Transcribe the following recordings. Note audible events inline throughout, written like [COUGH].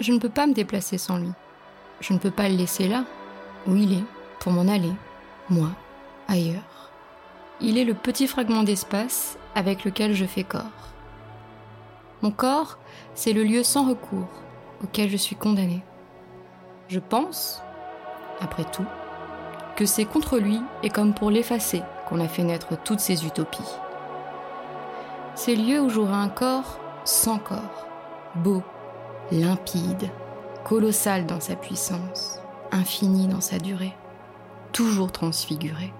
Je ne peux pas me déplacer sans lui. Je ne peux pas le laisser là, où il est, pour m'en aller, moi, ailleurs. Il est le petit fragment d'espace avec lequel je fais corps. Mon corps, c'est le lieu sans recours auquel je suis condamnée. Je pense, après tout, que c'est contre lui et comme pour l'effacer qu'on a fait naître toutes ces utopies. Ces lieux où j'aurai un corps sans corps, beau, limpide, colossal dans sa puissance, infini dans sa durée, toujours transfiguré.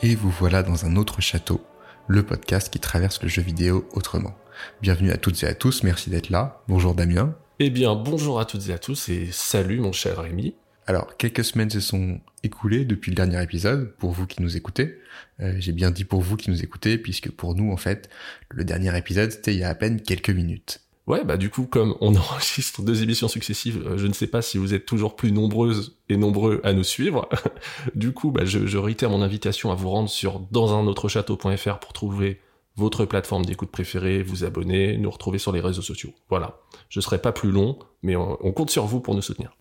Et vous voilà dans un autre château, le podcast qui traverse le jeu vidéo autrement. Bienvenue à toutes et à tous, merci d'être là. Bonjour Damien. Eh bien, bonjour à toutes et à tous et salut mon cher Rémi. Alors, quelques semaines se sont écoulées depuis le dernier épisode, pour vous qui nous écoutez. Euh, j'ai bien dit pour vous qui nous écoutez, puisque pour nous, en fait, le dernier épisode, c'était il y a à peine quelques minutes. Ouais, bah du coup, comme on [LAUGHS] enregistre deux émissions successives, euh, je ne sais pas si vous êtes toujours plus nombreuses et nombreux à nous suivre. [LAUGHS] du coup, bah, je, je, réitère mon invitation à vous rendre sur dansunautrechâteau.fr pour trouver votre plateforme d'écoute préférée, vous abonner, nous retrouver sur les réseaux sociaux. Voilà. Je serai pas plus long, mais on, on compte sur vous pour nous soutenir.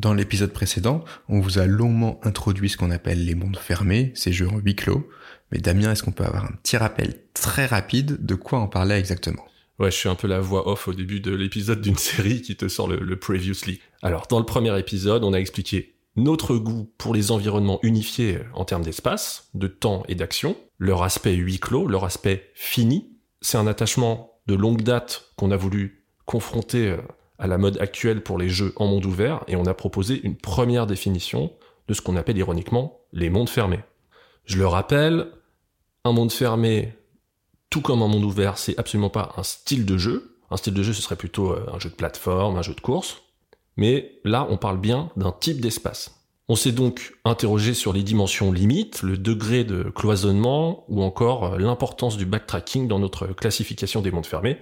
Dans l'épisode précédent, on vous a longuement introduit ce qu'on appelle les mondes fermés, ces jeux en huis clos. Mais Damien, est-ce qu'on peut avoir un petit rappel très rapide de quoi on parlait exactement? Ouais, je suis un peu la voix off au début de l'épisode d'une [LAUGHS] série qui te sort le, le, previously. Alors, dans le premier épisode, on a expliqué notre goût pour les environnements unifiés en termes d'espace, de temps et d'action, leur aspect huis clos, leur aspect fini. C'est un attachement de longue date qu'on a voulu confronter à la mode actuelle pour les jeux en monde ouvert, et on a proposé une première définition de ce qu'on appelle ironiquement les mondes fermés. Je le rappelle, un monde fermé, tout comme un monde ouvert, c'est absolument pas un style de jeu. Un style de jeu, ce serait plutôt un jeu de plateforme, un jeu de course. Mais là, on parle bien d'un type d'espace. On s'est donc interrogé sur les dimensions limites, le degré de cloisonnement ou encore l'importance du backtracking dans notre classification des mondes fermés.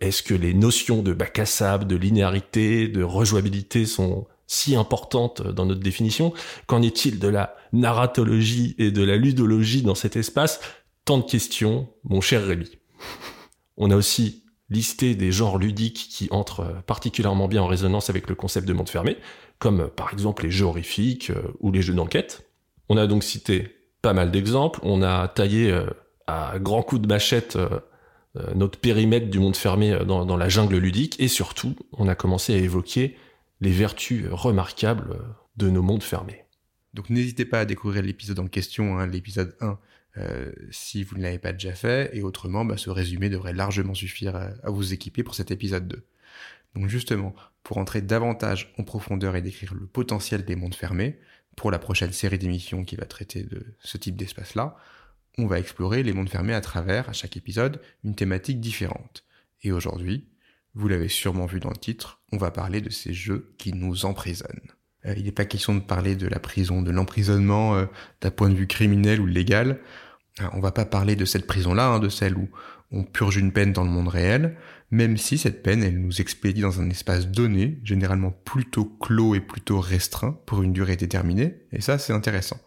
Est-ce que les notions de bac à sable, de linéarité, de rejouabilité sont si importantes dans notre définition? Qu'en est-il de la narratologie et de la ludologie dans cet espace? Tant de questions, mon cher Rémi. [LAUGHS] On a aussi listé des genres ludiques qui entrent particulièrement bien en résonance avec le concept de monde fermé, comme par exemple les jeux horrifiques ou les jeux d'enquête. On a donc cité pas mal d'exemples, on a taillé à grands coups de machette notre périmètre du monde fermé dans, dans, la jungle ludique, et surtout, on a commencé à évoquer les vertus remarquables de nos mondes fermés. Donc n'hésitez pas à découvrir l'épisode en question, hein, l'épisode 1, euh, si vous ne l'avez pas déjà fait, et autrement, bah, ce résumé devrait largement suffire à, vous équiper pour cet épisode 2. Donc justement, pour entrer davantage en profondeur et décrire le potentiel des mondes fermés, pour la prochaine série d'émissions qui va traiter de ce type d'espace-là, on va explorer les mondes fermés à travers, à chaque épisode, une thématique différente. Et aujourd'hui, vous l'avez sûrement vu dans le titre, on va parler de ces jeux qui nous emprisonnent. Euh, il n'est pas question de parler de la prison, de l'emprisonnement euh, d'un point de vue criminel ou légal. On va pas parler de cette prison-là, hein, de celle où on purge une peine dans le monde réel, même si cette peine, elle nous expédie dans un espace donné, généralement plutôt clos et plutôt restreint, pour une durée déterminée, et ça c'est intéressant.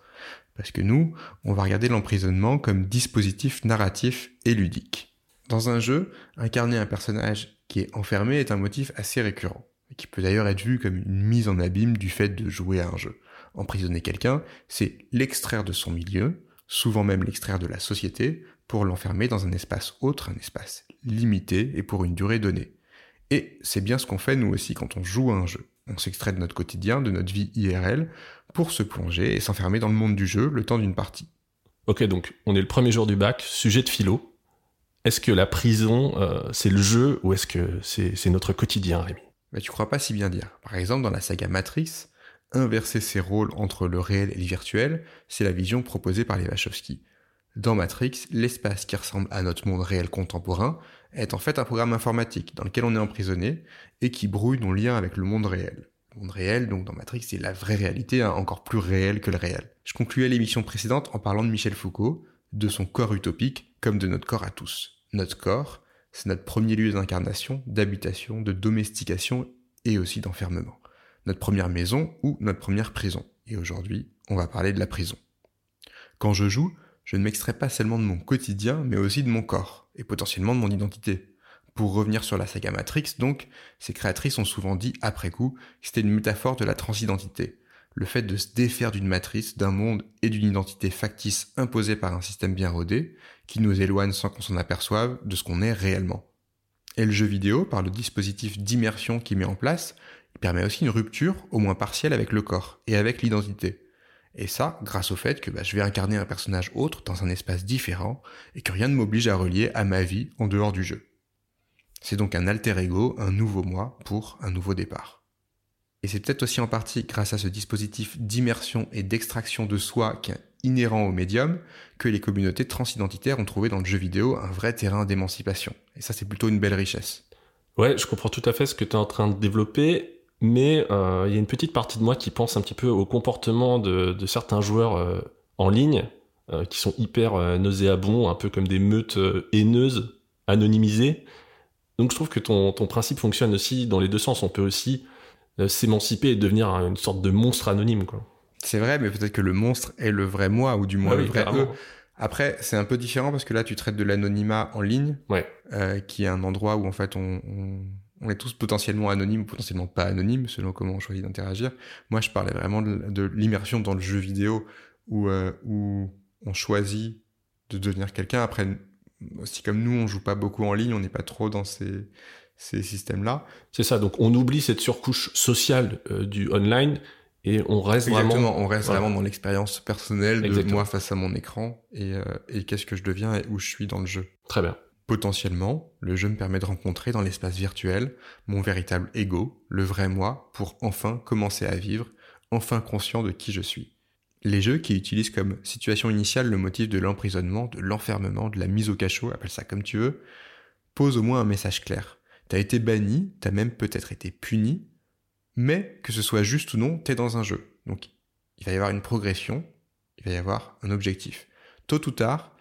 Parce que nous, on va regarder l'emprisonnement comme dispositif narratif et ludique. Dans un jeu, incarner un personnage qui est enfermé est un motif assez récurrent, et qui peut d'ailleurs être vu comme une mise en abîme du fait de jouer à un jeu. Emprisonner quelqu'un, c'est l'extraire de son milieu, souvent même l'extraire de la société, pour l'enfermer dans un espace autre, un espace limité et pour une durée donnée. Et c'est bien ce qu'on fait nous aussi quand on joue à un jeu. On s'extrait de notre quotidien, de notre vie IRL, pour se plonger et s'enfermer dans le monde du jeu le temps d'une partie. Ok, donc on est le premier jour du bac, sujet de philo. Est-ce que la prison, euh, c'est le jeu ou est-ce que c'est notre quotidien, Rémi? Bah, Tu crois pas si bien dire. Par exemple, dans la saga Matrix, inverser ses rôles entre le réel et le virtuel, c'est la vision proposée par les Wachowski. Dans Matrix, l'espace qui ressemble à notre monde réel contemporain est en fait un programme informatique dans lequel on est emprisonné et qui brouille nos liens avec le monde réel. Le monde réel, donc dans Matrix, c'est la vraie réalité, hein, encore plus réelle que le réel. Je concluais l'émission précédente en parlant de Michel Foucault, de son corps utopique, comme de notre corps à tous. Notre corps, c'est notre premier lieu d'incarnation, d'habitation, de domestication et aussi d'enfermement. Notre première maison ou notre première prison. Et aujourd'hui, on va parler de la prison. Quand je joue, je ne m'extrais pas seulement de mon quotidien, mais aussi de mon corps, et potentiellement de mon identité. Pour revenir sur la saga Matrix, donc, ces créatrices ont souvent dit après coup que c'était une métaphore de la transidentité, le fait de se défaire d'une matrice, d'un monde et d'une identité factice imposée par un système bien rodé, qui nous éloigne sans qu'on s'en aperçoive de ce qu'on est réellement. Et le jeu vidéo, par le dispositif d'immersion qu'il met en place, permet aussi une rupture, au moins partielle, avec le corps et avec l'identité. Et ça, grâce au fait que bah, je vais incarner un personnage autre dans un espace différent et que rien ne m'oblige à relier à ma vie en dehors du jeu. C'est donc un alter ego, un nouveau moi pour un nouveau départ. Et c'est peut-être aussi en partie grâce à ce dispositif d'immersion et d'extraction de soi qui est inhérent au médium que les communautés transidentitaires ont trouvé dans le jeu vidéo un vrai terrain d'émancipation. Et ça, c'est plutôt une belle richesse. Ouais, je comprends tout à fait ce que tu es en train de développer, mais euh, il y a une petite partie de moi qui pense un petit peu au comportement de, certains joueurs euh, en ligne euh, qui sont hyper nauséabonds, un peu comme des meutes haineuses, anonymisées. Donc je trouve que ton, ton principe fonctionne aussi dans les deux sens. On peut aussi s'émanciper et devenir une sorte de monstre anonyme. C'est vrai, mais peut-être que le monstre est le vrai moi, ou du moins le vrai eux. Après, c'est un peu différent parce que là, tu traites de l'anonymat en ligne, ouais. qui est un endroit où en fait on, on, on, est tous potentiellement anonymes ou potentiellement pas anonymes selon comment on choisit d'interagir. Moi, je parlais vraiment de, de l'immersion dans le jeu vidéo où, euh, où on choisit de devenir quelqu'un. Après, aussi comme nous, on joue pas beaucoup en ligne, on n'est pas trop dans ces ces systèmes-là. C'est ça, donc on oublie cette surcouche sociale euh, du online et on reste vraiment... on reste vraiment dans l'expérience personnelle de moi face à mon écran et, euh, et qu'est-ce que je deviens et où je suis dans le jeu. Très bien. Potentiellement, le jeu me permet de rencontrer dans l'espace virtuel mon véritable ego, le vrai moi, pour enfin commencer à vivre, enfin conscient de qui je suis. Les jeux qui utilisent comme situation initiale le motif de l'emprisonnement, de l'enfermement, de la mise au cachot, appelle ça comme tu veux, posent au moins un message clair. T'as été banni, t'as même peut-être été puni, mais que ce soit juste ou non, t'es dans un jeu. Donc il va y avoir une progression, il va y avoir un objectif. Tôt ou tard,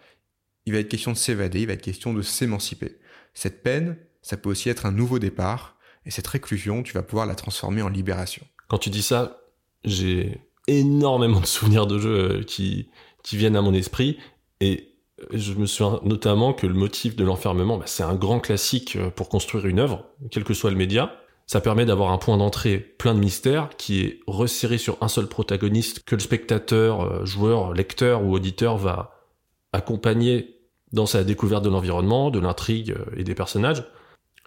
il va être question de s'évader, il va être question de s'émanciper. Cette peine, ça peut aussi être un nouveau départ, et cette réclusion, tu vas pouvoir la transformer en libération. Quand tu dis ça, j'ai énormément de souvenirs de jeux euh, qui, qui viennent à mon esprit, et je me souviens notamment que le motif de l'enfermement, bah, c'est un grand classique euh, pour construire une œuvre, quel que soit le média. Ça permet d'avoir un point d'entrée plein de mystères qui est resserré sur un seul protagoniste que le spectateur, euh, joueur, lecteur ou auditeur va accompagner dans sa découverte de l'environnement, de l'intrigue euh, et des personnages.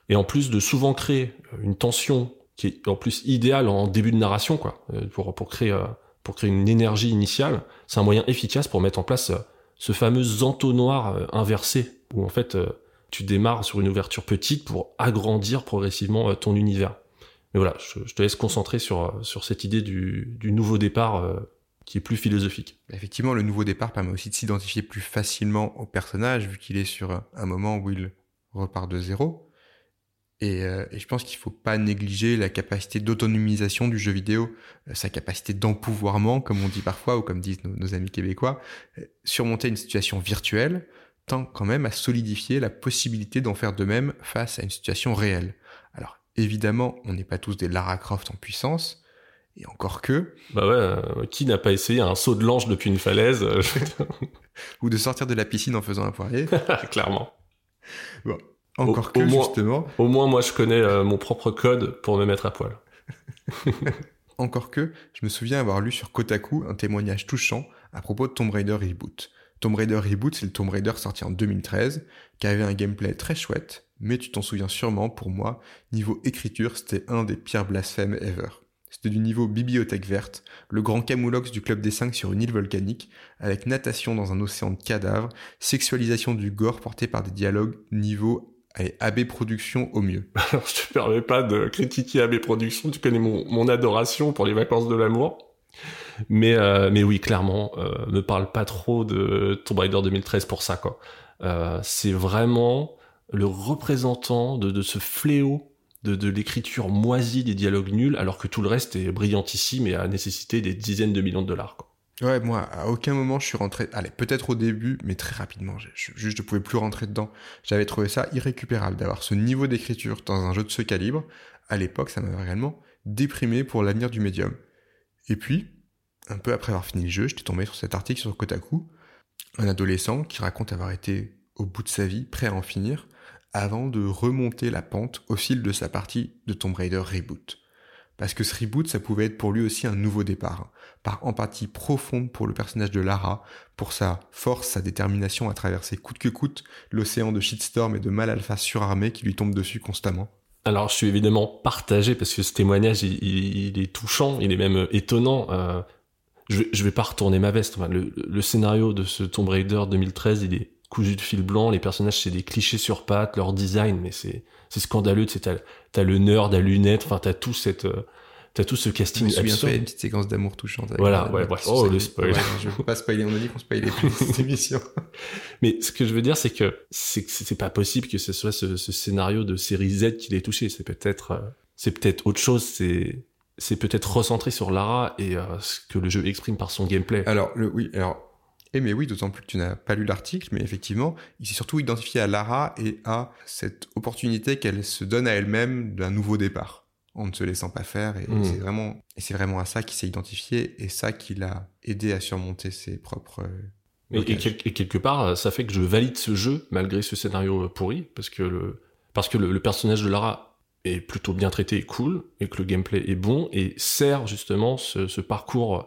Et en plus de souvent créer une tension qui est en plus idéale en début de narration, quoi, pour, pour créer, pour créer une énergie initiale, c'est un moyen efficace pour mettre en place ce fameux entonnoir euh, inversé, où en fait euh, tu démarres sur une ouverture petite pour agrandir progressivement euh, ton univers. Mais voilà, je, te laisse concentrer sur, sur cette idée du, du nouveau départ qui est plus philosophique. Effectivement, le nouveau départ permet aussi de s'identifier plus facilement au personnage, vu qu'il est sur un moment où il repart de zéro. Et, euh, et, je pense qu'il faut pas négliger la capacité d'autonomisation du jeu vidéo, euh, sa capacité d'empouvoirment, comme on dit parfois, ou comme disent nos, amis québécois. Euh, surmonter une situation virtuelle tend quand même à solidifier la possibilité d'en faire de même face à une situation réelle. Alors évidemment, on n'est pas tous des Lara Croft en puissance, et encore que... Bah ouais, qui n'a pas essayé un saut de l'ange depuis une falaise [LAUGHS] Ou de sortir de la piscine en faisant un poirier [LAUGHS] Clairement. Bon, encore que, justement. Au moins, moi, je connais euh, mon propre code pour me mettre à poil. [LAUGHS] Encore que, je me souviens avoir lu sur Kotaku un témoignage touchant à propos de Tomb Raider Reboot. Tomb Raider Reboot, c'est le Tomb Raider sorti en 2013, qui avait un gameplay très chouette, mais tu t'en souviens sûrement, pour moi, niveau écriture, c'était un des pires blasphèmes ever. C'était du niveau bibliothèque verte, le grand camoulox du club des 5 sur une île volcanique, avec natation dans un océan de cadavres, sexualisation du gore porté par des dialogues niveau AB Productions au mieux. [LAUGHS] Alors, je te permets pas de critiquer AB Productions, tu connais mon, mon adoration pour les vacances de l'amour. Mais, euh, mais oui, clairement, euh, ne parle pas trop de Tomb Raider 2013 pour ça, quoi. Euh, c'est vraiment le représentant de, de ce fléau de, l'écriture moisie des dialogues nuls, alors que tout le reste est brillantissime et a nécessité des dizaines de millions de dollars. Ouais, moi, à aucun moment je suis rentré. Allez, peut-être au début, mais très rapidement. Je, je, juste, je pouvais plus rentrer dedans. J'avais trouvé ça irrécupérable d'avoir ce niveau d'écriture dans un jeu de ce calibre. À l'époque, ça m'avait réellement déprimé pour l'avenir du médium. Et puis, un peu après avoir fini le jeu, j'étais tombé sur cet article sur Kotaku Un adolescent qui raconte avoir été au bout de sa vie, prêt à en finir, avant de remonter la pente au fil de sa partie de Tomb Raider Reboot. Parce que ce reboot, ça pouvait être pour lui aussi un nouveau départ, par empathie profonde pour le personnage de Lara, pour sa force, sa détermination à traverser coûte que coûte l'océan de shitstorm et de mal alpha surarmé qui lui tombe dessus constamment. Alors je suis évidemment partagé parce que ce témoignage il, est touchant, il est même étonnant. Euh, je, je vais pas retourner ma veste. le, scénario de ce Tomb Raider 2013, il est cousu de fil blanc. Les personnages c'est des clichés sur pattes, leur design, mais c'est scandaleux. Tu sais, t'as le nerd à lunettes, enfin t'as tout cette euh, T'as tout ce casting je me absurde. une petite séquence d'amour touchante. voilà, ouais, bref. Oh, le spoil. je veux pas spoiler. On a dit qu'on spoilait plus [LAUGHS] cette émission. Mais ce que je veux dire, c'est que c'est pas possible que ce soit ce, ce scénario de série Z qui l'ait touché. C'est peut-être, euh, c'est peut-être autre chose. C'est c'est peut-être recentré sur Lara et euh, ce que le jeu exprime par son gameplay. Alors, le, oui, alors, eh mais oui, d'autant plus que tu n'as pas lu l'article, mais effectivement, il s'est surtout identifié à Lara et à cette opportunité qu'elle se donne à elle-même d'un nouveau départ, en ne se laissant pas faire. Et hmm. c'est vraiment, et c'est vraiment à ça qu'il s'est identifié et ça qui l'a aidé à surmonter ses propres. Et, et, quelque part, ça fait que je valide ce jeu malgré ce scénario pourri, parce que le, parce que le personnage de Lara est plutôt bien traité et cool, et que le gameplay est bon, et sert justement ce, ce parcours euh,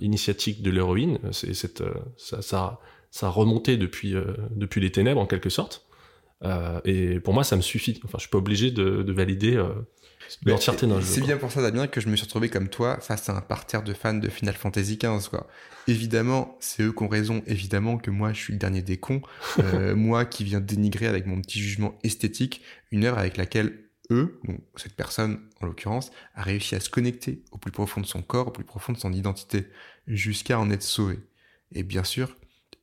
initiatique de l'héroïne, c'est cette, euh, ça, ça, ça remonté depuis, euh, depuis les ténèbres en quelque sorte. Euh, et pour moi, ça me suffit. Enfin, je suis pas obligé de, de valider euh, l'entièreté d'un jeu. C'est bien pour ça, Damien, que je me suis retrouvé comme toi face à un parterre de fans de Final Fantasy XV. Quoi. Évidemment, c'est eux qui ont raison. Évidemment que moi, je suis le dernier des cons. [LAUGHS] Euh, moi qui viens dénigrer avec mon petit jugement esthétique une œuvre avec laquelle eux, cette personne en l'occurrence, a réussi à se connecter au plus profond de son corps, au plus profond de son identité, jusqu'à en être sauvé. Et bien sûr,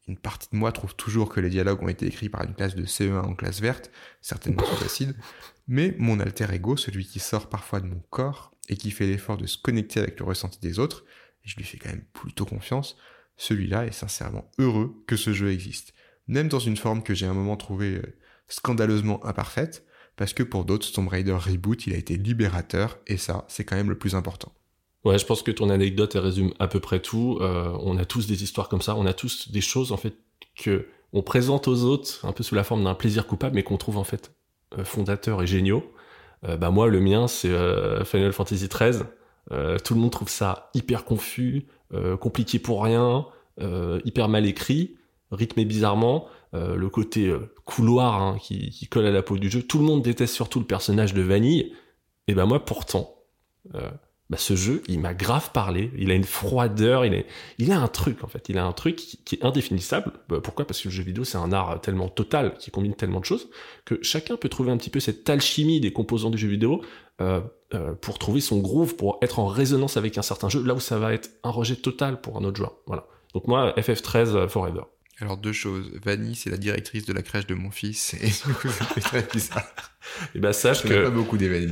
une partie de moi trouve toujours que les dialogues ont été écrits par une classe de CE1 en classe verte, certainement sous acide, mais mon alter ego, celui qui sort parfois de mon corps et qui fait l'effort de se connecter avec le ressenti des autres, et je lui fais quand même plutôt confiance, celui-là est sincèrement heureux que ce jeu existe. Même dans une forme que j'ai un moment trouvé euh, scandaleusement imparfaite, parce que pour d'autres, Tomb Raider Reboot, il a été libérateur, et ça, c'est quand même le plus important. Ouais, je pense que ton anecdote, elle résume à peu près tout. Euh, on a tous des histoires comme ça, on a tous des choses, en fait, que on présente aux autres, un peu sous la forme d'un plaisir coupable, mais qu'on trouve, en fait, euh, fondateurs et géniaux. Euh, bah moi, le mien, c'est Final Fantasy XIII. Tout le monde trouve ça hyper confus, compliqué pour rien, hyper mal écrit, rythmé bizarrement. Euh, le côté euh, couloir hein, qui, colle à la peau du jeu. Tout le monde déteste surtout le personnage de Vanille. Et ben moi pourtant, euh, bah, ce jeu, il m'a grave parlé. Il a une froideur, il, a un truc en fait. Il a un truc qui, est indéfinissable. Bah, pourquoi? Parce que le jeu vidéo, c'est un art tellement total qui combine tellement de choses que chacun peut trouver un petit peu cette alchimie des composants du jeu vidéo pour trouver son groove, pour être en résonance avec un certain jeu. Là où ça va être un rejet total pour un autre joueur. Voilà. Donc moi, FF13 Forever. Alors deux choses. Vanny, c'est la directrice de la crèche de mon fils, et [LAUGHS] c'est très bizarre. Et bah sache que pas beaucoup des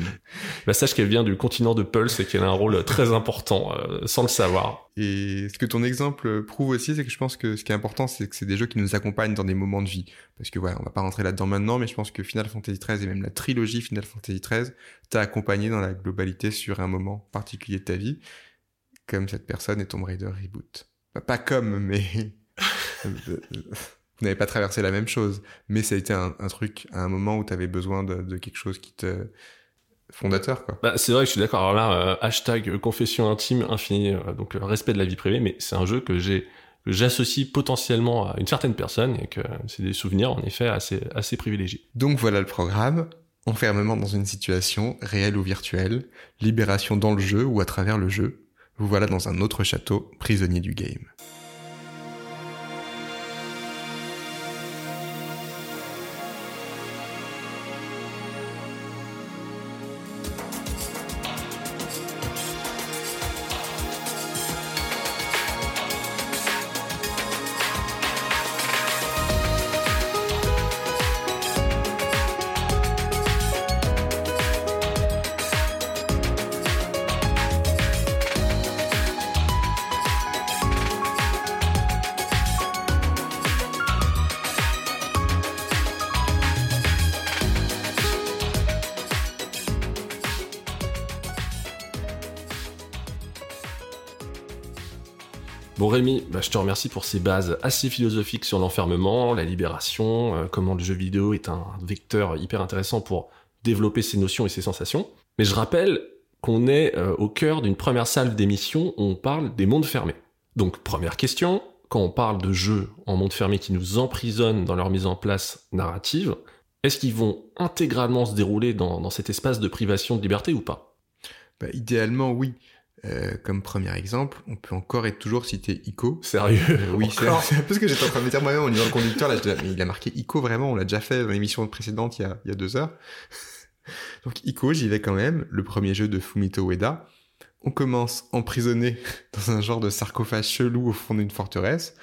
Bah sache qu'elle vient du continent de Pulse et qu'elle a un rôle très important, euh, sans le savoir. Et ce que ton exemple prouve aussi, c'est que je pense que ce qui est important, c'est que c'est des jeux qui nous accompagnent dans des moments de vie. Parce que voilà, on va pas rentrer là-dedans maintenant, mais je pense que Final Fantasy XIII et même la trilogie Final Fantasy XIII t'a accompagné dans la globalité sur un moment particulier de ta vie, comme cette personne est Tomb Raider Reboot. pas comme, mais [LAUGHS] vous n'avez pas traversé la même chose, mais ça a été un, truc à un moment où tu avais besoin de, quelque chose qui te fondateur quoi. Bah, c'est vrai que je suis d'accord. Alors là, euh, hashtag confession intime infinie, euh, donc euh, respect de la vie privée, mais c'est un jeu que j'ai j'associe potentiellement à une certaine personne et que c'est des souvenirs en effet assez assez privilégiés. Donc voilà le programme. Enfermement dans une situation réelle ou virtuelle, libération dans le jeu ou à travers le jeu. Vous voilà dans un autre château, prisonnier du game. Je te remercie pour ces bases assez philosophiques sur l'enfermement, la libération, euh, comment le jeu vidéo est un vecteur hyper intéressant pour développer ses notions et ses sensations. Mais je rappelle qu'on est euh, au cœur d'une première salle d'émission où on parle des mondes fermés. Donc première question, quand on parle de jeux en monde fermé qui nous emprisonnent dans leur mise en place narrative, est-ce qu'ils vont intégralement se dérouler dans, cet espace de privation de liberté ou pas? Bah, Idéalement, oui. Euh, comme premier exemple, on peut encore et toujours citer ICO. Sérieux euh, Oui, c'est un peu ce que j'étais en train de me dire moi-même en lisant le conducteur. Là, mais il a marqué ICO vraiment, on l'a déjà fait dans l'émission précédente il y a, il y a deux heures. [LAUGHS] Donc ICO, j'y vais quand même, le premier jeu de Fumito Ueda. On commence emprisonné [LAUGHS] dans un genre de sarcophage chelou au fond d'une forteresse.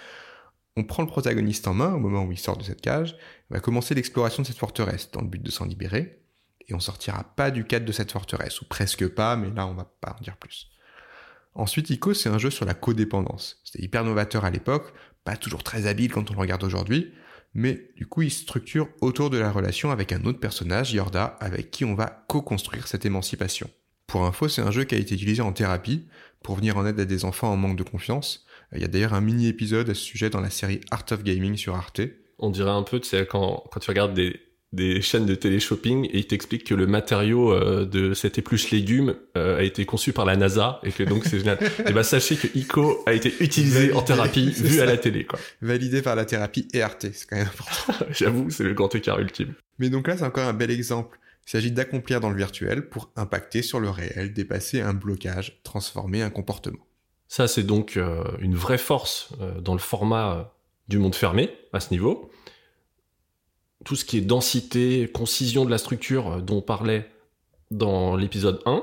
On prend le protagoniste en main au moment où il sort de cette cage. On va commencer l'exploration de cette forteresse dans le but de s'en libérer. Et on sortira pas du cadre de cette forteresse, ou presque pas, mais là on va pas en dire plus. Ensuite, ICO, c'est un jeu sur la codépendance. C'était hyper novateur à l'époque, pas toujours très habile quand on le regarde aujourd'hui, mais du coup, il structure autour de la relation avec un autre personnage, Yorda, avec qui on va co-construire cette émancipation. Pour info, c'est un jeu qui a été utilisé en thérapie pour venir en aide à des enfants en manque de confiance. Il y a d'ailleurs un mini-épisode à ce sujet dans la série Art of Gaming sur Arte. On dirait un peu, tu sais, quand tu regardes des, des chaînes de télé-shopping et il t'explique que le matériau euh, de cette épluche légumes euh, a été conçu par la NASA et que donc c'est génial. et [LAUGHS] eh ben sachez que ICO a été utilisé en thérapie [LAUGHS] vu à la télé quoi. Validé par la thérapie et Arte, c'est quand même important. [LAUGHS] J'avoue, c'est le grand écart ultime. Mais donc là, c'est encore un bel exemple. Il s'agit d'accomplir dans le virtuel pour impacter sur le réel, dépasser un blocage, transformer un comportement. Ça, c'est donc euh, une vraie force dans le format du monde fermé à ce niveau tout ce qui est densité, concision de la structure euh, dont on parlait dans l'épisode 1,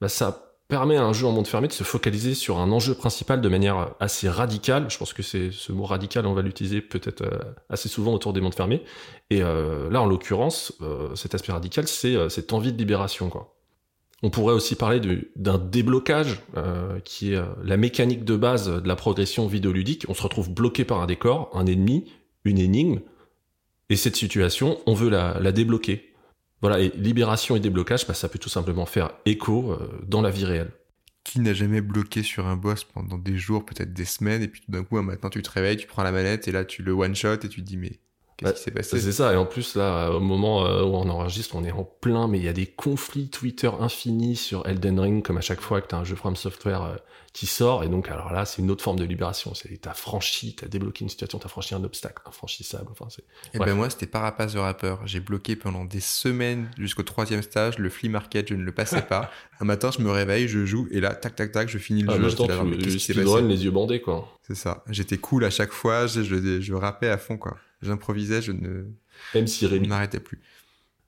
bah ça permet à un jeu en monde fermé de se focaliser sur un enjeu principal de manière assez radicale. Je pense que c'est ce mot radical, on va l'utiliser peut-être euh, assez souvent autour des mondes fermés. Et euh, là, en l'occurrence, cet aspect radical, c'est cette envie de libération. On pourrait aussi parler d'un déblocage, qui est la mécanique de base de la progression vidéoludique. On se retrouve bloqué par un décor, un ennemi, une énigme, et cette situation, on veut la, débloquer. Voilà, et libération et déblocage, bah, ça peut tout simplement faire écho euh, dans la vie réelle. Qui n'a jamais bloqué sur un boss pendant des jours, peut-être des semaines, et puis tout d'un coup, un matin, tu te réveilles, tu prends la manette, et là, tu le one-shot, et tu te dis, mais Qu'est-ce bah, qui s'est passé C'est ça, et en plus là, au moment euh, où on enregistre, on est en plein, mais il y a des conflits Twitter infinis sur Elden Ring, comme à chaque fois que tu as un jeu From Software euh, qui sort, et donc alors là, c'est une autre forme de libération. C'est t'as franchi, t'as débloqué une situation, t'as franchi un obstacle infranchissable. Enfin, c'est. Et eh ben moi, c'était Parapace de rappeur. J'ai bloqué pendant des semaines jusqu'au troisième stage le flea market, je ne le passais pas. un matin, je me réveille, je joue, et là, tac, tac, tac, je finis le ah, jeu. Les yeux bandés, quoi. C'est ça. J'étais cool à chaque fois, je, je, je rappais à fond, quoi j'improvisais, je ne Même si m'arrêtais plus.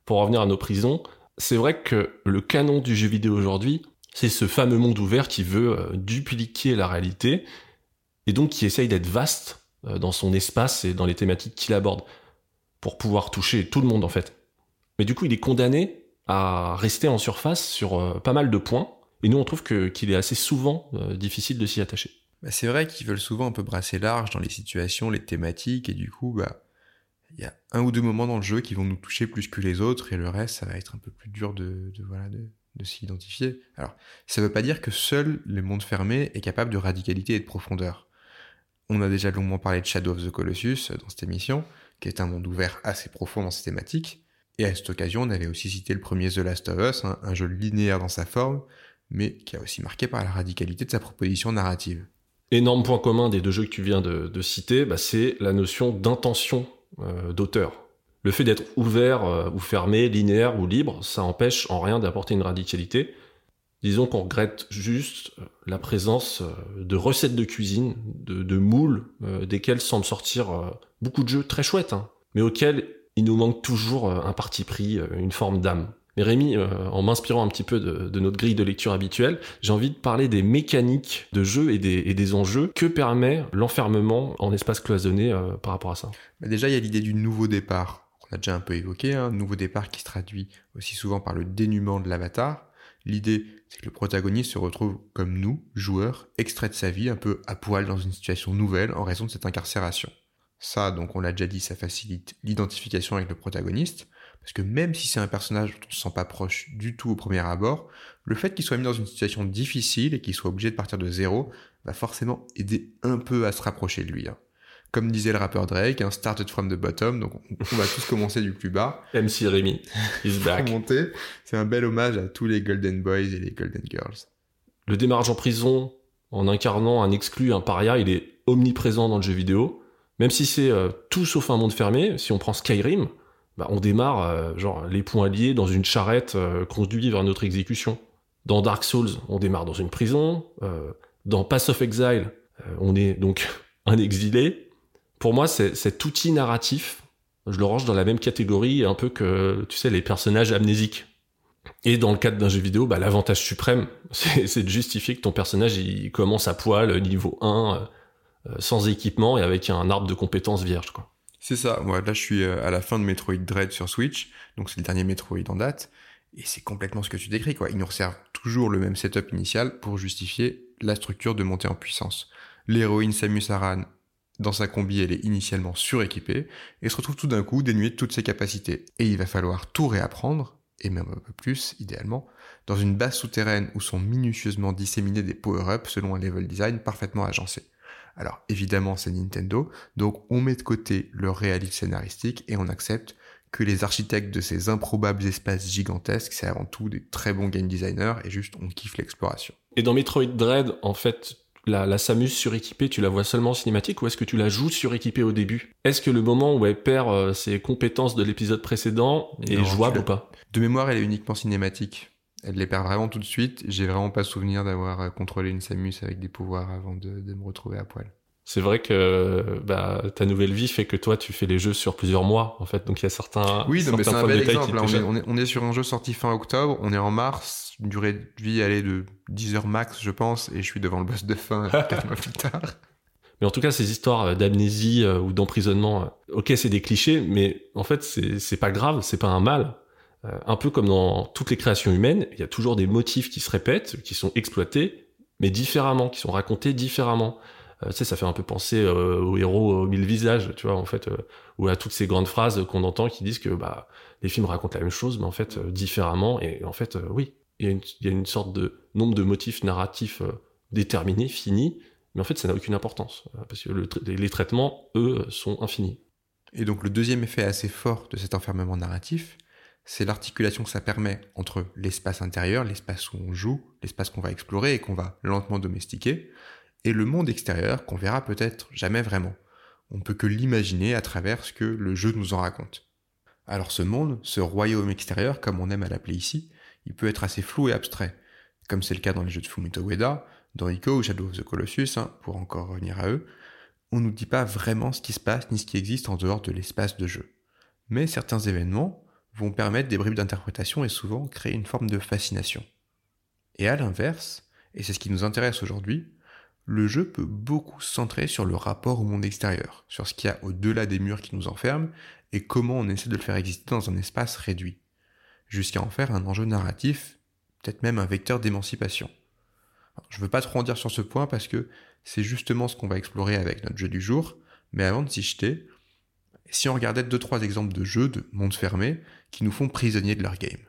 Pour revenir à nos prisons, c'est vrai que le canon du jeu vidéo aujourd'hui, c'est ce fameux monde ouvert qui veut euh, dupliquer la réalité et donc qui essaye d'être vaste euh, dans son espace et dans les thématiques qu'il aborde pour pouvoir toucher tout le monde en fait. Mais du coup, il est condamné à rester en surface sur euh, pas mal de points et nous on trouve qu'il est assez souvent difficile de s'y attacher. Bah, c'est vrai qu'ils veulent souvent un peu brasser large dans les situations, les thématiques, et du coup, bah, il y a un ou deux moments dans le jeu qui vont nous toucher plus que les autres, et le reste, ça va être un peu plus dur de, de de s'identifier. Alors, ça veut pas dire que seul le monde fermé est capable de radicalité et de profondeur. On a déjà longuement parlé de Shadow of the Colossus dans cette émission, qui est un monde ouvert assez profond dans ses thématiques. Et à cette occasion, on avait aussi cité le premier The Last of Us, hein, un jeu linéaire dans sa forme, mais qui a aussi marqué par la radicalité de sa proposition narrative énorme point commun des deux jeux que tu viens de, citer, bah, c'est la notion d'intention euh, d'auteur. Le fait d'être ouvert euh, ou fermé, linéaire ou libre, ça empêche en rien d'apporter une radicalité. Disons qu'on regrette juste euh, la présence de recettes de cuisine, de, moules, desquels semblent sortir beaucoup de jeux très chouettes, hein, mais auxquels il nous manque toujours un parti pris, une forme d'âme. Mais Rémi, euh, en m'inspirant un petit peu de, notre grille de lecture habituelle, j'ai envie de parler des mécaniques de jeu et des, enjeux que permet l'enfermement en espace cloisonné euh, par rapport à ça. Bah, déjà, il y a l'idée du nouveau départ, qu'on a déjà un peu évoqué, un hein, nouveau départ qui se traduit aussi souvent par le dénuement de l'avatar. L'idée, c'est que le protagoniste se retrouve comme nous, joueurs, extrait de sa vie, un peu à poil dans une situation nouvelle en raison de cette incarcération. Ça, donc on l'a déjà dit, ça facilite l'identification avec le protagoniste. Parce que même si c'est un personnage dont on se sent pas proche du tout au premier abord, le fait qu'il soit mis dans une situation difficile et qu'il soit obligé de partir de zéro va forcément aider un peu à se rapprocher de lui. hein. Comme disait le rappeur Drake, un started from the bottom, donc on va tous commencer du plus bas. [LAUGHS] MC Rémi is back. C'est un bel hommage à tous les Golden Boys et les Golden Girls. Le démarrage en prison, en incarnant un exclu, un paria, il est omniprésent dans le jeu vidéo. Même si c'est euh, tout sauf un monde fermé, si on prend Skyrim, bah, on démarre euh, genre les poings liés dans une charrette euh, conduit vers notre exécution. Dans Dark Souls, on démarre dans une prison. euh, dans Pass of Exile, euh, on est donc [LAUGHS] un exilé. Pour moi, cet outil narratif, je le range dans la même catégorie un peu que, tu sais, les personnages amnésiques. Et dans le cadre d'un jeu vidéo, bah, l'avantage suprême, [LAUGHS] c'est de justifier que ton personnage commence à poil, niveau 1, euh, sans équipement et avec un arbre de compétences vierge. C'est ça. Moi, là, je suis euh, à la fin de Metroid Dread sur Switch, donc c'est le dernier Metroid en date, et c'est complètement ce que tu décris, quoi. Ils nous resservent toujours le même setup initial pour justifier la structure de montée en puissance. L'héroïne Samus Aran, dans sa combi, elle est initialement suréquipée, et se retrouve tout d'un coup dénuée de toutes ses capacités. Et il va falloir tout réapprendre, et même un peu plus, idéalement, dans une base souterraine où sont minutieusement disséminés des power-ups selon un level design parfaitement agencé. Alors évidemment c'est Nintendo, donc on met de côté le réalisme scénaristique et on accepte que les architectes de ces improbables espaces gigantesques, c'est avant tout des très bons game designers et juste on kiffe l'exploration. Et dans Metroid Dread, en fait, la, la Samus suréquipée, tu la vois seulement en cinématique ou est-ce que tu la joues suréquipée au début? Est-ce que le moment où elle perd euh, ses compétences de l'épisode précédent est Non, jouable ou pas? De mémoire, elle est uniquement cinématique. Elle les perd vraiment tout de suite. J'ai vraiment pas souvenir d'avoir euh, contrôlé une Samus avec des pouvoirs avant de, de me retrouver à poil. C'est vrai que bah, ta nouvelle vie fait que toi, tu fais les jeux sur plusieurs mois, en fait. Donc il y a certains. Oui, mais c'est un bel exemple. là. te on, est, on, est, on est sur un jeu sorti fin octobre, on est en mars, une durée de vie allée de 10 heures max, je pense, et je suis devant le boss de fin [LAUGHS] 4 mois plus tard. Mais en tout cas, ces histoires d'amnésie euh, ou d'emprisonnement, euh, ok, c'est des clichés, mais en fait, c'est pas grave, c'est pas un mal. Euh, un peu comme dans toutes les créations humaines, il y a toujours des motifs qui se répètent, qui sont exploités, mais différemment, qui sont racontés différemment. Euh, tu sais, ça fait un peu penser euh, héros aux mille visages, tu vois, en fait, euh, ou à toutes ces grandes phrases qu'on entend qui disent que bah, les films racontent la même chose, mais en fait, euh, différemment. Et en fait, oui, il y, a une, sorte de nombre de motifs narratifs déterminés, finis, mais en fait, ça n'a aucune importance, parce que les traitements, eux, sont infinis. Et donc le deuxième effet assez fort de cet enfermement narratif, c'est l'articulation que ça permet entre l'espace intérieur, l'espace où on joue, l'espace qu'on va explorer et qu'on va lentement domestiquer, et le monde extérieur qu'on verra peut-être jamais vraiment. On peut que l'imaginer à travers ce que le jeu nous en raconte. Alors ce monde, ce royaume extérieur, comme on aime à l'appeler ici, il peut être assez flou et abstrait, comme c'est le cas dans les jeux de Fumito Ueda, dans Ico ou Shadow of the Colossus, hein, pour encore revenir à eux, on nous dit pas vraiment ce qui se passe ni ce qui existe en dehors de l'espace de jeu. Mais certains événements vont permettre des bribes d'interprétation et souvent créer une forme de fascination. Et à l'inverse, et c'est ce qui nous intéresse aujourd'hui, le jeu peut beaucoup se centrer sur le rapport au monde extérieur, sur ce qu'il y a au-delà des murs qui nous enferment et comment on essaie de le faire exister dans un espace réduit, jusqu'à en faire un enjeu narratif, peut-être même un vecteur d'émancipation. Je veux pas trop en dire sur ce point parce que c'est justement ce qu'on va explorer avec notre jeu du jour, mais avant de s'y jeter, si on regardait deux trois exemples de jeux de monde fermé qui nous font prisonniers de leur game.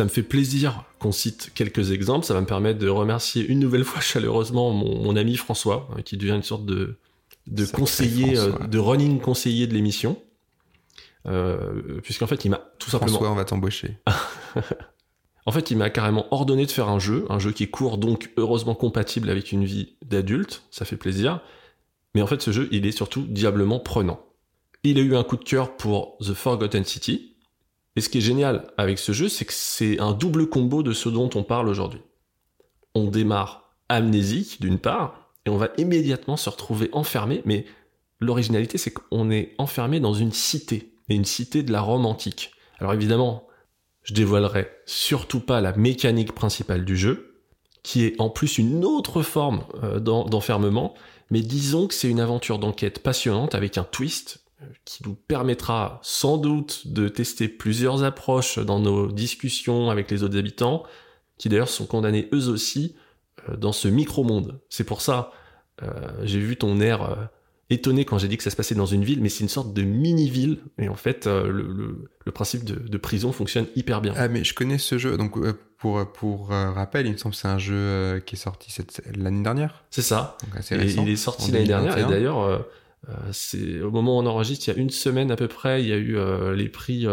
Ça me fait plaisir qu'on cite quelques exemples. Ça va me permettre de remercier une nouvelle fois chaleureusement mon, mon ami François, euh, qui devient une sorte de, conseiller, euh, de running conseiller de l'émission. Euh, Puisqu'en fait, il m'a tout simplement François, on va t'embaucher. [LAUGHS] En fait, il m'a carrément ordonné de faire un jeu, un jeu qui est court, donc heureusement compatible avec une vie d'adulte, ça fait plaisir. Mais en fait, ce jeu, il est surtout diablement prenant. Il a eu un coup de cœur pour The Forgotten City. Et ce qui est génial avec ce jeu, c'est que c'est un double combo de ce dont on parle aujourd'hui. On démarre amnésique d'une part, et on va immédiatement se retrouver enfermé, mais l'originalité c'est qu'on est enfermé dans une cité, et une cité de la Rome antique. Alors évidemment, je dévoilerai surtout pas la mécanique principale du jeu, qui est en plus une autre forme euh, d'enfermement, mais disons que c'est une aventure d'enquête passionnante avec un twist qui nous permettra sans doute de tester plusieurs approches dans nos discussions avec les autres habitants, qui d'ailleurs sont condamnés eux aussi euh, dans ce micro-monde. C'est pour ça, j'ai vu ton air étonné quand j'ai dit que ça se passait dans une ville, mais c'est une sorte de mini-ville. Et en fait, euh, le, principe de, prison fonctionne hyper bien. Ah, mais je connais ce jeu. Donc, euh, pour, pour euh, rappel, il me semble que c'est un jeu qui est sorti l'année dernière. C'est ça. il est sorti l'année dernière. Et d'ailleurs, c'est au moment où on enregistre, il y a une semaine à peu près, il y a eu les prix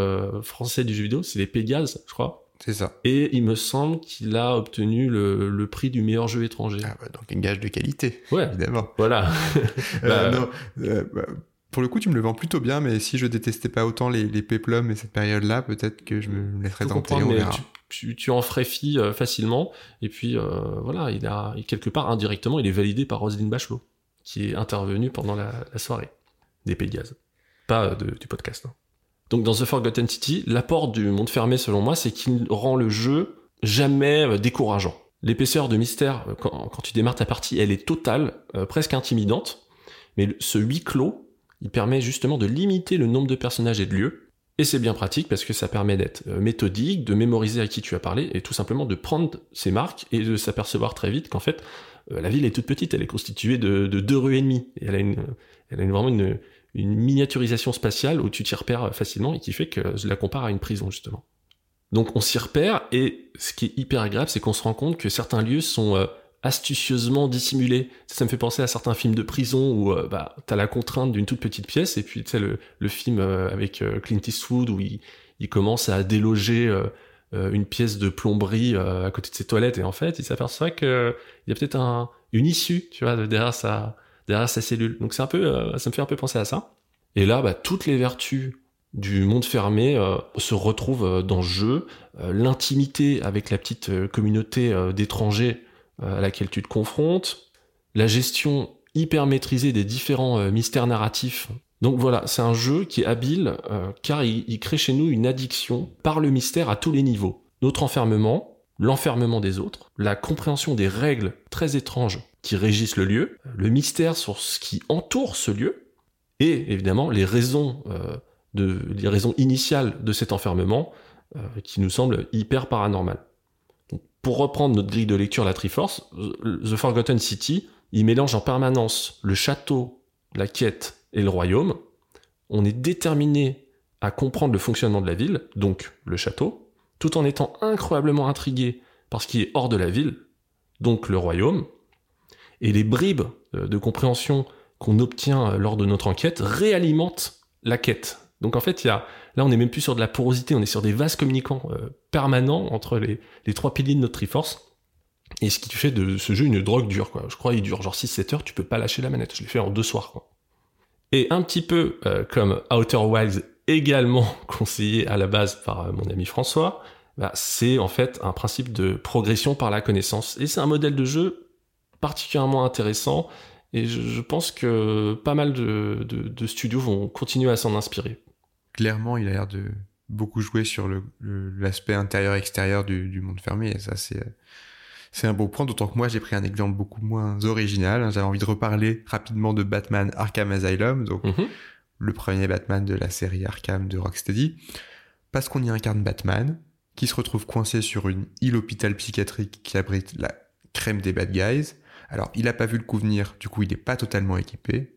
français du jeu vidéo. C'est les Pégase, je crois. C'est ça. Et il me semble qu'il a obtenu le, prix du meilleur jeu étranger. Ah bah, donc un gage de qualité. Ouais. Évidemment. Voilà. Euh, [LAUGHS] bah, euh, bah, pour le coup, tu me le vends plutôt bien, mais si je détestais pas autant les, les péplums et cette période-là, peut-être que je me laisserais tenter. Tu, tu, en ferais fi euh, facilement. Et puis, voilà, il a, quelque part, indirectement, il est validé par Roselyne Bachelot, qui est intervenue pendant la, soirée des Pays. Pas du podcast. Hein. Donc dans The Forgotten City, l'apport du monde fermé selon moi, c'est qu'il rend le jeu jamais euh, décourageant. L'épaisseur de mystère, euh, quand, tu démarres ta partie, elle est totale, euh, presque intimidante, mais ce huis clos, il permet justement de limiter le nombre de personnages et de lieux, et c'est bien pratique parce que ça permet d'être méthodique, de mémoriser à qui tu as parlé, et tout simplement de prendre ses marques et de s'apercevoir très vite qu'en fait, la ville est toute petite, elle est constituée de, deux rues et demie, elle a, vraiment une, miniaturisation spatiale où tu t'y repères facilement et qui fait que je la compare à une prison justement. Donc on s'y repère et ce qui est hyper agréable c'est qu'on se rend compte que certains lieux sont euh, astucieusement dissimulés. Ça, me fait penser à certains films de prison où euh, bah, t'as la contrainte d'une toute petite pièce et puis tu sais le, film euh, avec Clint Eastwood où il commence à déloger une pièce de plomberie à côté de ses toilettes et en fait il s'aperçoit qu'il y a peut-être un, une issue derrière sa sa cellule. Donc c'est un peu, euh, ça me fait un peu penser à ça. Et là, bah, toutes les vertus du monde fermé euh, se retrouvent euh, dans le jeu. L'intimité avec la petite communauté d'étrangers à laquelle tu te confrontes, la gestion hyper maîtrisée des différents mystères narratifs. Donc voilà, c'est un jeu qui est habile car il, crée chez nous une addiction par le mystère à tous les niveaux. Notre enfermement, l'enfermement des autres, la compréhension des règles très étranges qui régissent le lieu, le mystère sur ce qui entoure ce lieu, et évidemment les raisons, euh, initiales de cet enfermement euh, qui nous semblent hyper paranormales. pour reprendre notre grille de lecture la Triforce, The Forgotten City, il mélange en permanence le château, la quête et le royaume. On est déterminé à comprendre le fonctionnement de la ville, donc le château, tout en étant incroyablement intrigué par ce qui est hors de la ville, donc le royaume, et les bribes euh, de compréhension qu'on obtient euh, lors de notre enquête réalimentent la quête. Donc en fait, y a, là, on n'est même plus sur de la porosité, on est sur des vases communicants euh, permanents entre les, trois piliers de notre Triforce. Et ce qui fait de ce jeu une drogue dure, quoi. Je crois qu'il dure genre 6-7 heures, tu peux pas lâcher la manette. Je l'ai fait en deux soirs. Et un petit peu comme Outer Wilds, également [LAUGHS] conseillé à la base par mon ami François, bah, c'est en fait un principe de progression par la connaissance. Et c'est un modèle de jeu particulièrement intéressant et je, pense que pas mal de, studios vont continuer à s'en inspirer. Clairement, il a l'air de beaucoup jouer sur l'aspect intérieur-extérieur du, monde fermé et ça c'est c'est un beau point, d'autant que moi j'ai pris un exemple beaucoup moins original. J'avais envie de reparler rapidement de Batman Arkham Asylum, donc mhm. le premier Batman de la série Arkham de Rocksteady, parce qu'on y incarne Batman, qui se retrouve coincé sur une île hôpital psychiatrique qui abrite la crème des bad guys, alors, il n'a pas vu le coup venir, du coup, il n'est pas totalement équipé.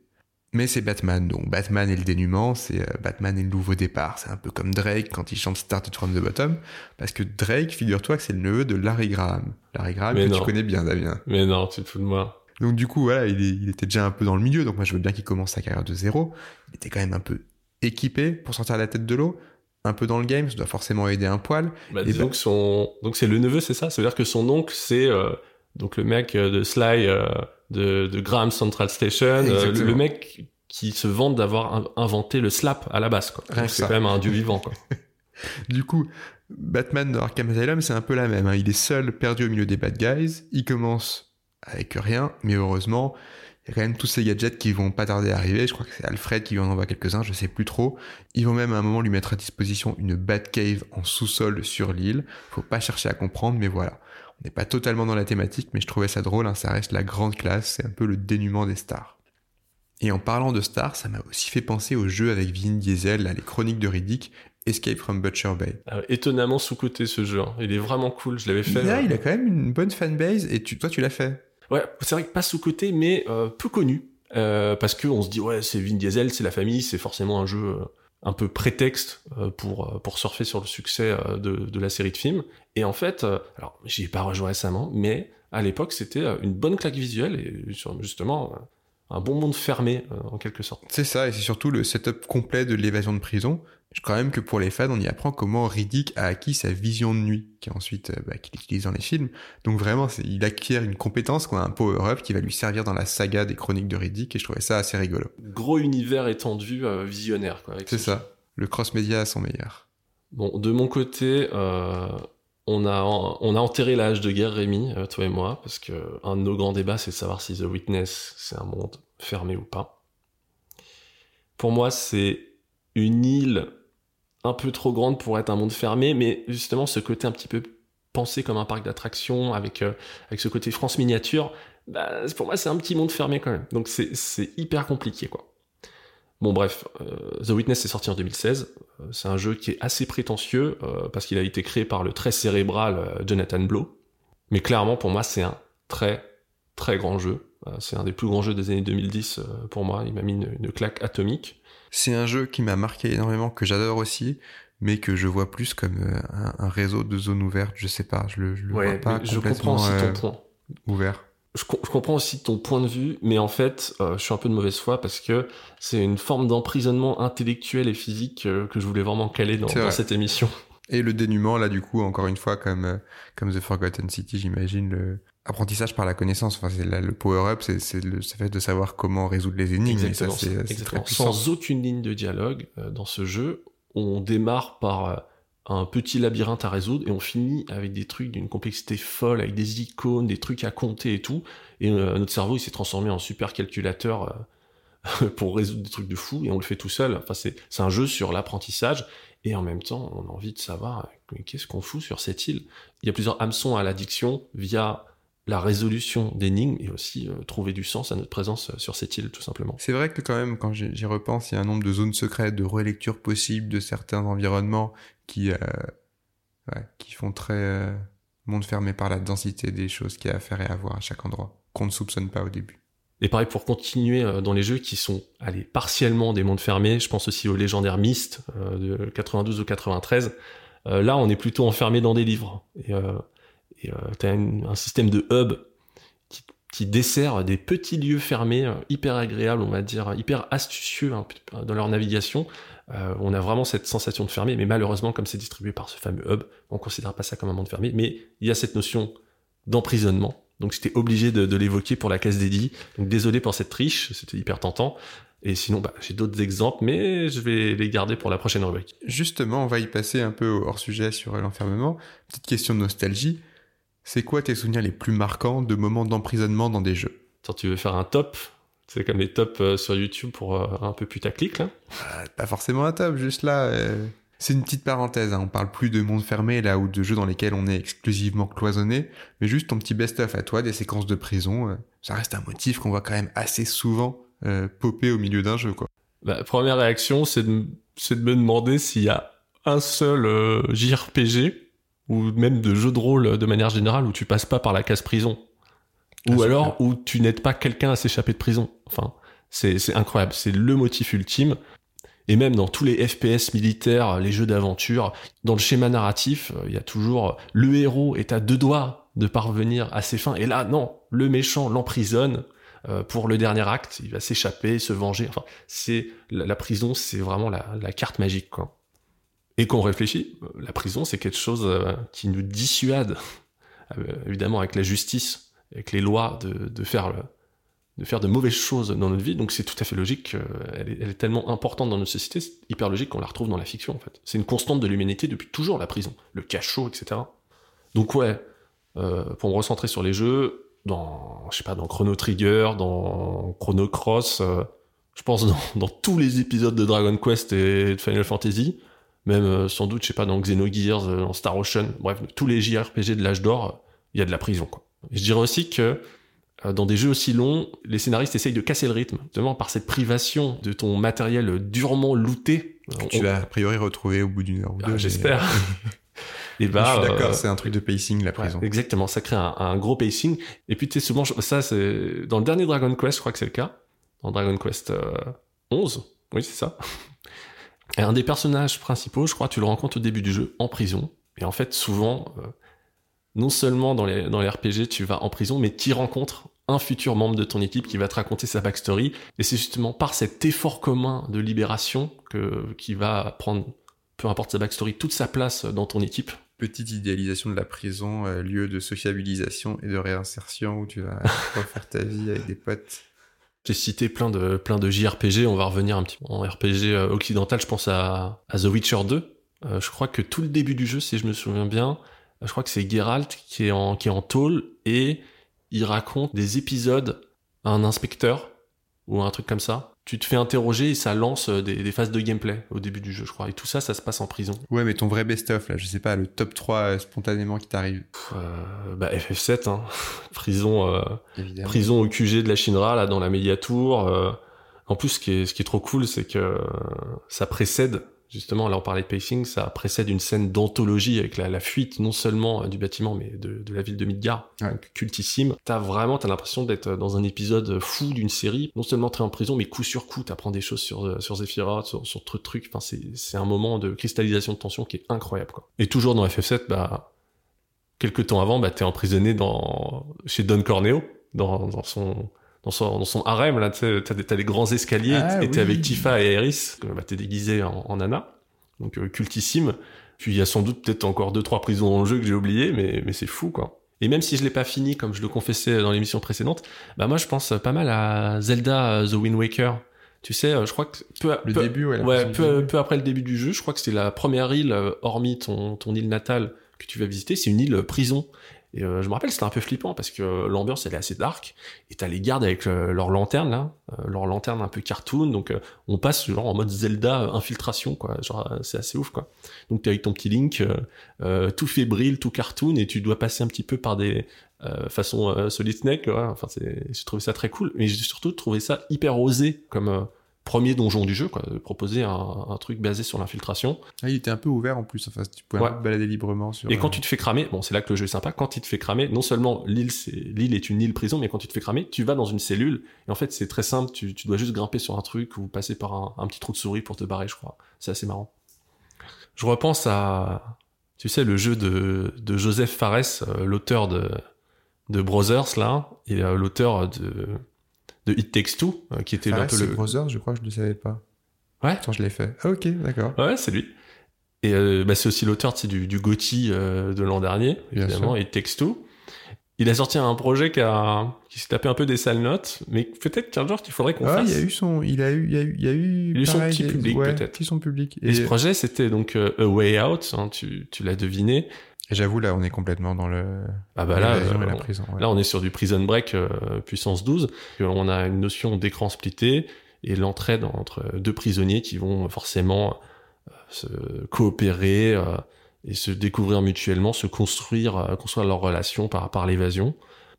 Mais c'est Batman, donc Batman et le dénuement, c'est euh, Batman et le nouveau départ. C'est un peu comme Drake quand il chante Started from the Bottom, parce que Drake, figure-toi que c'est le neveu de Larry Graham. Larry Graham que tu connais bien, Damien. Mais non, tu te fous de moi. Donc du coup, voilà, il, était déjà un peu dans le milieu, donc moi je veux bien qu'il commence sa carrière de zéro. Il était quand même un peu équipé pour sortir la tête de l'eau, un peu dans le game, ça doit forcément aider un poil. Bah, et donc son, donc c'est le neveu, c'est ça? Ça veut dire que son oncle, c'est euh, donc le mec euh, de Sly euh, de, de Graham Central Station, euh, le mec qui se vantent d'avoir in- inventé le slap à la base. C'est quand même un dieu vivant. Quoi. [LAUGHS] Du coup, Batman dans Arkham Asylum, c'est un peu la même. hein. Il est seul, perdu au milieu des bad guys. Il commence avec rien, mais heureusement, il y a quand même tous ces gadgets qui vont pas tarder à arriver. Je crois que c'est Alfred qui lui en envoie quelques-uns, je sais plus trop. Ils vont même à un moment lui mettre à disposition une Batcave en sous-sol sur l'île. Faut pas chercher à comprendre, mais voilà. On n'est pas totalement dans la thématique, mais je trouvais ça drôle. hein. Ça reste la grande classe, c'est un peu le dénuement des stars. Et en parlant de stars, ça m'a aussi fait penser au jeu avec Vin Diesel, là, les chroniques de Riddick, Escape from Butcher Bay. Euh, étonnamment sous-côté ce jeu. hein. Il est vraiment cool. Je l'avais fait. Il a, euh, il a quand même une bonne fanbase et tu, toi tu l'as fait. Ouais, c'est vrai que pas sous-côté, mais euh, peu connu. Euh, parce que on se dit, ouais, c'est Vin Diesel, c'est la famille, c'est forcément un jeu euh, un peu prétexte euh, pour, pour surfer sur le succès de, de la série de films. Et en fait, euh, alors, j'y ai pas rejoué récemment, mais à l'époque, c'était euh, une bonne claque visuelle et sur- justement euh, un bon monde fermé, euh, en quelque sorte. C'est ça, et c'est surtout le setup complet de l'évasion de prison. Je crois même que pour les fans, on y apprend comment Riddick a acquis sa vision de nuit, qui ensuite euh, bah, qu'il utilise dans les films. Donc vraiment, il acquiert une compétence, quoi, un power-up qui va lui servir dans la saga des chroniques de Riddick, et je trouvais ça assez rigolo. Gros univers étendu, euh, visionnaire, quoi. C'est ce ça, le cross-média à son meilleur. Bon, de mon côté, euh, on, a, on a enterré l'âge de guerre, Rémi, euh, toi et moi, parce que un de nos grands débats, c'est de savoir si The Witness, c'est un monde fermé ou pas. Pour moi, c'est une île un peu trop grande pour être un monde fermé, mais justement, ce côté un petit peu pensé comme un parc d'attractions, avec, euh, avec ce côté France miniature, bah, pour moi, c'est un petit monde fermé quand même. Donc, c'est hyper compliqué, quoi. Bon bref, euh, The Witness est sorti en 2016. Euh, c'est un jeu qui est assez prétentieux euh, parce qu'il a été créé par le très cérébral euh, Jonathan Blow. Mais clairement pour moi c'est un très très grand jeu. Euh, c'est un des plus grands jeux des années 2010 euh, pour moi. Il m'a mis une, une claque atomique. C'est un jeu qui m'a marqué énormément, que j'adore aussi, mais que je vois plus comme euh, un, un réseau de zones ouvertes, je sais pas, je le, je le vois pas je comprends complètement aussi ton point. ouvert. Je, com- je comprends aussi ton point de vue, mais en fait, euh, je suis un peu de mauvaise foi parce que c'est une forme d'emprisonnement intellectuel et physique euh, que je voulais vraiment caler dans, cette émission. Et le dénuement, là, du coup, encore une fois, comme, euh, comme The Forgotten City, j'imagine, le apprentissage par la connaissance. Enfin, c'est là, le power-up, c'est, le fait de savoir comment résoudre les énigmes. et ça, Exactement. Sans aucune ligne de dialogue euh, dans ce jeu, on démarre par un petit labyrinthe à résoudre et on finit avec des trucs d'une complexité folle, avec des icônes, des trucs à compter et tout. Et euh, notre cerveau, il s'est transformé en super calculateur euh, [LAUGHS] pour résoudre des trucs de fou et on le fait tout seul. Enfin, c'est, un jeu sur l'apprentissage et en même temps, on a envie de savoir qu'est-ce qu'on fout sur cette île? Il y a plusieurs hameçons à l'addiction via la résolution d'énigmes et aussi euh, trouver du sens à notre présence euh, sur cette île, tout simplement. C'est vrai que quand même, quand j'y repense, il y a un nombre de zones secrètes, de relectures possibles de certains environnements qui, euh, ouais, qui font très euh, monde fermé par la densité des choses qu'il y a à faire et à voir à chaque endroit, qu'on ne soupçonne pas au début. Et pareil pour continuer dans les jeux qui sont allez, partiellement des mondes fermés, je pense aussi au légendaire Myst de 92 ou 93. Euh, là, on est plutôt enfermé dans des livres. Et et euh, t'as une- un système de hub qui, qui dessert des petits lieux fermés, euh, hyper agréables, on va dire, hyper astucieux hein, dans leur navigation. Euh, on a vraiment cette sensation de fermé, mais malheureusement, comme c'est distribué par ce fameux hub, on considère pas ça comme un monde fermé. Mais il y a cette notion d'emprisonnement. Donc j'étais obligé de, de l'évoquer pour la case dédiée. Donc désolé pour cette triche, c'était hyper tentant. Et sinon, bah, j'ai d'autres exemples, mais je vais les garder pour la prochaine rubrique. Justement, on va y passer un peu hors sujet sur l'enfermement. Petite question de nostalgie. C'est quoi tes souvenirs les plus marquants de moments d'emprisonnement dans des jeux? Tu veux faire un top? C'est comme les tops euh, sur YouTube pour euh, un peu putaclic, là Ah, Pas forcément un top, juste là. euh, C'est une petite parenthèse, hein. on parle plus de monde fermé là ou de jeux dans lesquels on est exclusivement cloisonné, mais juste ton petit best-of à toi, des séquences de prison, ça reste un motif qu'on voit quand même assez souvent popper au milieu d'un jeu quoi. bah, Première réaction, c'est de, me demander s'il y a un seul JRPG, ou même de jeu de rôle de manière générale, où tu passes pas par la case prison. Ah, Ou alors où tu n'aides pas quelqu'un à s'échapper de prison. Enfin, c'est incroyable, c'est le motif ultime. Et même dans tous les FPS militaires, les jeux d'aventure, dans le schéma narratif, euh, il y a toujours le héros est à deux doigts de parvenir à ses fins. Et là, non, le méchant l'emprisonne euh, pour le dernier acte. Il va s'échapper, se venger. Enfin, c'est la, la prison, c'est vraiment la, la carte magique, quoi. Et qu'on réfléchit, euh, la prison, c'est quelque chose euh, qui nous dissuade, euh, évidemment avec la justice, avec les lois, de, de faire de mauvaises choses dans notre vie. Donc c'est tout à fait logique. Elle est, elle est tellement importante dans notre société, c'est hyper logique qu'on la retrouve dans la fiction en fait. C'est une constante de l'humanité depuis toujours la prison, le cachot, etc. Donc ouais, euh, pour me recentrer sur les jeux, dans je sais pas, dans Chrono Trigger, dans Chrono Cross, euh, je pense dans, dans, tous les épisodes de Dragon Quest et de Final Fantasy, même euh, sans doute, je sais pas, dans Xenogears, euh, dans Star Ocean, bref, tous les JRPG de l'âge d'or, il y a de la prison quoi. Je dirais aussi que euh, dans des jeux aussi longs, les scénaristes essayent de casser le rythme, justement par cette privation de ton matériel durement looté. Que tu vas a priori retrouver au bout d'une heure ou deux. Ah, J'espère. [LAUGHS] Et bah, je suis d'accord, euh, c'est un truc de pacing la prison. Ouais, exactement, ça crée un, un, gros pacing. Et puis tu sais souvent, ça c'est dans le dernier Dragon Quest, je crois que c'est le cas, dans Dragon Quest euh, 11, oui c'est ça. Et un des personnages principaux, je crois, tu le rencontres au début du jeu en prison. Et en fait, souvent, euh, non seulement dans les, dans les RPG, tu vas en prison, mais tu rencontres un futur membre de ton équipe qui va te raconter sa backstory. Et c'est justement par cet effort commun de libération que, qui va prendre, peu importe sa backstory, toute sa place dans ton équipe. Petite idéalisation de la prison, euh, lieu de sociabilisation et de réinsertion où tu vas [LAUGHS] refaire ta vie avec des potes. J'ai cité plein de, plein JRPG, on va revenir un petit peu en RPG euh, occidental, je pense à, The Witcher 2. Euh, je crois que tout le début du jeu, si je me souviens bien, je crois que c'est Geralt qui est en, qui est en tôle et il raconte des épisodes à un inspecteur ou un truc comme ça. Tu te fais interroger et ça lance des, des, phases de gameplay au début du jeu, je crois. Et tout ça, ça se passe en prison. Ouais, mais ton vrai best-of, là, je sais pas, le top 3 euh, spontanément qui t'arrive. Euh, bah, FF7, hein. [LAUGHS] prison, euh, prison au QG de la Shinra, là, dans la médiatour. Euh. En plus, ce qui est, ce qui est trop cool, c'est que ça précède justement, là on parlait de pacing, ça précède une scène d'anthologie avec la, la, fuite non seulement du bâtiment, mais de, de la ville de Midgar, ouais. cultissime. T'as vraiment, t'as l'impression d'être dans un épisode fou d'une série, non seulement t'es en prison, mais coup sur coup, t'apprends des choses sur, sur Zephyra, sur, sur trucs, trucs. Enfin, c'est, c'est un moment de cristallisation de tension qui est incroyable, quoi. Et toujours dans FF7, bah, quelques temps avant, bah, t'es emprisonné dans, chez Don Corneo, dans, dans son, dans son, dans son harem, là, tu t'as des, des grands escaliers, ah, et t'es oui. avec Tifa et Eris, bah, t'es déguisé en, en Anna, donc euh, cultissime. Puis il y a sans doute peut-être encore deux, trois prisons dans le jeu que j'ai oublié, mais, mais c'est fou, quoi. Et même si je l'ai pas fini, comme je le confessais dans l'émission précédente, bah moi je pense pas mal à Zelda The Wind Waker. Tu sais, je crois que peu, le peu, début, ouais, ouais peu, peu, après le début du jeu, je crois que c'est la première île, hormis ton, ton île natale, que tu vas visiter, c'est une île prison. Et euh, je me rappelle, c'était un peu flippant parce que euh, l'ambiance elle est assez dark. Et t'as les gardes avec euh, leur lanterne là, leur lanterne un peu cartoon. Donc on passe genre en mode Zelda infiltration quoi. Genre c'est assez ouf quoi. Donc t'es avec ton petit Link, tout fébrile, tout cartoon, et tu dois passer un petit peu par des façons Solid Snake. Ouais. Enfin c'est, j'ai trouvé ça très cool. Mais j'ai surtout trouvé ça hyper osé comme premier donjon du jeu, quoi, de proposer un, un truc basé sur l'infiltration. Ah, il était un peu ouvert en plus, enfin, tu pouvais Ouais. te balader librement sur. Et quand euh, tu te fais cramer, bon, c'est là que le jeu est sympa, quand il te fait cramer, non seulement l'île, c'est, l'île est une île prison, mais quand tu te fais cramer, tu vas dans une cellule, et en fait, c'est très simple, tu, tu dois juste grimper sur un truc ou passer par un, un petit trou de souris pour te barrer, je crois. C'est assez marrant. Je repense à, tu sais, le jeu de, de Joseph Fares, euh, l'auteur de, de Brothers, là, et euh, l'auteur de, de It Takes Two, euh, qui était Fares, un peu le... Brothers, je crois je le savais pas. Ouais. Attends, je l'ai fait. Ah, ok, d'accord. Ouais, c'est lui. Et euh, bah, c'est aussi l'auteur du, du GOTY euh, de l'an dernier, évidemment, et Takes Two. Il a sorti un projet qui, a, qui s'est tapé un peu des sales notes, mais peut-être qu'un jour qu'il faudrait qu'on Ah, fasse. il y a eu son, il a eu, il a eu, il y a eu. Il a eu son pareil, petit public, ouais, peut-être. petit son public. Et, Et, ce projet, c'était donc euh, A Way Out, hein, tu, tu l'as deviné. Et j'avoue, là, on est complètement dans le. Ah bah là, et euh, la on- prison. ouais. Là, on est sur du Prison Break euh, puissance 12. Et On a une notion d'écran splitté et l'entraide entre deux prisonniers qui vont forcément euh, se coopérer euh, et se découvrir mutuellement, se construire, euh, construire leur relation par, par l'évasion.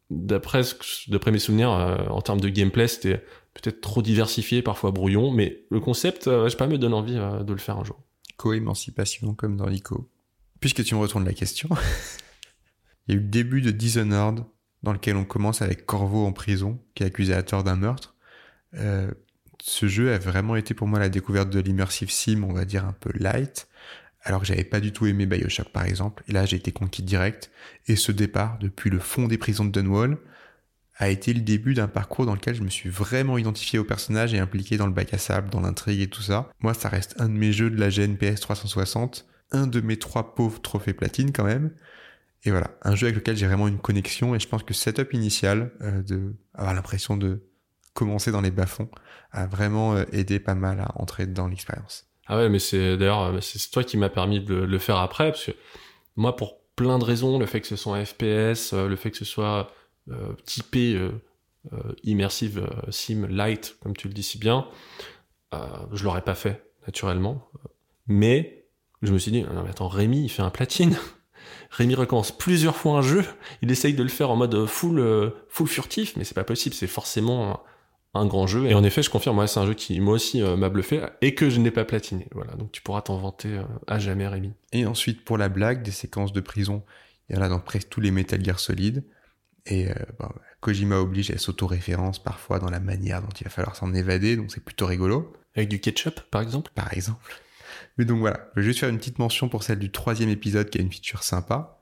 D'après d'après mes souvenirs, euh, en termes de gameplay, c'était peut-être trop diversifié, parfois brouillon, mais le concept, euh, je sais pas, me donne envie euh, de le faire un jour. Co-émancipation, comme dans l'ICO. Puisque tu me retournes la question, [LAUGHS] il y a eu le début de Dishonored, dans lequel on commence avec Corvo en prison, qui est accusé à tort d'un meurtre. Euh, ce jeu a vraiment été pour moi la découverte de l'immersive sim, on va dire un peu light, alors que j'avais pas du tout aimé Bioshock par exemple. Et là, j'ai été conquis direct. Et ce départ, depuis le fond des prisons de Dunwall, a été le début d'un parcours dans lequel je me suis vraiment identifié au personnage et impliqué dans le bac à sable, dans l'intrigue et tout ça. Moi, ça reste un de mes jeux de la GNPS 360, un de mes trois pauvres trophées platine quand même. Et voilà, un jeu avec lequel j'ai vraiment une connexion et je pense que setup initial, euh, de avoir l'impression de commencer dans les bas-fonds a vraiment euh, aidé pas mal à entrer dans l'expérience. Ah ouais, mais c'est d'ailleurs euh, c'est toi qui m'a permis de le faire après parce que moi pour plein de raisons, le fait que ce soit un FPS, le fait que ce soit typé immersive sim light comme tu le dis si bien, je l'aurais pas fait naturellement. Mais je me suis dit non mais attends Rémi il fait un platine. Rémi recommence plusieurs fois un jeu, il essaye de le faire en mode full, euh, full furtif, mais c'est pas possible, c'est forcément un, grand jeu. Et en effet, je confirme, c'est un jeu qui, moi aussi, euh, m'a bluffé et que je n'ai pas platiné. Voilà, donc tu pourras t'en vanter euh, à jamais, Rémi. Et ensuite, pour la blague, des séquences de prison, il y en a dans presque tous les Metal Gear Solid. Et Kojima oblige, elle s'auto-référence parfois dans la manière dont il va falloir s'en évader, donc c'est plutôt rigolo. Avec du ketchup, par exemple Par exemple. Mais donc voilà, je vais juste faire une petite mention pour celle du troisième épisode qui a une feature sympa.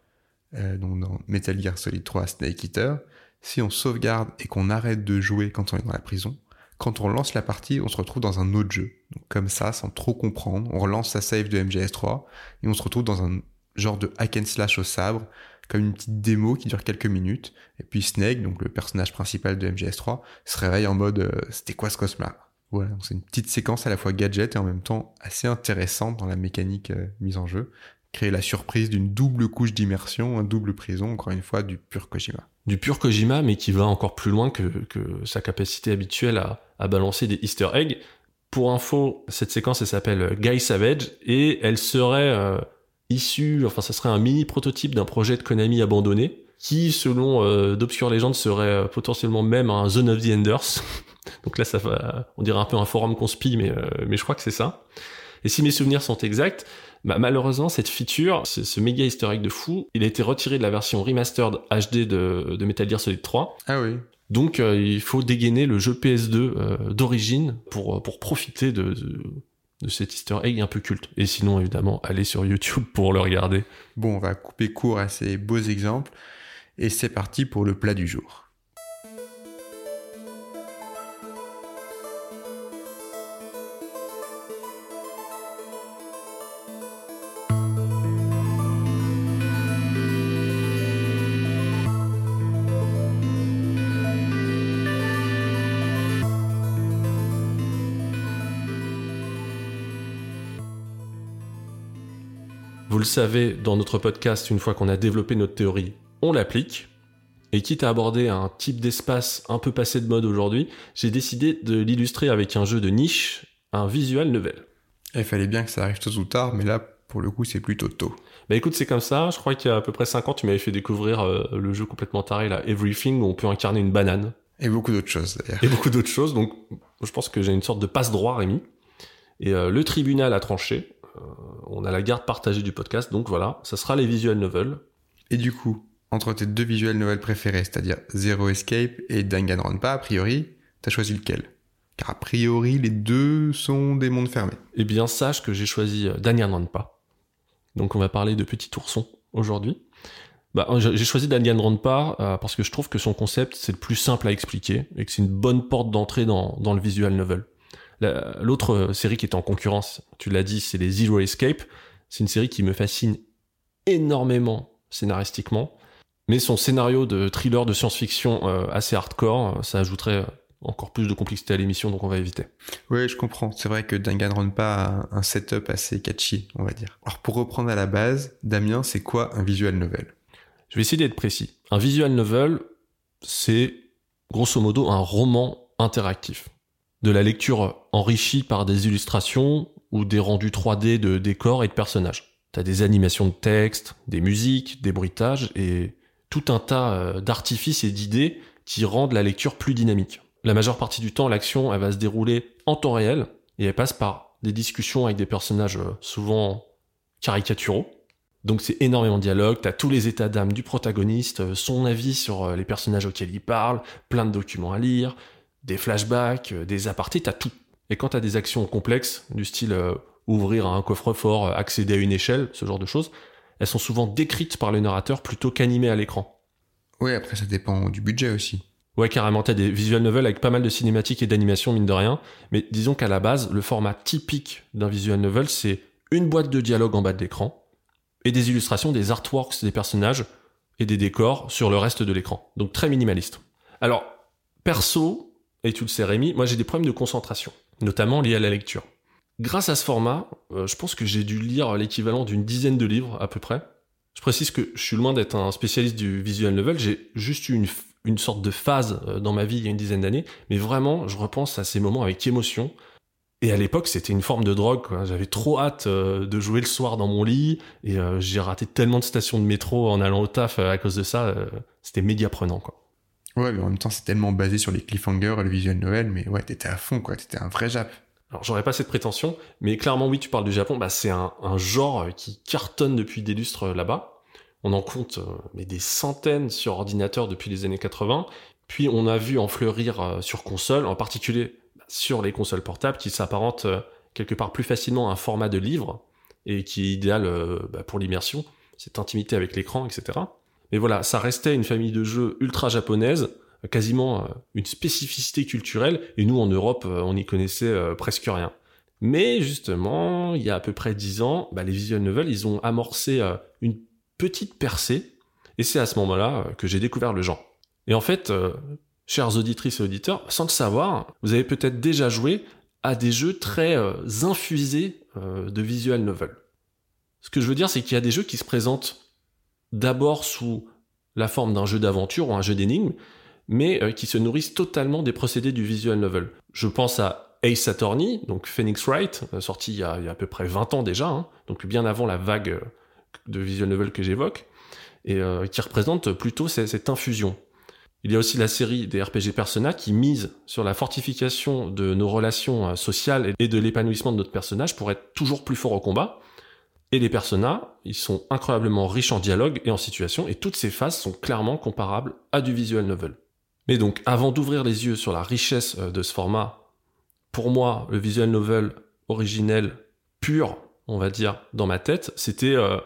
Euh, donc dans Metal Gear Solid 3 Snake Eater, si on sauvegarde et qu'on arrête de jouer quand on est dans la prison, quand on lance la partie, on se retrouve dans un autre jeu. Donc comme ça, sans trop comprendre, on relance sa save de MGS3 et on se retrouve dans un genre de hack and slash au sabre, comme une petite démo qui dure quelques minutes. Et puis Snake, donc le personnage principal de MGS3, se réveille en mode euh, c'était quoi ce cosma voilà, c'est une petite séquence à la fois gadget et en même temps assez intéressante dans la mécanique euh, mise en jeu. Créer la surprise d'une double couche d'immersion, un double prison, encore une fois, du pur Kojima. Du pur Kojima, mais qui va encore plus loin que, sa capacité habituelle à, balancer des easter eggs. Pour info, cette séquence, elle s'appelle Guy Savage, et elle serait euh, issue, enfin, ça serait un mini prototype d'un projet de Konami abandonné, qui, selon euh, d'obscures légendes, serait potentiellement même un Zone of the Enders. [LAUGHS] Donc là, ça va, on dirait un peu un forum conspi, mais, euh, mais je crois que c'est ça. Et si mes souvenirs sont exacts, bah, malheureusement, cette feature, ce, méga egg de fou, il a été retiré de la version remastered HD de, de Metal Gear Solid 3. Ah oui. Donc euh, il faut dégainer le jeu PS2 euh, d'origine pour, pour profiter de, de, de, cet easter egg un peu culte. Et sinon, évidemment, allez sur YouTube [LAUGHS] pour le regarder. Bon, on va couper court à ces beaux exemples. Et c'est parti pour le plat du jour. Vous le savez, dans notre podcast, une fois qu'on a développé notre théorie, on l'applique. Et quitte à aborder un type d'espace un peu passé de mode aujourd'hui, j'ai décidé de l'illustrer avec un jeu de niche, un visual novel. Il fallait bien que ça arrive tôt ou tard, mais là, pour le coup, c'est plutôt tôt. Bah écoute, c'est comme ça. Je crois qu'il y a à peu près 5 ans, tu m'avais fait découvrir euh, le jeu complètement taré, là, Everything, où on peut incarner une banane. Et beaucoup d'autres choses, d'ailleurs. Et beaucoup d'autres choses. Donc, je pense que j'ai une sorte de passe-droit, Rémi. Et euh, le tribunal a tranché. Euh, on a la garde partagée du podcast, donc voilà, ça sera les visual novels. Et du coup, entre tes deux visual novels préférés, c'est-à-dire Zero Escape et Danganronpa, a priori, t'as choisi lequel? Car a priori, les deux sont des mondes fermés. Eh bien, sache que j'ai choisi euh, Danganronpa. Donc on va parler de Petit Ourson aujourd'hui. Bah, j'ai choisi Danganronpa euh, parce que je trouve que son concept c'est le plus simple à expliquer et que c'est une bonne porte d'entrée dans, dans le visual novel. L'autre euh, série qui est en concurrence, tu l'as dit, c'est les Zero Escape. C'est une série qui me fascine énormément scénaristiquement. Mais son scénario de thriller de science-fiction euh, assez hardcore, euh, ça ajouterait encore plus de complexité à l'émission, donc on va éviter. Oui, je comprends. C'est vrai que Danganronpa a un setup assez catchy, on va dire. Alors pour reprendre à la base, Damien, c'est quoi un visual novel? Je vais essayer d'être précis. Un visual novel, c'est grosso modo un roman interactif de la lecture enrichie par des illustrations ou des rendus 3D de décors et de personnages. T'as des animations de texte, des musiques, des bruitages et tout un tas euh, d'artifices et d'idées qui rendent la lecture plus dynamique. La majeure partie du temps, l'action, va se dérouler en temps réel et elle passe par des discussions avec des personnages euh, souvent caricaturaux. Donc c'est énormément de dialogue, t'as tous les états d'âme du protagoniste, euh, son avis sur les personnages auxquels il parle, plein de documents à lire, des flashbacks, euh, des apartés, t'as tout. Et quand t'as des actions complexes, du style euh, ouvrir un coffre-fort, euh, accéder à une échelle, ce genre de choses, elles sont souvent décrites par le narrateur plutôt qu'animées à l'écran. Oui, après ça dépend du budget aussi. Ouais, carrément, t'as des visual novels avec pas mal de cinématiques et d'animation, mine de rien. Mais disons qu'à la base, le format typique d'un visual novel, c'est une boîte de dialogue en bas de l'écran et des illustrations des artworks des personnages et des décors sur le reste de l'écran. Donc très minimaliste. Alors, perso, et tu le sais Rémi, moi j'ai des problèmes de concentration, notamment liés à la lecture. Grâce à ce format, euh, je pense que j'ai dû lire l'équivalent d'une dizaine de livres à peu près. Je précise que je suis loin d'être un spécialiste du visual novel, j'ai juste eu une, une sorte de phase euh, dans ma vie il y a une dizaine d'années, mais vraiment je repense à ces moments avec émotion. Et à l'époque, c'était une forme de drogue. J'avais trop hâte euh, de jouer le soir dans mon lit, et j'ai raté tellement de stations de métro en allant au taf à cause de ça. c'était média prenant, quoi. Ouais, mais en même temps, c'est tellement basé sur les cliffhangers et le visual novel, mais ouais, t'étais à fond, quoi. T'étais un vrai Jap. Alors j'aurais pas cette prétention, mais clairement oui, tu parles du Japon, bah c'est un, genre qui cartonne depuis des lustres euh, là-bas. On en compte euh, mais des centaines sur ordinateur depuis les années 80. Puis on a vu en fleurir euh, sur console, en particulier bah, sur les consoles portables, qui s'apparentent quelque part plus facilement à un format de livre et qui est idéal bah, pour l'immersion, cette intimité avec l'écran, etc. Mais voilà, ça restait une famille de jeux ultra japonaise quasiment euh, une spécificité culturelle, et nous en Europe, euh, on n'y connaissait euh, presque rien. Mais justement, il y a à peu près dix ans, bah, les visual novels, ils ont amorcé une petite percée, et c'est à ce moment-là que j'ai découvert le genre. Et en fait, chers auditrices et auditeurs, sans le savoir, vous avez peut-être déjà joué à des jeux très infusés de visual novel. Ce que je veux dire, c'est qu'il y a des jeux qui se présentent d'abord sous la forme d'un jeu d'aventure ou un jeu d'énigmes, mais euh, qui se nourrissent totalement des procédés du visual novel. Je pense à Ace Attorney, donc Phoenix Wright, euh, sorti il y, a, à peu près 20 ans déjà, hein, donc bien avant la vague euh, de visual novel que j'évoque, et qui représente plutôt cette, infusion. Il y a aussi la série des RPG Persona qui mise sur la fortification de nos relations sociales et de l'épanouissement de notre personnage pour être toujours plus fort au combat. Et les personnages, ils sont incroyablement riches en dialogue et en situation, et toutes ces phases sont clairement comparables à du visual novel. Mais donc, avant d'ouvrir les yeux sur la richesse euh, de ce format, pour moi, le visual novel originel, pur, on va dire, dans ma tête, c'était euh,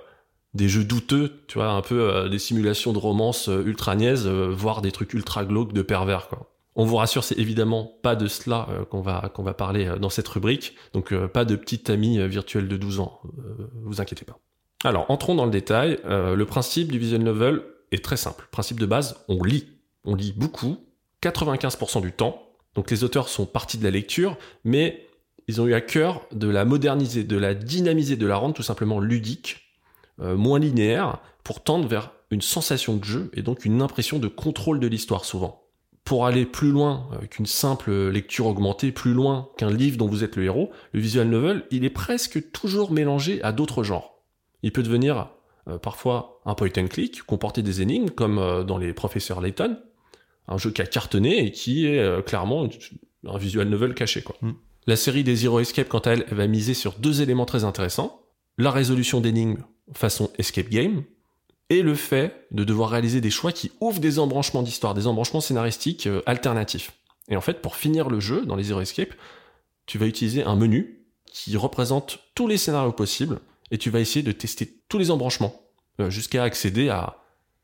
des jeux douteux, tu vois, un peu euh, des simulations de romance ultra niaises, voire des trucs ultra glauques de pervers, quoi. On vous rassure, c'est évidemment pas de cela qu'on va qu'on va parler dans cette rubrique, donc pas de petite amie virtuelle de 12 ans, vous inquiétez pas. Alors, entrons dans le détail. le principe du visual novel est très simple. Principe de base, on lit on lit beaucoup, 95% du temps. Donc les auteurs sont partis de la lecture, mais ils ont eu à cœur de la moderniser, de la dynamiser, de la rendre tout simplement ludique, euh, moins linéaire, pour tendre vers une sensation de jeu et donc une impression de contrôle de l'histoire souvent. Pour aller plus loin euh, qu'une simple lecture augmentée, plus loin qu'un livre dont vous êtes le héros, le visual novel, il est presque toujours mélangé à d'autres genres. Il peut devenir euh, parfois un point and click, comporter des énigmes comme dans les professeurs Layton, un jeu qui a cartonné et qui est euh, clairement un visual novel caché quoi. Mm. La série des Zero Escape quant à elle, elle va miser sur deux éléments très intéressants la résolution d'énigmes façon escape game le fait de devoir réaliser des choix qui ouvrent des embranchements d'histoire, des embranchements scénaristiques euh, alternatifs. Et en fait, pour finir le jeu dans les Zero Escape, tu vas utiliser un menu qui représente tous les scénarios possibles et tu vas essayer de tester tous les embranchements euh, jusqu'à accéder à,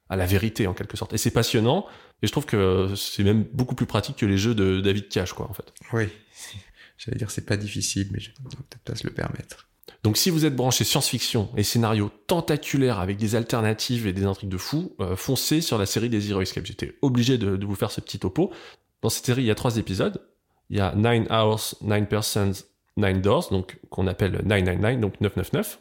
la vérité en quelque sorte. Et c'est passionnant et je trouve que c'est même beaucoup plus pratique que les jeux de David Cage, quoi, en fait. Oui. [LAUGHS] J'allais dire c'est pas difficile, mais je peut-être pas se le permettre. Donc si vous êtes branché science-fiction et scénario tentaculaire avec des alternatives et des intrigues de fou, euh, foncez sur la série des Zero Escape. J'étais obligé de, vous faire ce petit topo. Dans cette série, il y a trois épisodes. Il y a 9 Hours, 9 Persons, 9 Doors, donc qu'on appelle 999, donc 999.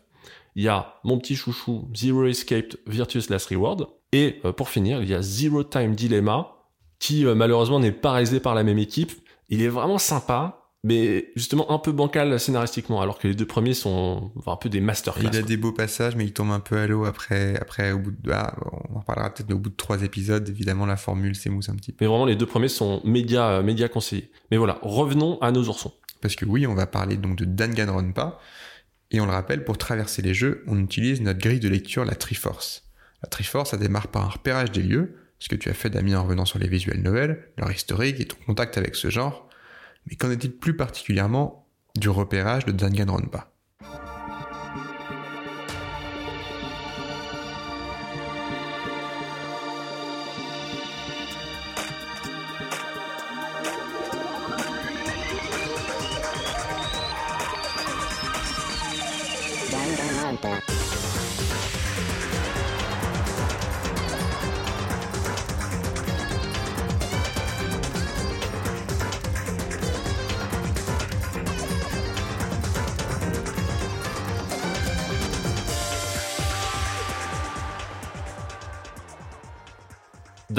Il y a mon petit chouchou Zero Escape Virtuous Last Reward. Et euh, pour finir, il y a Zero Time Dilemma, qui euh, malheureusement n'est pas réalisé par la même équipe. Il est vraiment sympa, mais justement un peu bancal scénaristiquement, alors que les deux premiers sont un peu des masterclass. Il a des beaux passages, mais il tombe un peu à l'eau après, après au bout de, ah, on en parlera peut-être au bout de trois épisodes. Évidemment, la formule s'émousse un petit peu. Mais vraiment, les deux premiers sont média, euh, média conseillés. Mais voilà, revenons à nos oursons. Parce que oui, on va parler donc de Danganronpa. Et on le rappelle, pour traverser les jeux, on utilise notre grille de lecture, la Triforce. La Triforce, ça démarre par un repérage des lieux, ce que tu as fait Damien en revenant sur les visuels novels, leur historique et ton contact avec ce genre, mais qu'en est-il plus particulièrement du repérage de Danganronpa?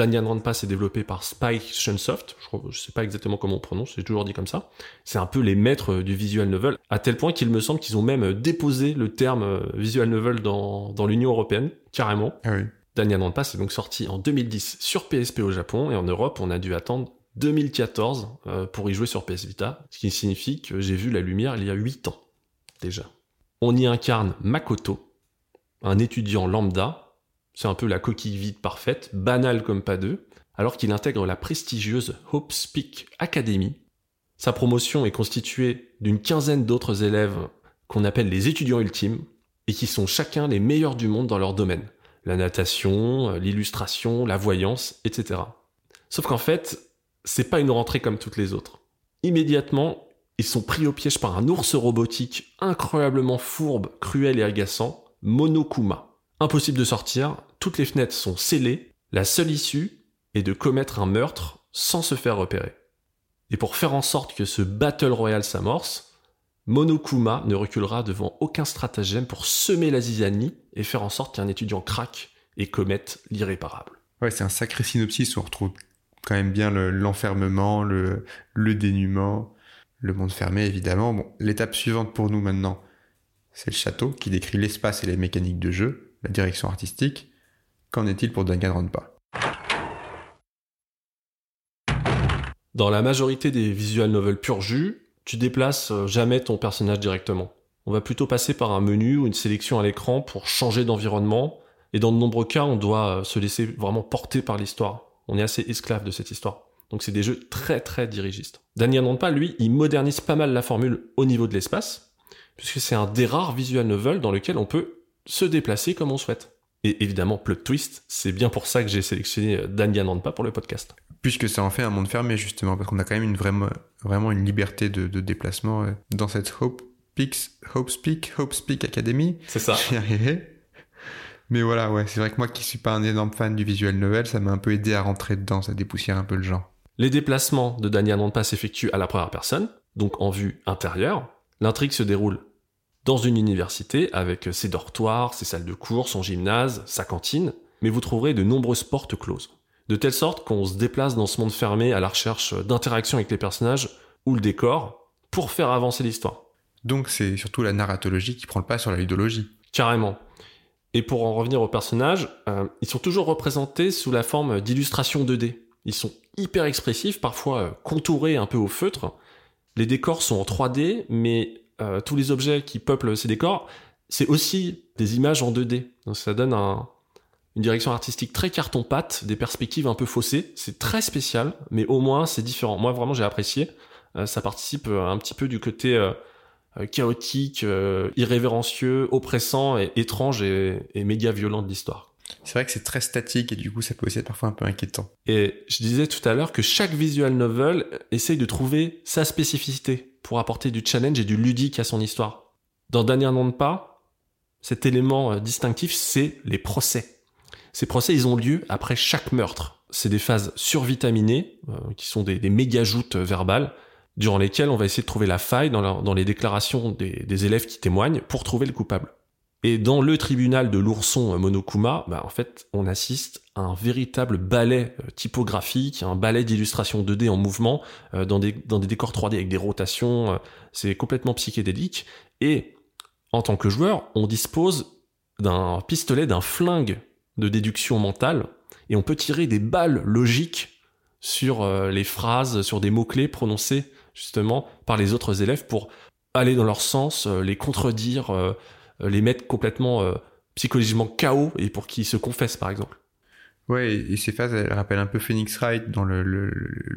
Danganronpa est développé par Spike Chunsoft, je, je sais pas exactement comment on prononce, j'ai toujours dit comme ça. C'est un peu les maîtres du visual novel, à tel point qu'il me semble qu'ils ont même déposé le terme euh, visual novel dans, dans l'Union Européenne, carrément. Ah oui. Danganronpa est donc sorti en 2010 sur PSP au Japon, et en Europe, on a dû attendre 2014 euh, pour y jouer sur PS Vita, ce qui signifie que j'ai vu la lumière il y a 8 ans, déjà. On y incarne Makoto, un étudiant lambda, c'est un peu la coquille vide parfaite, banale comme pas deux, alors qu'il intègre la prestigieuse Hope Speak Academy. Sa promotion est constituée d'une quinzaine d'autres élèves qu'on appelle les étudiants ultimes, et qui sont chacun les meilleurs du monde dans leur domaine. La natation, l'illustration, la voyance, etc. Sauf qu'en fait, c'est pas une rentrée comme toutes les autres. Immédiatement, ils sont pris au piège par un ours robotique incroyablement fourbe, cruel et agaçant, Monokuma. Impossible de sortir, toutes les fenêtres sont scellées, la seule issue est de commettre un meurtre sans se faire repérer. Et pour faire en sorte que ce Battle Royale s'amorce, Monokuma ne reculera devant aucun stratagème pour semer la zizanie et faire en sorte qu'un étudiant craque et commette l'irréparable. Ouais, c'est un sacré synopsis on retrouve quand même bien l'enfermement, le, le, dénuement, le monde fermé évidemment. Bon, l'étape suivante pour nous maintenant, c'est le château qui décrit l'espace et les mécaniques de jeu la direction artistique. Qu'en est-il pour Danganronpa Dans la majorité des visual novels pur jus, tu déplaces euh, jamais ton personnage directement. On va plutôt passer par un menu ou une sélection à l'écran pour changer d'environnement, et dans de nombreux cas, on doit euh, se laisser vraiment porter par l'histoire. On est assez esclave de cette histoire. Donc c'est des jeux très très dirigistes. Danganronpa, lui, il modernise pas mal la formule au niveau de l'espace, puisque c'est un des rares visual novels dans lequel on peut se déplacer comme on souhaite. Et évidemment, plot twist, c'est bien pour ça que j'ai sélectionné euh, Danganronpa pour le podcast. Puisque ça en fait un monde fermé, justement, parce qu'on a quand même une vraiment, vraiment une liberté de, déplacement euh, dans cette Hope Peaks, Hope Speak, Hope Speak Academy. C'est ça. J'y Mais voilà, ouais, c'est vrai que moi qui suis pas un énorme fan du visual novel, ça m'a un peu aidé à rentrer dedans, ça dépoussière un peu le genre. Les déplacements de Danganronpa s'effectuent à la première personne, donc en vue intérieure. L'intrigue se déroule dans une université avec ses dortoirs, ses salles de cours, son gymnase, sa cantine, mais vous trouverez de nombreuses portes closes. De telle sorte qu'on se déplace dans ce monde fermé à la recherche d'interactions avec les personnages ou le décor pour faire avancer l'histoire. Donc c'est surtout la narratologie qui prend le pas sur la ludologie. Carrément. Et pour en revenir aux personnages, euh, ils sont toujours représentés sous la forme d'illustrations 2D. Ils sont hyper expressifs, parfois contourés un peu au feutre. Les décors sont en 3D, mais euh, tous les objets qui peuplent ces décors, c'est aussi des images en 2D. Donc ça donne une direction artistique très carton-pâte, des perspectives un peu faussées. C'est très spécial, mais au moins c'est différent. Moi vraiment j'ai apprécié. Euh, ça participe euh, un petit peu du côté chaotique, irrévérencieux, oppressant et étrange et, et méga violent de l'histoire. C'est vrai que c'est très statique et du coup ça peut aussi être parfois un peu inquiétant. Et je disais tout à l'heure que chaque visual novel essaye de trouver sa spécificité pour apporter du challenge et du ludique à son histoire. Dans Dernier Nom de Pas, cet élément euh, distinctif, c'est les procès. Ces procès, ils ont lieu après chaque meurtre. C'est des phases survitaminées, euh, qui sont des, des méga-joutes euh, verbales, durant lesquelles on va essayer de trouver la faille dans, les déclarations des, élèves qui témoignent pour trouver le coupable. Et dans le tribunal de l'ourson Monokuma, bah, en fait, on assiste un véritable ballet euh, typographique, un ballet d'illustration 2D en mouvement, euh, dans, des, décors 3D avec des rotations, euh, c'est complètement psychédélique. Et en tant que joueur, on dispose d'un pistolet, d'un flingue de déduction mentale, et on peut tirer des balles logiques sur les phrases, sur des mots-clés prononcés justement par les autres élèves pour aller dans leur sens, les contredire, les mettre complètement psychologiquement KO et pour qu'ils se confessent, par exemple. Ouais, et ces phases, elles rappellent un peu Phoenix Wright dans le, le,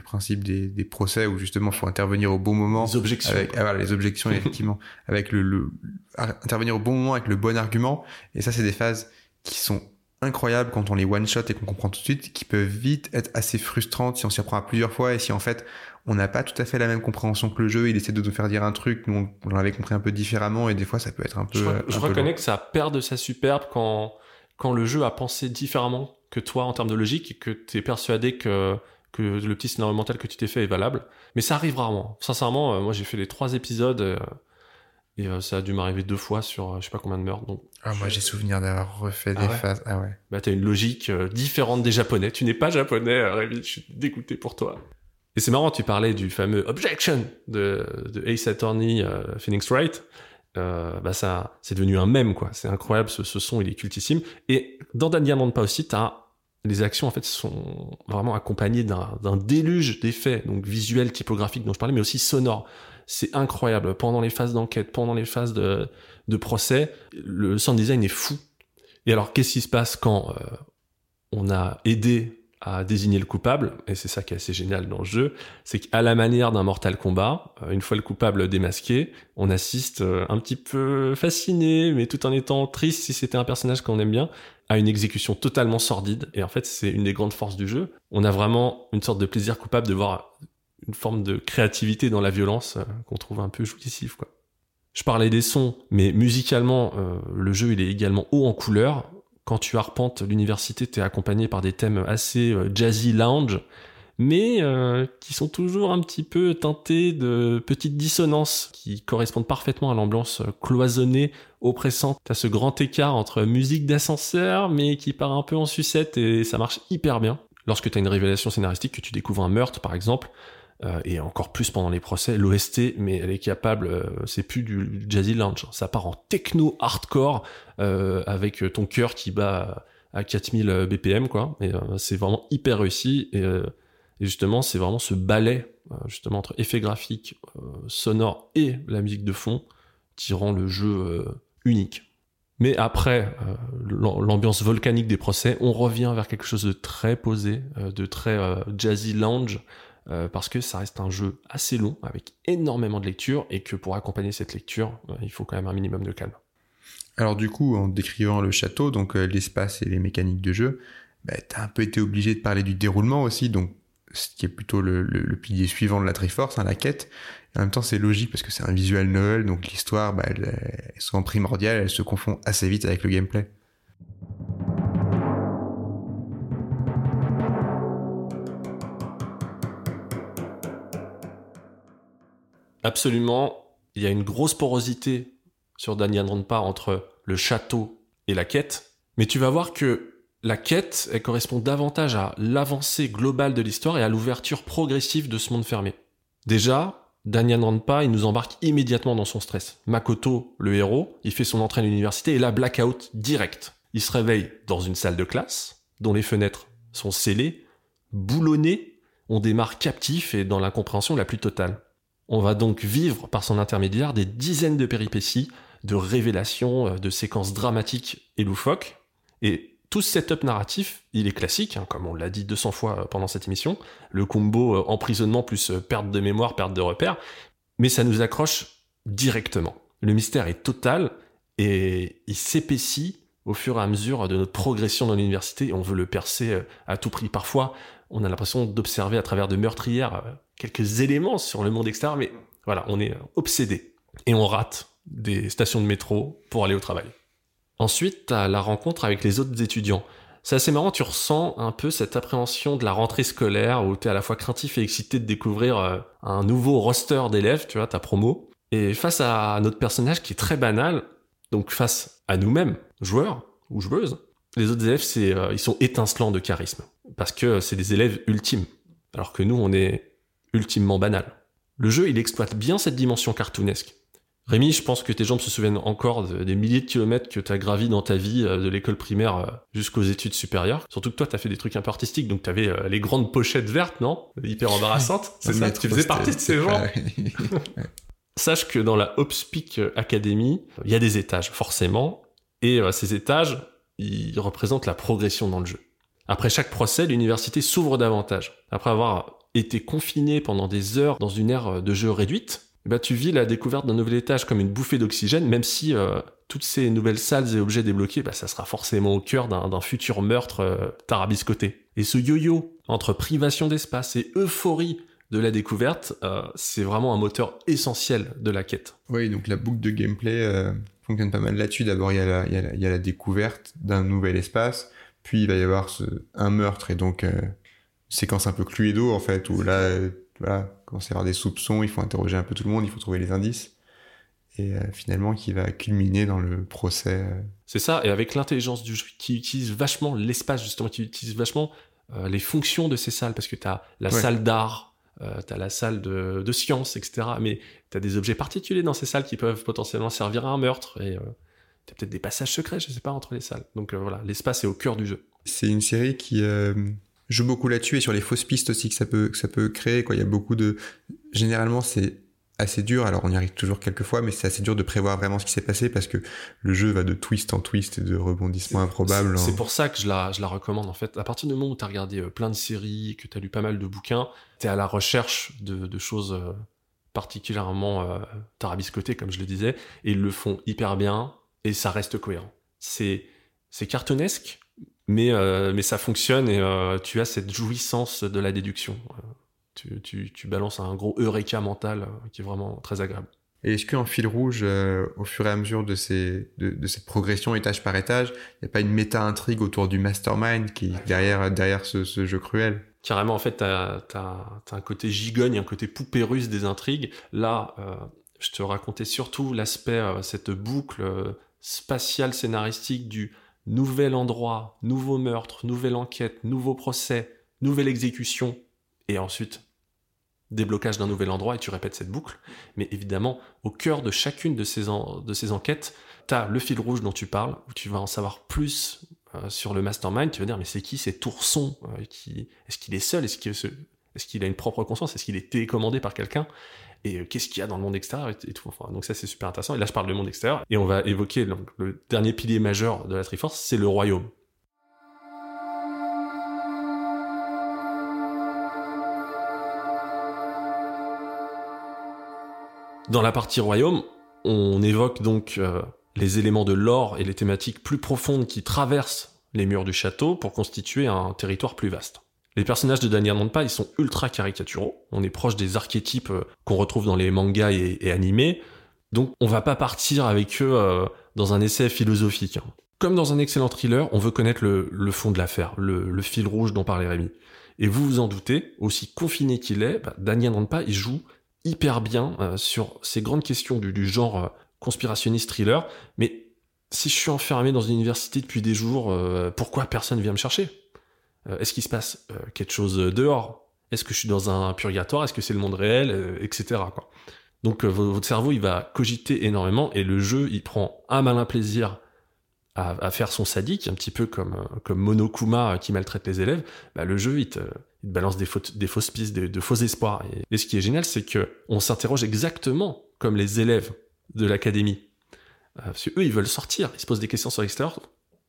principe des, des, procès où justement il faut intervenir au bon moment. Les objections. Avec, ah, voilà, les objections, [LAUGHS] effectivement. Avec le, le, intervenir au bon moment avec le bon argument. Et ça, c'est des phases qui sont incroyables quand on les one-shot et qu'on comprend tout de suite, qui peuvent vite être assez frustrantes si on s'y apprend à plusieurs fois et si en fait on n'a pas tout à fait la même compréhension que le jeu, il essaie de nous faire dire un truc, nous on, l'avait compris un peu différemment et des fois ça peut être un peu. Je, reconnais que ça perd de sa superbe quand, quand le jeu a pensé différemment que toi en termes de logique et que tu es persuadé que, que le petit scénario mental que tu t'es fait est valable. Mais ça arrive rarement. Sincèrement, euh, moi j'ai fait les trois épisodes. Euh, Et euh, ça a dû m'arriver deux fois sur je sais pas combien de meurtres. Donc, Ah, moi, j'ai souvenir d'avoir refait Ah des ouais phases. Ah ouais. bah, t'as une logique différente des japonais. Tu n'es pas japonais, Rémi, je suis dégoûté pour toi. Et c'est marrant, tu parlais du fameux objection de, de Ace Attorney Phoenix Wright. Euh, bah ça, c'est devenu un mème, quoi. C'est incroyable, ce, ce son, il est cultissime. Et dans Danganronpa aussi, t'as les actions en fait sont vraiment accompagnées d'un déluge d'effets, donc visuels, typographiques dont je parlais, mais aussi sonores. C'est incroyable. Pendant les phases d'enquête, pendant les phases de, de procès, le sound design est fou. Et alors, qu'est-ce qui se passe quand euh, on a aidé à désigner le coupable? Et c'est ça qui est assez génial dans le jeu, c'est qu'à la manière d'un Mortal Kombat, euh, une fois le coupable démasqué, on assiste euh, un petit peu fasciné, mais tout en étant triste si c'était un personnage qu'on aime bien, à une exécution totalement sordide. Et en fait, c'est une des grandes forces du jeu. On a vraiment une sorte de plaisir coupable de voir une forme de créativité dans la violence euh, qu'on trouve un peu jouissif, quoi. Je parlais des sons, mais musicalement, euh, le jeu il est également haut en couleur. Quand tu arpentes l'université, t'es accompagné par des thèmes assez euh, jazzy lounge, mais euh, qui sont toujours un petit peu teintés de petites dissonances qui correspondent parfaitement à l'ambiance euh, cloisonnée, oppressante. T'as ce grand écart entre musique d'ascenseur, mais qui part un peu en sucette et ça marche hyper bien. Lorsque t'as une révélation scénaristique, que tu découvres un meurtre par exemple, euh, et encore plus pendant les procès, l'OST, mais elle est capable, c'est plus du jazzy lounge, ça part en techno hardcore avec ton cœur qui bat à 4000 BPM quoi. Et c'est vraiment hyper réussi et, et justement c'est vraiment ce ballet euh, justement entre effets graphiques, euh, sonores et la musique de fond qui rend le jeu euh, unique. Mais après euh, l'am- l'ambiance volcanique des procès, on revient vers quelque chose de très posé, de très jazzy lounge, parce que ça reste un jeu assez long, avec énormément de lecture, et que pour accompagner cette lecture, il faut quand même un minimum de calme. Alors du coup, en décrivant le château, donc l'espace et les mécaniques de jeu, bah, t'as un peu été obligé de parler du déroulement aussi, donc ce qui est plutôt le, pilier suivant de la Triforce, hein, la quête. En même temps, c'est logique parce que c'est un visual novel, donc l'histoire, bah, elle, est souvent primordiale, elle se confond assez vite avec le gameplay. Absolument, il y a une grosse porosité sur Danganronpa entre le château et la quête, mais tu vas voir que la quête, elle correspond davantage à l'avancée globale de l'histoire et à l'ouverture progressive de ce monde fermé. Déjà, Danganronpa, il nous embarque immédiatement dans son stress. Makoto, le héros, il fait son entrée à l'université et là, blackout direct. Il se réveille dans une salle de classe, dont les fenêtres sont scellées, boulonnées, on démarre captif et dans l'incompréhension la plus totale. On va donc vivre par son intermédiaire des dizaines de péripéties, de révélations, euh, de séquences dramatiques et loufoques. Et tout ce setup narratif, il est classique, hein, comme on l'a dit 200 fois euh, pendant cette émission. Le combo euh, emprisonnement plus euh, perte de mémoire, perte de repères. Mais ça nous accroche directement. Le mystère est total et il s'épaissit au fur et à mesure de notre progression dans l'université. On veut le percer à tout prix. Parfois, on a l'impression d'observer à travers de meurtrières quelques éléments sur le monde extérieur, mais voilà, on est obsédé. Et on rate des stations de métro pour aller au travail. Ensuite, t'as la rencontre avec les autres étudiants. C'est assez marrant, tu ressens un peu cette appréhension de la rentrée scolaire où t'es à la fois craintif et excité de découvrir euh, un nouveau roster d'élèves, tu vois, ta promo. Et face à notre personnage qui est très banal, donc face à nous-mêmes, joueurs ou joueuses, les autres élèves, euh, ils sont étincelants de charisme. Parce que c'est des élèves ultimes. Alors que nous, on est ultimement banal. Le jeu, il exploite bien cette dimension cartoonesque. Rémi, je pense que tes jambes se souviennent encore de- des milliers de kilomètres que t'as gravi dans ta vie, euh, de l'école primaire euh, jusqu'aux études supérieures. Surtout que toi, t'as fait des trucs un peu artistiques, donc t'avais euh, les grandes pochettes vertes, non? Hyper embarrassantes. [LAUGHS] C'est ça, tu faisais partie de ces gens. [LAUGHS] Sache que dans la Hopspeak Academy, il y a des étages, forcément, et ces étages, ils représentent la progression dans le jeu. Après chaque procès, l'université s'ouvre davantage. Après avoir été confiné pendant des heures dans une ère de jeu réduite, bah, tu vis la découverte d'un nouvel étage comme une bouffée d'oxygène, même si euh, toutes ces nouvelles salles et objets débloqués, bah, ça sera forcément au cœur d'un futur meurtre euh, tarabiscoté. Et ce yo-yo entre privation d'espace et euphorie de la découverte, euh, c'est vraiment un moteur essentiel de la quête. Oui, donc la boucle de gameplay fonctionne pas mal là-dessus. D'abord, il y, a la- découverte d'un nouvel espace, puis il va y avoir un meurtre et donc séquence un peu Cluedo en fait, où là, voilà, commence à y avoir des soupçons, il faut interroger un peu tout le monde, il faut trouver les indices. et finalement qui va culminer dans le procès. C'est ça, et avec l'intelligence du jeu qui utilise vachement l'espace, justement, qui utilise vachement les fonctions de ces salles, parce que tu as la salle d'art, euh, tu as la salle de, de sciences, etc. Mais tu as des objets particuliers dans ces salles qui peuvent potentiellement servir à un meurtre, et tu as peut-être des passages secrets, je sais pas, entre les salles. Donc voilà, l'espace est au cœur du jeu. C'est une série qui joue beaucoup là-dessus et sur les fausses pistes aussi que ça peut, que ça peut créer. Quoi. Il y a beaucoup de. Généralement, c'est assez dur. Alors, on y arrive toujours quelques fois, mais c'est assez dur de prévoir vraiment ce qui s'est passé parce que le jeu va de twist en twist et de rebondissements improbables. C'est pour ça que je la, je la recommande en fait. À partir du moment où tu as regardé euh, plein de séries, que tu as lu pas mal de bouquins, tu es à la recherche de, de choses euh, particulièrement euh, tarabiscotées, comme je le disais, et ils le font hyper bien et ça reste cohérent. C'est cartoonesque, mais, euh, mais ça fonctionne et euh, tu as cette jouissance de la déduction. Euh, tu, tu, tu balances un gros eureka mental qui est vraiment très agréable. Et est-ce qu'en fil rouge, au fur et à mesure de, ces, de, de cette progression étage par étage, il n'y a pas une méta-intrigue autour du mastermind qui derrière, derrière ce, ce jeu cruel? Carrément, en fait, tu as, as, un côté gigogne, un côté poupée russe des intrigues. Là, je te racontais surtout l'aspect, cette boucle spatiale scénaristique du nouvel endroit, nouveau meurtre, nouvelle enquête, nouveau procès, nouvelle exécution, et ensuite déblocage d'un nouvel endroit, et tu répètes cette boucle. Mais évidemment, au cœur de chacune de ces, enquêtes, tu as le fil rouge dont tu parles, où tu vas en savoir plus euh, sur le mastermind, tu vas dire, mais c'est qui cet ourson euh. Est-ce qu'il est seul? Est-ce qu'il est qu'il a une propre conscience? Est-ce qu'il est télécommandé par quelqu'un? Et euh, qu'est-ce qu'il y a dans le monde extérieur et, tout. donc ça c'est super intéressant. Et là je parle du monde extérieur et on va évoquer le dernier pilier majeur de la Triforce, c'est le royaume. Dans la partie royaume, on évoque donc euh, les éléments de l'or et les thématiques plus profondes qui traversent les murs du château pour constituer un territoire plus vaste. Les personnages de Daniel Nanpa, ils sont ultra caricaturaux. On est proche des archétypes euh, qu'on retrouve dans les mangas et, animés. Donc on va pas partir avec eux euh, dans un essai philosophique. Hein. Comme dans un excellent thriller, on veut connaître le, fond de l'affaire, le, fil rouge dont parlait Rémi. Et vous vous en doutez, aussi confiné qu'il est, bah, Daniel Nanpa, il joue hyper bien euh, sur ces grandes questions du, genre conspirationniste thriller. Mais si je suis enfermé dans une université depuis des jours, pourquoi personne vient me chercher? Est-ce qu'il se passe euh, quelque chose dehors? Est-ce que je suis dans un purgatoire? Est-ce que c'est le monde réel? Euh, Etc. Donc votre cerveau, il va cogiter énormément et le jeu, il prend un malin plaisir à, faire son sadique, un petit peu comme, comme Monokuma qui maltraite les élèves. Bah, le jeu, il te, balance des, fausses pistes, de faux espoirs. Et, ce qui est génial, c'est que on s'interroge exactement comme les élèves de l'académie. parce qu'eux, ils veulent sortir, ils se posent des questions sur l'extérieur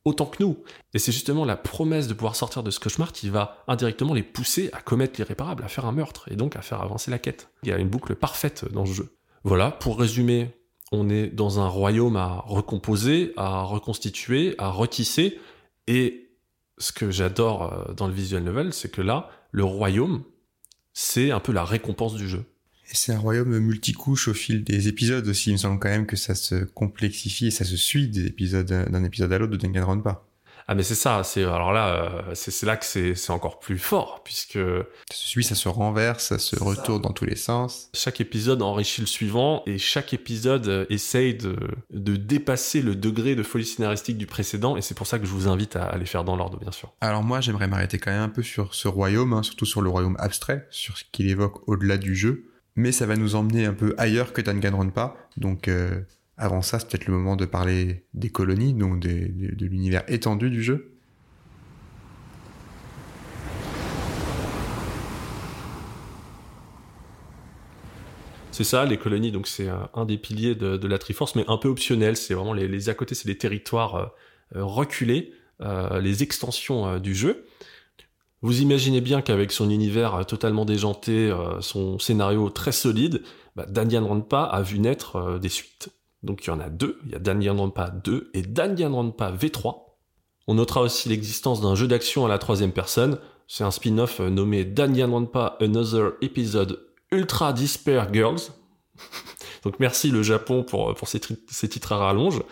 autant que nous. Et c'est justement la promesse de pouvoir sortir de ce cauchemar qui va indirectement les pousser à commettre l'irréparable, à faire un meurtre, et donc à faire avancer la quête. Il y a une boucle parfaite dans ce jeu. Voilà, pour résumer, on est dans un royaume à recomposer, à reconstituer, à retisser, et ce que j'adore euh, dans le visual novel, c'est que là, le royaume, c'est un peu la récompense du jeu. Et c'est un royaume multicouche au fil des épisodes aussi. Il me semble quand même que ça se complexifie et ça se suit des épisodes d'un épisode à l'autre de Danganronpa. Ah mais c'est ça, c'est alors là, euh, c'est là que c'est encore plus fort puisque ça se suit, ça se renverse, ça se retourne dans tous les sens. Chaque épisode enrichit le suivant et chaque épisode euh, essaye de, de dépasser le degré de folie scénaristique du précédent et c'est pour ça que je vous invite à, aller les faire dans l'ordre bien sûr. Alors moi j'aimerais m'arrêter quand même un peu sur ce royaume, hein, surtout sur le royaume abstrait, sur ce qu'il évoque au-delà du jeu mais ça va nous emmener un peu ailleurs que Danganronpa. Donc euh, avant ça, c'est peut-être le moment de parler des colonies, donc de, l'univers étendu du jeu. C'est ça, les colonies, donc c'est un des piliers de, la Triforce, mais un peu optionnel. C'est vraiment les, à côté, c'est des territoires euh, reculés, euh, les extensions du jeu. Vous imaginez bien qu'avec son univers euh, totalement déjanté, euh, son scénario très solide, bah, Danganronpa a vu naître euh, des suites. Donc il y en a deux, il y a Danganronpa 2 et Danganronpa V3. On notera aussi l'existence d'un jeu d'action à la troisième personne, c'est un spin-off nommé Danganronpa Another Episode Ultra Despair Girls. [LAUGHS] Donc merci le Japon pour, pour ces, titres à rallonge.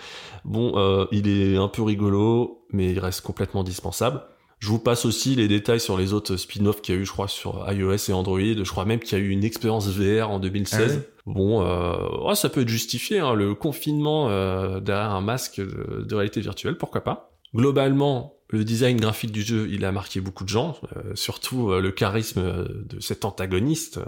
Bon, il est un peu rigolo, mais il reste complètement dispensable. Je vous passe aussi les détails sur les autres spin-offs qu'il y a eu, je crois, sur iOS et Android. Je crois même qu'il y a eu une expérience VR en 2016. Ah Bon, euh, ça peut être justifié, hein, le confinement euh, derrière un masque de, de, réalité virtuelle, pourquoi pas. Globalement, le design graphique du jeu, il a marqué beaucoup de gens, euh, surtout euh, le charisme de cet antagoniste, euh,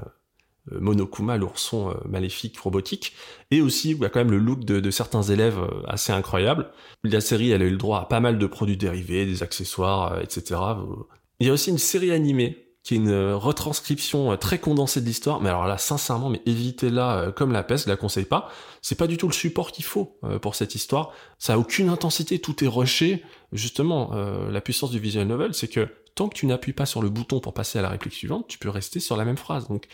Monokuma, l'ourson maléfique robotique, et aussi il y a quand même le look de, certains élèves assez incroyable. La série, elle a eu le droit à pas mal de produits dérivés, des accessoires, etc. Il y a aussi une série animée qui est une retranscription très condensée de l'histoire. Mais alors là, sincèrement, mais évitez-la comme la peste, je la conseille pas. C'est pas du tout le support qu'il faut pour cette histoire. Ça a aucune intensité, tout est rushé. Justement, euh, la puissance du visual novel, c'est que tant que tu n'appuies pas sur le bouton pour passer à la réplique suivante, tu peux rester sur la même phrase. Donc,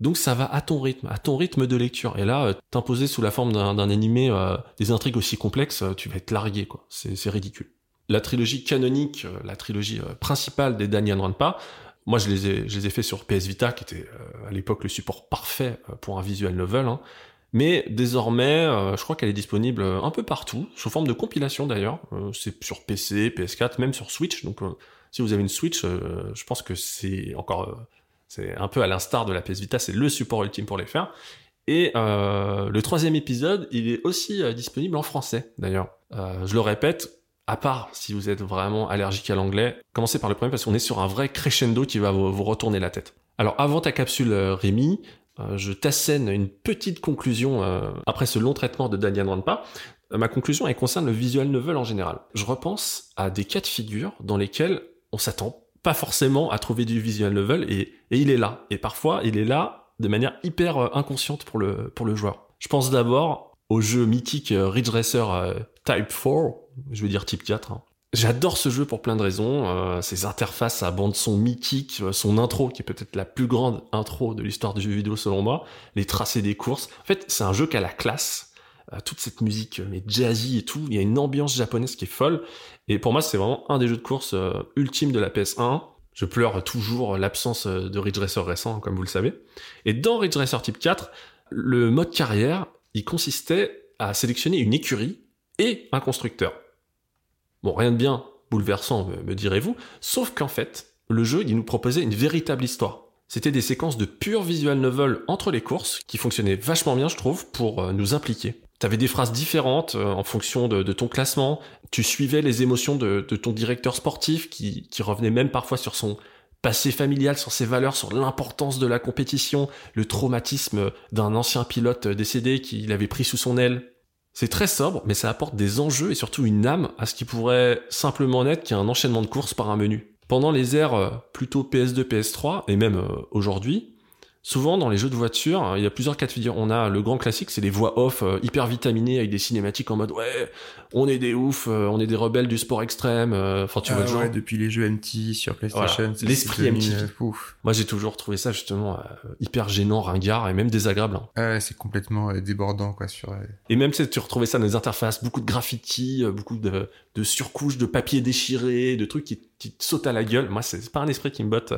donc ça va à ton rythme, à ton rythme de lecture. Et là, t'imposer sous la forme d'un animé euh, des intrigues aussi complexes, tu vas être largué, quoi. C'est ridicule. La trilogie canonique, la trilogie principale des Danganronpa, moi, je les ai, je les ai fait sur PS Vita, qui était euh, à l'époque le support parfait euh, pour un visual novel. Hein. Mais désormais, euh, je crois qu'elle est disponible un peu partout, sous forme de compilation d'ailleurs. Euh, c'est sur PC, PS4, même sur Switch. Donc, euh, si vous avez une Switch, je pense que c'est encore, c'est un peu à l'instar de la PS Vita, c'est le support ultime pour les faire. Et le troisième épisode, il est aussi disponible en français d'ailleurs. je le répète, à part si vous êtes vraiment allergique à l'anglais, commencez par le premier parce qu'on est sur un vrai crescendo qui va vous, retourner la tête. Alors avant ta capsule Rémi, euh, je t'assène une petite conclusion euh, après ce long traitement de Daniel Ranpa. Euh, ma conclusion, elle concerne le visual novel en général. Je repense à des cas de figure dans lesquels on s'attend pas forcément à trouver du visual novel et, et, il est là. Et parfois, il est là de manière hyper inconsciente pour le, pour le joueur. Je pense d'abord au jeu mythique Ridge Racer Type 4, je veux dire Type 4, hein, J'adore ce jeu pour plein de raisons. Euh, ses interfaces à bande son mythique, euh, son intro qui est peut-être la plus grande intro de l'histoire du jeu vidéo selon moi, les tracés des courses. En fait, c'est un jeu qui a la classe. Euh, toute cette musique mais jazzy et tout, il y a une ambiance japonaise qui est folle. Et pour moi, c'est vraiment un des jeux de course euh, ultimes de la PS1. Je pleure toujours l'absence de Ridge Racer récent, comme vous le savez. Et dans Ridge Racer Type 4, le mode carrière, il consistait à sélectionner une écurie et un constructeur. Bon, rien de bien bouleversant, me, direz-vous, sauf qu'en fait, le jeu, il nous proposait une véritable histoire. C'était des séquences de pure visual novel entre les courses, qui fonctionnaient vachement bien, je trouve, pour euh, nous impliquer. T'avais des phrases différentes euh, en fonction de, ton classement, tu suivais les émotions de, ton directeur sportif, qui, revenait même parfois sur son passé familial, sur ses valeurs, sur l'importance de la compétition, le traumatisme d'un ancien pilote décédé qu'il avait pris sous son aile, c'est très sobre, mais ça apporte des enjeux et surtout une âme à ce qui pourrait simplement n'être qu'un enchaînement de courses par un menu. Pendant les ères euh, plutôt PS2, PS3, et même euh, aujourd'hui, Souvent, dans les jeux de voiture, hein, il y a plusieurs cas de figure. On a le grand classique, c'est les voix off euh, hyper vitaminées avec des cinématiques en mode ouais, on est des oufs, euh, on est des rebelles du sport extrême. Euh, enfin, tu ah, vois ouais, genre. depuis les jeux MT sur PlayStation, Voilà. L'esprit MT. ouf. Moi, j'ai toujours trouvé ça justement hyper gênant, ringard et même désagréable. hein. Ah ouais, c'est complètement débordant quoi sur. Et même, sais, tu retrouvais ça dans les interfaces, beaucoup de graffiti, euh, beaucoup de, de surcouches de papier déchiré, de trucs qui, qui te sautent à la gueule. Moi, c'est pas un esprit qui me botte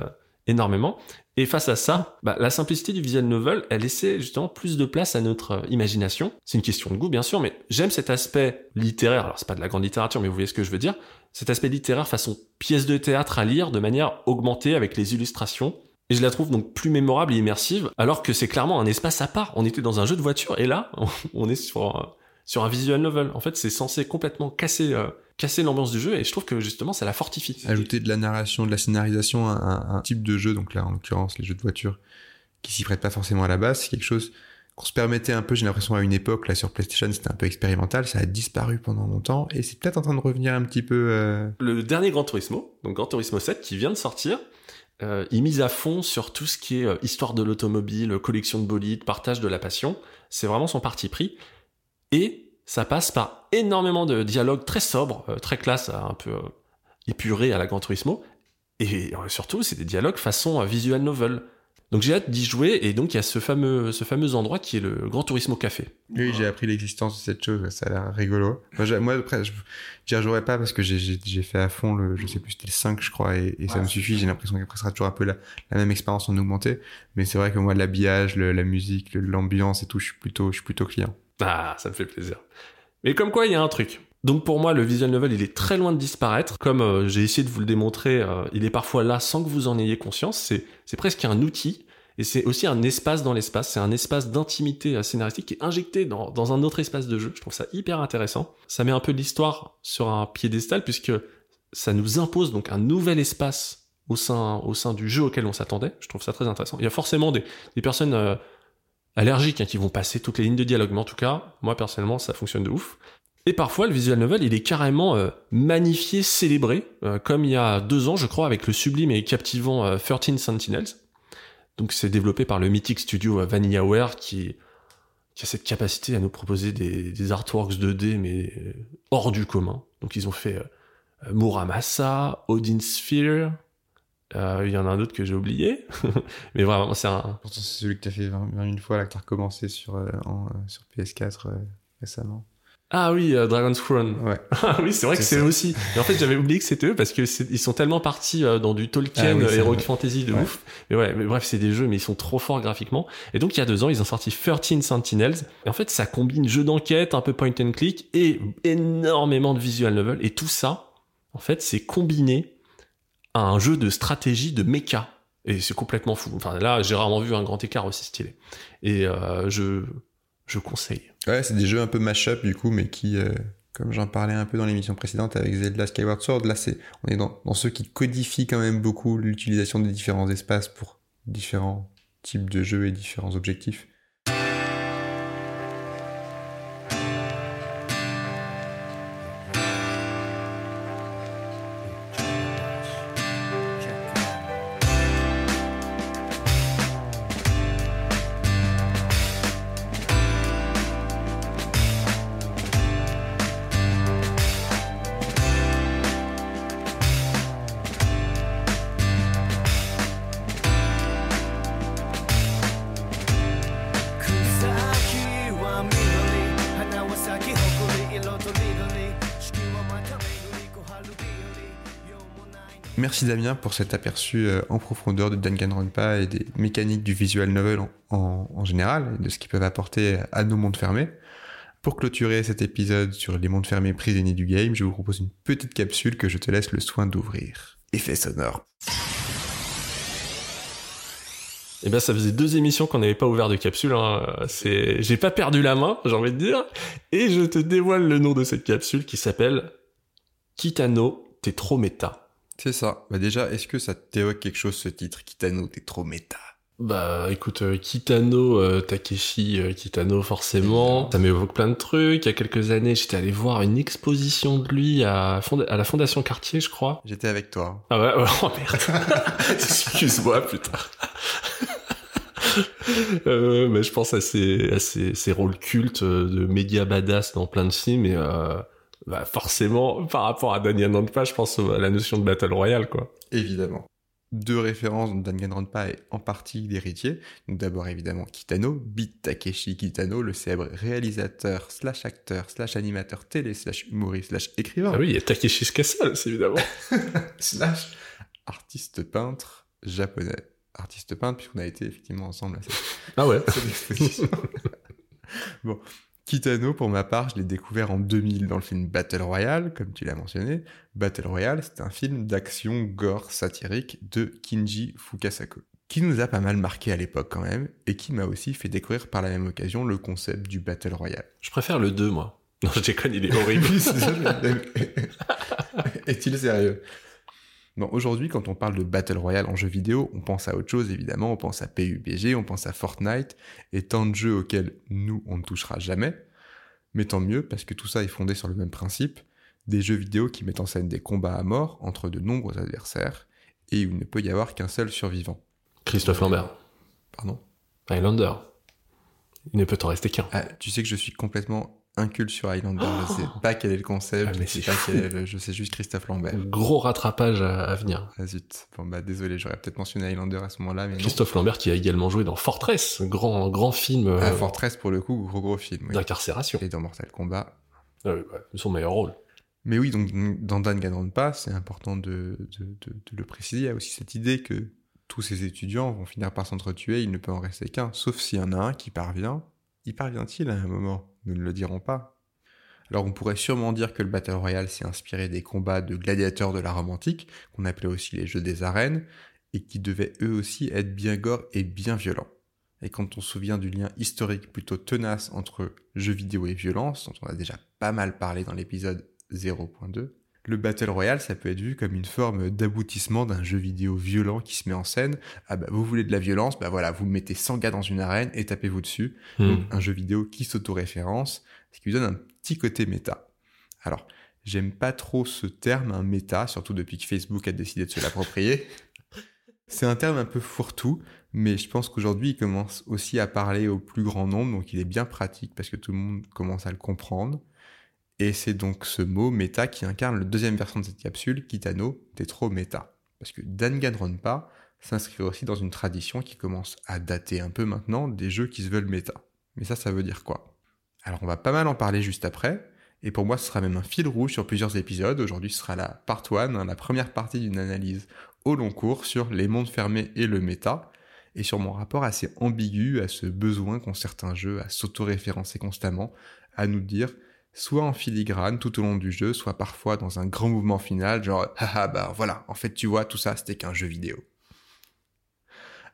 énormément. Et face à ça, bah, la simplicité du visual novel, elle laissait justement plus de place à notre euh, imagination. C'est une question de goût, bien sûr, mais j'aime cet aspect littéraire. Alors, c'est pas de la grande littérature, mais vous voyez ce que je veux dire. Cet aspect littéraire façon pièce de théâtre à lire de manière augmentée avec les illustrations. Et je la trouve donc plus mémorable et immersive, alors que c'est clairement un espace à part. On était dans un jeu de voiture, et là, [LAUGHS] on est sur, un- sur un visual novel. En fait, c'est censé complètement casser, euh, casser l'ambiance du jeu, et je trouve que justement, ça la fortifie. ajouter de la narration, de la scénarisation à un, un type de jeu, donc là en l'occurrence les jeux de voiture, qui s'y prêtent pas forcément à la base, c'est quelque chose qu'on se permettait un peu, j'ai l'impression à une époque, là sur PlayStation c'était un peu expérimental, ça a disparu pendant longtemps, et c'est peut-être en train de revenir un petit peu... euh, le dernier Gran Turismo, donc Gran Turismo 7, qui vient de sortir, euh, il mise à fond sur tout ce qui est euh, histoire de l'automobile, collection de bolides, partage de la passion. C'est vraiment son parti pris. Et ça passe par énormément de dialogues très sobres, euh, très classe, un peu euh, épurés à la Gran Turismo. Et euh, surtout, c'est des dialogues façon euh, visual novel. Donc j'ai hâte d'y jouer, et donc il y a ce fameux, ce fameux endroit qui est le Gran Turismo Café. Oui, j'ai appris l'existence de cette chose, ça a l'air rigolo. Moi, moi après, je j'y rejouerai pas parce que j'ai- fait à fond le, je sais plus, c'était le 5, je crois, et, et ça me suffit. J'ai l'impression qu'après, ce sera toujours un peu la, la même expérience en augmenté. Mais c'est vrai que moi, l'habillage, la musique, l'ambiance et tout, je suis plutôt, je suis plutôt client. Ah, ça me fait plaisir. Mais comme quoi, il y a un truc. Donc pour moi, le visual novel, il est très loin de disparaître. Comme euh, j'ai essayé de vous le démontrer, euh, il est parfois là sans que vous en ayez conscience. C'est, presque un outil. Et c'est aussi un espace dans l'espace. C'est un espace d'intimité scénaristique qui est injecté dans, dans un autre espace de jeu. Je trouve ça hyper intéressant. Ça met un peu l'histoire sur un piédestal puisque ça nous impose donc un nouvel espace au sein, au sein du jeu auquel on s'attendait. Je trouve ça très intéressant. Il y a forcément des, des personnes euh, allergiques hein, qui vont passer toutes les lignes de dialogue. Mais en tout cas, moi personnellement, ça fonctionne de ouf. Et parfois, le visual novel, il est carrément euh, magnifié, célébré, euh, comme il y a deux ans, je crois, avec le sublime et captivant euh, 13 Sentinels. Donc c'est développé par le mythique studio euh, VanillaWare qui, qui a cette capacité à nous proposer des, artworks 2D, mais euh, hors du commun. Donc ils ont fait euh, Muramasa, Odin Sphere, euh, il y en a un autre que j'ai oublié. [LAUGHS] mais vraiment, c'est un... Pourtant, c'est celui que tu as fait 21 fois, là, que tu as recommencé sur, euh, en, euh, sur PS4 euh, récemment. Ah oui, Dragon's Crown. Ouais. [LAUGHS] Ah oui, c'est vrai que C'est eux aussi. Et en fait, j'avais oublié que c'était eux parce que ils sont tellement partis dans du Tolkien, Ah oui, Heroic. Fantasy de Ouais. ouf. Mais ouais, mais bref, c'est des jeux, mais ils sont trop forts graphiquement. Et donc, il y a deux ans, ils ont sorti 13 Sentinels. Et en fait, ça combine jeu d'enquête, un peu point and click et énormément de visual novel. Et tout ça, en fait, c'est combiné un jeu de stratégie de mecha. Et c'est complètement fou. Enfin, là, j'ai rarement vu un grand écart aussi stylé. Et euh, je, je conseille. Ouais, c'est des jeux un peu mash-up du coup, mais qui, euh, comme j'en parlais un peu dans l'émission précédente avec Zelda Skyward Sword, là c'est, on est dans, dans ceux qui codifient quand même beaucoup l'utilisation des différents espaces pour différents types de jeux et différents objectifs. Damien pour cet aperçu euh, en profondeur de Danganronpa et des mécaniques du visual novel en, général et de ce qu'ils peuvent apporter à nos mondes fermés. Pour clôturer cet épisode sur les mondes fermés prisonniers du game, je vous propose une petite capsule que je te laisse le soin d'ouvrir. Effet sonore. Eh ben, ça faisait deux émissions qu'on n'avait pas ouvert de capsule. Hein. C'est, j'ai pas perdu la main, j'ai envie de dire. Et je te dévoile le nom de cette capsule qui s'appelle Kitano, t'es trop méta. C'est ça. Bah déjà, est-ce que ça t'évoque quelque chose ce titre Kitano, t'es trop méta. Bah, écoute, euh, Kitano, euh, Takeshi euh, Kitano, forcément. Ça m'évoque plein de trucs. Il y a quelques années, j'étais allé voir une exposition de lui à, Fonda- à la Fondation Cartier, je crois. J'étais avec toi. Ah ouais, ouais, [LAUGHS] oh merde. [LAUGHS] Excuse-moi, putain. [LAUGHS] euh, mais je pense à ces, à ces, ces rôles cultes de méga badass dans plein de films et euh, bah forcément, par rapport à Daniel Nanpa, je pense à la notion de Battle Royale, quoi. Évidemment. Deux références dont Danganronpa est en partie l'héritier. Donc d'abord évidemment Kitano, Beat Takeshi Kitano, le célèbre réalisateur slash acteur slash animateur télé slash humoriste slash écrivain Ah oui, il y a Takeshi Castle, évidemment. [LAUGHS] slash artiste peintre japonais. Artiste peintre puisqu'on a été effectivement ensemble à cette Ah ouais. [LAUGHS] cette exposition. bon, Kitano, pour ma part, je l'ai découvert en 2000 dans le film Battle Royale, comme tu l'as mentionné. Battle Royale, c'est un film d'action gore satirique de Kinji Fukasako, qui nous a pas mal marqué à l'époque quand même, et qui m'a aussi fait découvrir par la même occasion le concept du Battle Royale. Je préfère le 2, moi. Non, je déconne, il est horrible. [LAUGHS] [LAUGHS] Est-il sérieux? Aujourd'hui, quand on parle de Battle Royale en jeu vidéo, on pense à autre chose, évidemment. On pense à PUBG, on pense à Fortnite, et tant de jeux auxquels nous, on ne touchera jamais. Mais tant mieux, parce que tout ça est fondé sur le même principe. Des jeux vidéo qui mettent en scène des combats à mort entre de nombreux adversaires, et où il ne peut y avoir qu'un seul survivant. Christophe Lambert. Pardon? Highlander. Il ne peut en rester qu'un. Ah, tu sais que je suis complètement inculte sur Highlander, je sais pas quel est le concept, Ah, mais je sais c'est pas fou. quel est le- je sais juste Christophe Lambert. Gros rattrapage à, à venir. Ah zut. Bon bah désolé, j'aurais peut-être mentionné Highlander à ce moment-là, mais non. Christophe Lambert qui a également joué dans Fortress, grand, grand film euh, Ah, Fortress pour le coup, gros gros film. oui. d'incarcération. Et dans Mortal Kombat. Ah oui, ouais, son meilleur rôle. Mais oui, donc dans Danganronpa, c'est important de, de, de, de le préciser, il y a aussi cette idée que tous ces étudiants vont finir par s'entretuer, il ne peut en rester qu'un, sauf s'il y en a un qui parvient. Y parvient-il à un moment? Nous ne le dirons pas. Alors on pourrait sûrement dire que le Battle Royale s'est inspiré des combats de gladiateurs de la Rome antique, qu'on appelait aussi les jeux des arènes, et qui devaient eux aussi être bien gore et bien violents. Et quand on se souvient du lien historique plutôt tenace entre jeux vidéo et violence, dont on a déjà pas mal parlé dans l'épisode 0.2, le Battle Royale, ça peut être vu comme une forme d'aboutissement d'un jeu vidéo violent qui se met en scène. Ah bah vous voulez de la violence, bah voilà, vous mettez 100 gars dans une arène et tapez-vous dessus. Hmm. Donc un jeu vidéo qui s'auto-référence, ce qui lui donne un petit côté méta. Alors, j'aime pas trop ce terme, un méta, surtout depuis que Facebook a décidé de se l'approprier. [LAUGHS] C'est un terme un peu fourre-tout, mais je pense qu'aujourd'hui, il commence aussi à parler au plus grand nombre, donc il est bien pratique parce que tout le monde commence à le comprendre. Et c'est donc ce mot méta qui incarne la deuxième version de cette capsule, Kitano, t'es trop méta. Parce que Danganronpa s'inscrit aussi dans une tradition qui commence à dater un peu maintenant des jeux qui se veulent méta. Mais ça, ça veut dire quoi? Alors on va pas mal en parler juste après, et pour moi ce sera même un fil rouge sur plusieurs épisodes. Aujourd'hui ce sera la part 1, hein, la première partie d'une analyse au long cours sur les mondes fermés et le méta, et sur mon rapport assez ambigu à ce besoin qu'ont certains jeux à s'auto-référencer constamment, à nous dire soit en filigrane tout au long du jeu, soit parfois dans un grand mouvement final, genre [LAUGHS] haha bah voilà, en fait tu vois tout ça c'était qu'un jeu vidéo.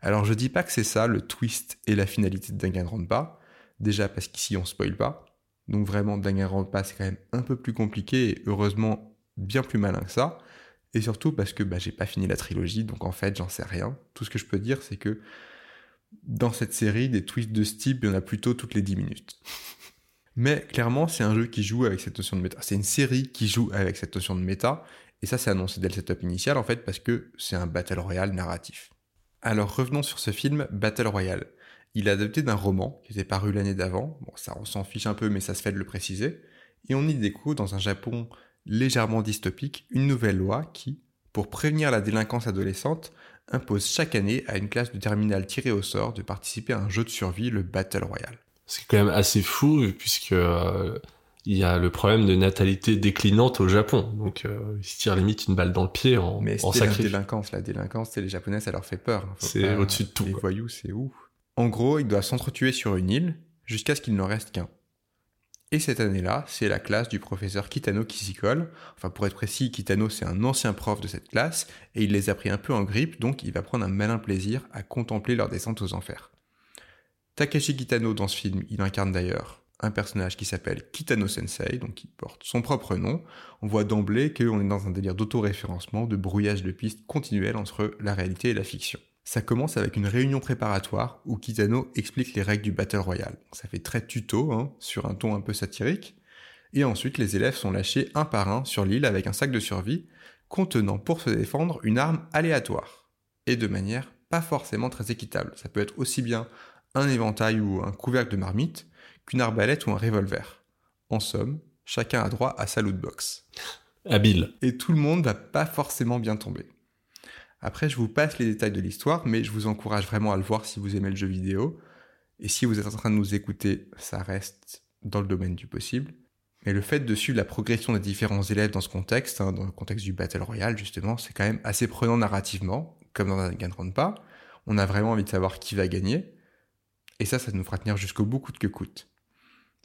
Alors je dis pas que c'est ça le twist et la finalité de Danganronpa, déjà parce qu'ici on spoil pas, donc vraiment Danganronpa c'est quand même un peu plus compliqué et heureusement bien plus malin que ça, et surtout parce que bah, j'ai pas fini la trilogie, donc en fait j'en sais rien. Tout ce que je peux dire c'est que dans cette série, des twists de ce type, il y en a plutôt toutes les 10 minutes. [LAUGHS] Mais clairement, c'est un jeu qui joue avec cette notion de méta. C'est une série qui joue avec cette notion de méta. Et ça, c'est annoncé dès le setup initial, en fait, parce que c'est un Battle Royale narratif. Alors revenons sur ce film Battle Royale. Il est adapté d'un roman qui était paru l'année d'avant. Bon, ça, on s'en fiche un peu, mais ça se fait de le préciser. Et on y découvre, dans un Japon légèrement dystopique, une nouvelle loi qui, pour prévenir la délinquance adolescente, impose chaque année à une classe de terminale tirée au sort de participer à un jeu de survie, le Battle Royale. C'est quand même assez fou puisque euh, il y a le problème de natalité déclinante au Japon. Donc euh, ils se tirent limite une balle dans le pied en, Mais en c'est la délinquance, la délinquance, c'est les Japonais, ça leur fait peur. C'est au-dessus de tout, Les quoi. voyous, c'est ouf. En gros, ils doivent s'entretuer sur une île jusqu'à ce qu'il n'en reste qu'un. Et cette année-là, c'est la classe du professeur Kitano qui s'y colle. Enfin, pour être précis, Kitano, c'est un ancien prof de cette classe, et il les a pris un peu en grippe, donc il va prendre un malin plaisir à contempler leur descente aux enfers. Takeshi Kitano, dans ce film, il incarne d'ailleurs un personnage qui s'appelle Kitano Sensei, donc qui porte son propre nom. On voit d'emblée qu'on est dans un délire d'autoréférencement, de brouillage de pistes continuel entre la réalité et la fiction. Ça commence avec une réunion préparatoire où Kitano explique les règles du Battle Royale. Ça fait très tuto, hein, sur un ton un peu satirique. Et ensuite, les élèves sont lâchés un par un sur l'île avec un sac de survie contenant pour se défendre une arme aléatoire. Et de manière pas forcément très équitable. Ça peut être aussi bien un éventail ou un couvercle de marmite qu'une arbalète ou un revolver. En somme, chacun a droit à sa loot box Habile. et tout le monde va pas forcément bien tomber. Après, je vous passe les détails de l'histoire, mais je vous encourage vraiment à le voir si vous aimez le jeu vidéo. Et si vous êtes en train de nous écouter, ça reste dans le domaine du possible. Mais le fait de suivre la progression des différents élèves dans ce contexte, hein, dans le contexte du Battle Royale justement, c'est quand même assez prenant narrativement, comme dans Danganronpa. On a vraiment envie de savoir qui va gagner. Et ça, ça nous fera tenir jusqu'au bout coûte que coûte.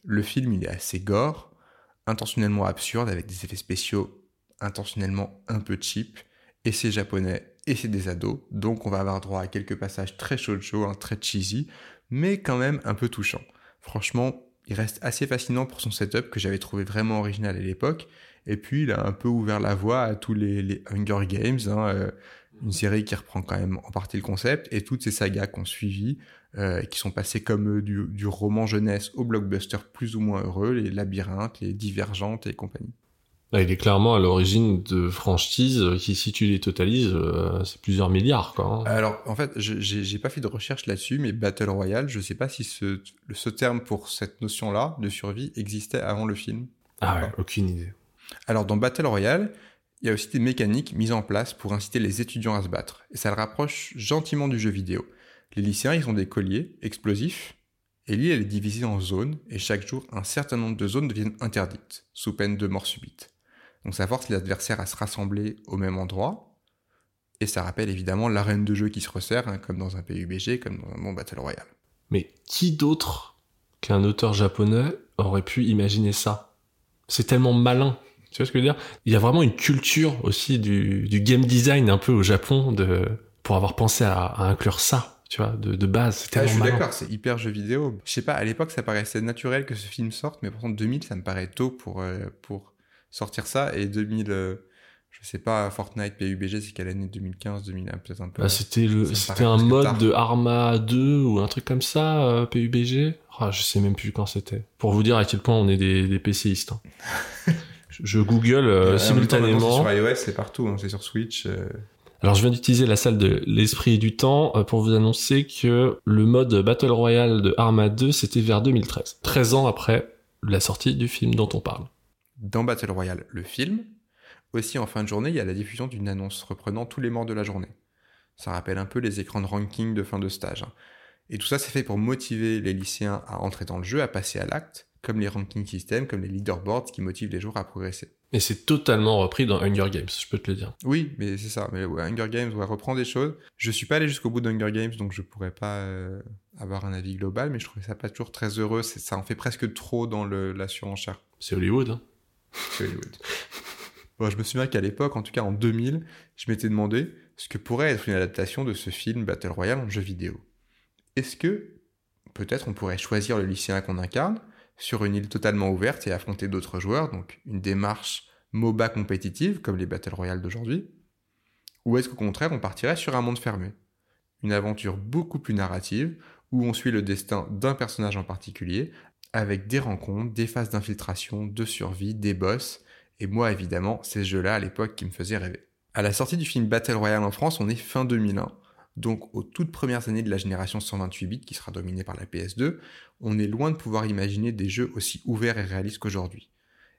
Le film, il est assez gore, intentionnellement absurde, avec des effets spéciaux intentionnellement un peu cheap, et c'est japonais, et c'est des ados, donc on va avoir droit à quelques passages très shoujo, hein, très cheesy, mais quand même un peu touchant. Franchement, il reste assez fascinant pour son setup que j'avais trouvé vraiment original à l'époque, et puis il a un peu ouvert la voie à tous les, Hunger Games, hein, euh, une série qui reprend quand même en partie le concept, et toutes ces sagas qu'on suivi, euh, qui sont passées comme euh, du, du roman jeunesse au blockbuster plus ou moins heureux, les labyrinthes, les divergentes et compagnie. Là, il est clairement à l'origine de franchises qui, si tu les totalises, euh, c'est plusieurs milliards, quoi. hein. Alors, en fait, je- j'ai j'ai pas fait de recherche là-dessus, mais Battle Royale, je sais pas si ce, ce terme pour cette notion-là de survie existait avant le film. Ah ouais, aucune idée. Alors, dans Battle Royale, il y a aussi des mécaniques mises en place pour inciter les étudiants à se battre. Et ça le rapproche gentiment du jeu vidéo. Les lycéens, ils ont des colliers explosifs, et l'île, elle est divisée en zones, et chaque jour, un certain nombre de zones deviennent interdites, sous peine de mort subite. Donc ça force les adversaires à se rassembler au même endroit, et ça rappelle évidemment l'arène de jeu qui se resserre, hein, comme dans un PUBG, comme dans un bon Battle Royale. Mais qui d'autre qu'un auteur japonais aurait pu imaginer ça? C'est tellement malin. Tu vois ce que je veux dire? Il y a vraiment une culture aussi du, du game design un peu au Japon de pour avoir pensé à, à inclure ça, tu vois, de, de base. Ah, je suis d'accord, c'est hyper jeu vidéo. Je sais pas, à l'époque, ça paraissait naturel que ce film sorte, mais pourtant 2000, ça me paraît tôt pour, euh, pour sortir ça. Et 2000, euh, je sais pas, Fortnite, PUBG, c'est quelle année? 2015, 2001, peut-être un peu. Bah, c'était le, c'était un mode tard. de Arma 2 ou un truc comme ça, euh, PUBG. Ah, je sais même plus quand c'était. Pour vous dire à quel point on est des, des PCistes. hein. [LAUGHS] je, google euh, temps, maintenant, simultanément. c'est sur iOS, c'est partout, hein, c'est sur Switch. euh. Alors je viens d'utiliser la salle de l'esprit et du temps euh, pour vous annoncer que le mode Battle Royale de Arma 2 c'était vers 2013. 13 ans après la sortie du film dont on parle. Dans Battle Royale, le film, aussi en fin de journée, il y a la diffusion d'une annonce reprenant tous les morts de la journée. Ça rappelle un peu les écrans de ranking de fin de stage. hein. Et tout ça, c'est fait pour motiver les lycéens à entrer dans le jeu, à passer à l'acte, comme les ranking systems, comme les leaderboards qui motivent les joueurs à progresser. Et c'est totalement repris dans Hunger Games, je peux te le dire. Oui, mais c'est ça. Mais ouais, Hunger Games, on va reprendre des choses. Je suis pas allé jusqu'au bout d'Hunger Games, donc je pourrais pas euh, avoir un avis global, mais je trouvais ça pas toujours très heureux. Ça en fait presque trop dans le, la surenchère. C'est Hollywood. Hein. C'est Hollywood. [LAUGHS] Bon, je me souviens qu'à l'époque, en tout cas en 2000, je m'étais demandé ce que pourrait être une adaptation de ce film Battle Royale en jeu vidéo. Est-ce que peut-être on pourrait choisir le lycéen qu'on incarne sur une île totalement ouverte et affronter d'autres joueurs, donc une démarche MOBA compétitive comme les Battle Royale d'aujourd'hui Ou est-ce qu'au contraire on partirait sur un monde fermé? Une aventure beaucoup plus narrative où on suit le destin d'un personnage en particulier avec des rencontres, des phases d'infiltration, de survie, des boss, et moi évidemment, c'est ce jeu-là à l'époque qui me faisait rêver. À la sortie du film Battle Royale en France, on est fin 2001. Donc aux toutes premières années de la génération 128 bits qui sera dominée par la PS2, on est loin de pouvoir imaginer des jeux aussi ouverts et réalistes qu'aujourd'hui.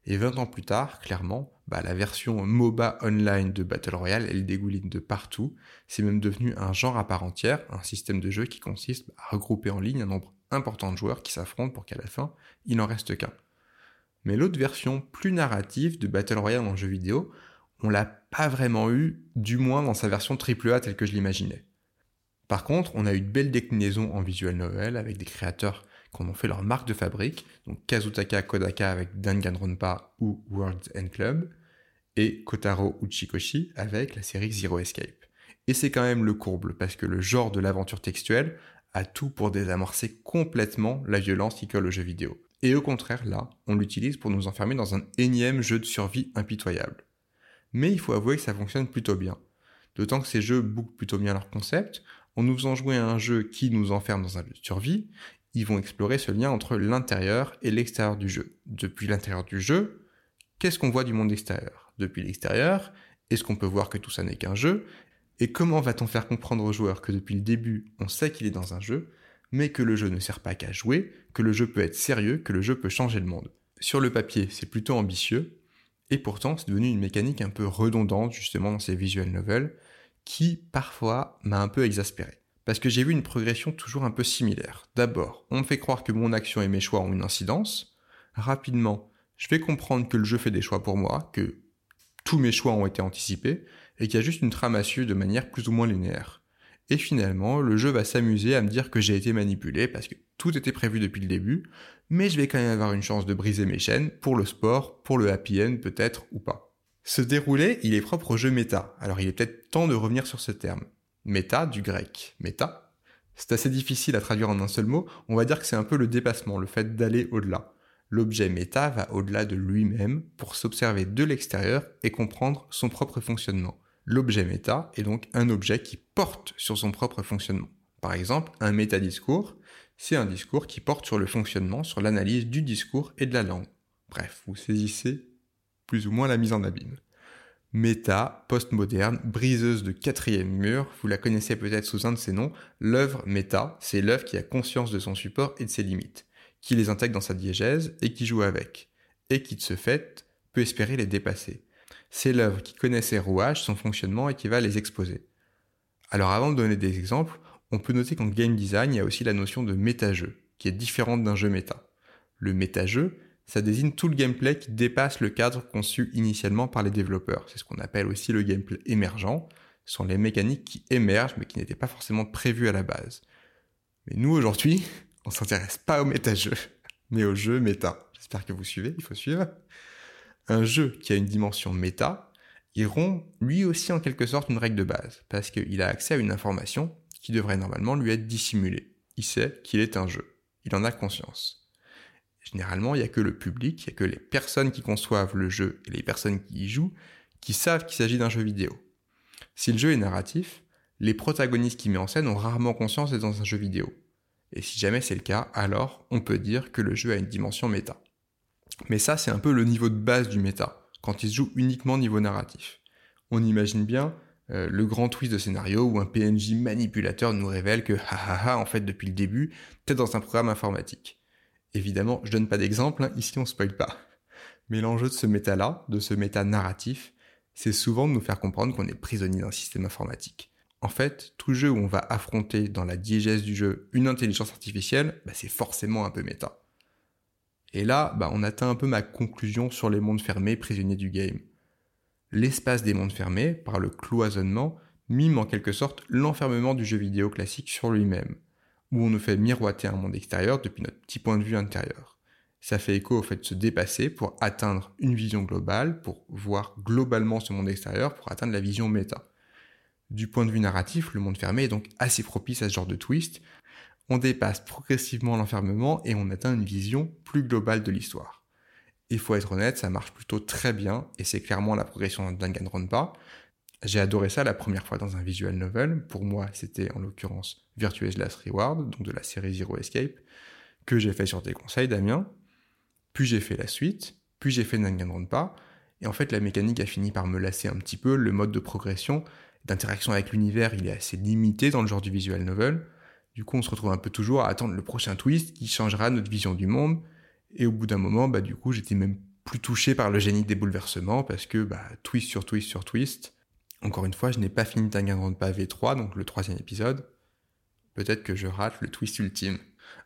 Et 20 ans plus tard, clairement, bah, la version MOBA online de Battle Royale, elle dégouline de partout. C'est même devenu un genre à part entière, un système de jeu qui consiste à regrouper en ligne un nombre important de joueurs qui s'affrontent pour qu'à la fin, il n'en reste qu'un. Mais l'autre version plus narrative de Battle Royale en jeu vidéo, on l'a pas vraiment eu, du moins dans sa version AAA telle que je l'imaginais. Par contre, on a eu de belles déclinaisons en visual novel avec des créateurs qui ont fait leur marque de fabrique, donc Kazutaka Kodaka avec Danganronpa ou Worlds End Club, et Kotaro Uchikoshi avec la série Zero Escape. Et c'est quand même le courble, parce que le genre de l'aventure textuelle a tout pour désamorcer complètement la violence qui colle aux jeux vidéo. Et au contraire, là, on l'utilise pour nous enfermer dans un énième jeu de survie impitoyable. Mais il faut avouer que ça fonctionne plutôt bien. D'autant que ces jeux bouclent plutôt bien leur concept, en nous faisant jouer à un jeu qui nous enferme dans un jeu de survie, ils vont explorer ce lien entre l'intérieur et l'extérieur du jeu. Depuis l'intérieur du jeu, qu'est-ce qu'on voit du monde extérieur? Depuis l'extérieur, est-ce qu'on peut voir que tout ça n'est qu'un jeu? Et comment va-t-on faire comprendre aux joueurs que depuis le début, on sait qu'il est dans un jeu, mais que le jeu ne sert pas qu'à jouer, que le jeu peut être sérieux, que le jeu peut changer le monde? Sur le papier, c'est plutôt ambitieux, et pourtant c'est devenu une mécanique un peu redondante justement dans ces visual novels, qui parfois m'a un peu exaspéré. Parce que j'ai vu une progression toujours un peu similaire. D'abord, on me fait croire que mon action et mes choix ont une incidence. Rapidement, je vais comprendre que le jeu fait des choix pour moi, que tous mes choix ont été anticipés, et qu'il y a juste une trame à de manière plus ou moins linéaire. Et finalement, le jeu va s'amuser à me dire que j'ai été manipulé parce que tout était prévu depuis le début, mais je vais quand même avoir une chance de briser mes chaînes pour le sport, pour le happy end peut-être ou pas. Ce déroulé, il est propre au jeu méta, alors il est peut-être temps de revenir sur ce terme. Méta du grec. Méta C'est assez difficile à traduire en un seul mot, on va dire que c'est un peu le dépassement, le fait d'aller au-delà. L'objet méta va au-delà de lui-même pour s'observer de l'extérieur et comprendre son propre fonctionnement. L'objet méta est donc un objet qui porte sur son propre fonctionnement. Par exemple, un métadiscours, c'est un discours qui porte sur le fonctionnement, sur l'analyse du discours et de la langue. Bref, vous saisissez plus ou moins la mise en abîme. Méta, postmoderne, briseuse de quatrième mur, vous la connaissez peut-être sous un de ses noms, l'œuvre méta, c'est l'œuvre qui a conscience de son support et de ses limites, qui les intègre dans sa diégèse et qui joue avec, et qui de ce fait peut espérer les dépasser. C'est l'œuvre qui connaît ses rouages, son fonctionnement et qui va les exposer. Alors avant de donner des exemples, on peut noter qu'en game design, il y a aussi la notion de méta-jeu, qui est différente d'un jeu méta. Le méta-jeu, ça désigne tout le gameplay qui dépasse le cadre conçu initialement par les développeurs. C'est ce qu'on appelle aussi le gameplay émergent. Ce sont les mécaniques qui émergent mais qui n'étaient pas forcément prévues à la base. Mais nous aujourd'hui, [LAUGHS] on s'intéresse pas au méta-jeu, [LAUGHS] mais au jeu méta. J'espère que vous suivez, il faut suivre. Un jeu qui a une dimension méta, il rompt lui aussi en quelque sorte une règle de base, parce qu'il a accès à une information qui devrait normalement lui être dissimulée. Il sait qu'il est un jeu. Il en a conscience. Généralement, il n'y a que le public, il n'y a que les personnes qui conçoivent le jeu et les personnes qui y jouent qui savent qu'il s'agit d'un jeu vidéo. Si le jeu est narratif, les protagonistes qui met en scène ont rarement conscience d'être dans un jeu vidéo. Et si jamais c'est le cas, alors on peut dire que le jeu a une dimension méta. Mais ça, c'est un peu le niveau de base du méta, quand il se joue uniquement niveau narratif. On imagine bien euh, le grand twist de scénario où un PNJ manipulateur nous révèle que, ha en fait, depuis le début, t'es dans un programme informatique. Évidemment, je donne pas d'exemple, hein, ici on spoil pas. Mais l'enjeu de ce méta-là, de ce méta narratif, c'est souvent de nous faire comprendre qu'on est prisonnier d'un système informatique. En fait, tout jeu où on va affronter dans la diégèse du jeu une intelligence artificielle, bah, c'est forcément un peu méta. Et là, bah, on atteint un peu ma conclusion sur les mondes fermés prisonniers du game. L'espace des mondes fermés, par le cloisonnement, mime en quelque sorte l'enfermement du jeu vidéo classique sur lui-même, où on nous fait miroiter un monde extérieur depuis notre petit point de vue intérieur. Ça fait écho au fait de se dépasser pour atteindre une vision globale, pour voir globalement ce monde extérieur, pour atteindre la vision méta. Du point de vue narratif, le monde fermé est donc assez propice à ce genre de twist. On dépasse progressivement l'enfermement et on atteint une vision plus globale de l'histoire. Il faut être honnête, ça marche plutôt très bien et c'est clairement la progression d'un Danganronpa. J'ai adoré ça la première fois dans un visual novel. Pour moi, c'était en l'occurrence Virtuous Last Reward, donc de la série Zero Escape, que j'ai fait sur tes conseils, Damien. Puis j'ai fait la suite, puis j'ai fait Danganronpa, et en fait la mécanique a fini par me lasser un petit peu, le mode de progression, d'interaction avec l'univers, il est assez limité dans le genre du visual novel. Du coup, on se retrouve un peu toujours à attendre le prochain twist qui changera notre vision du monde. Et au bout d'un moment, bah, du coup, j'étais même plus touché par le génie des bouleversements parce que, bah, twist sur twist sur twist. Encore une fois, je n'ai pas fini Danganronpa V3, donc le troisième épisode. Peut-être que je rate le twist ultime.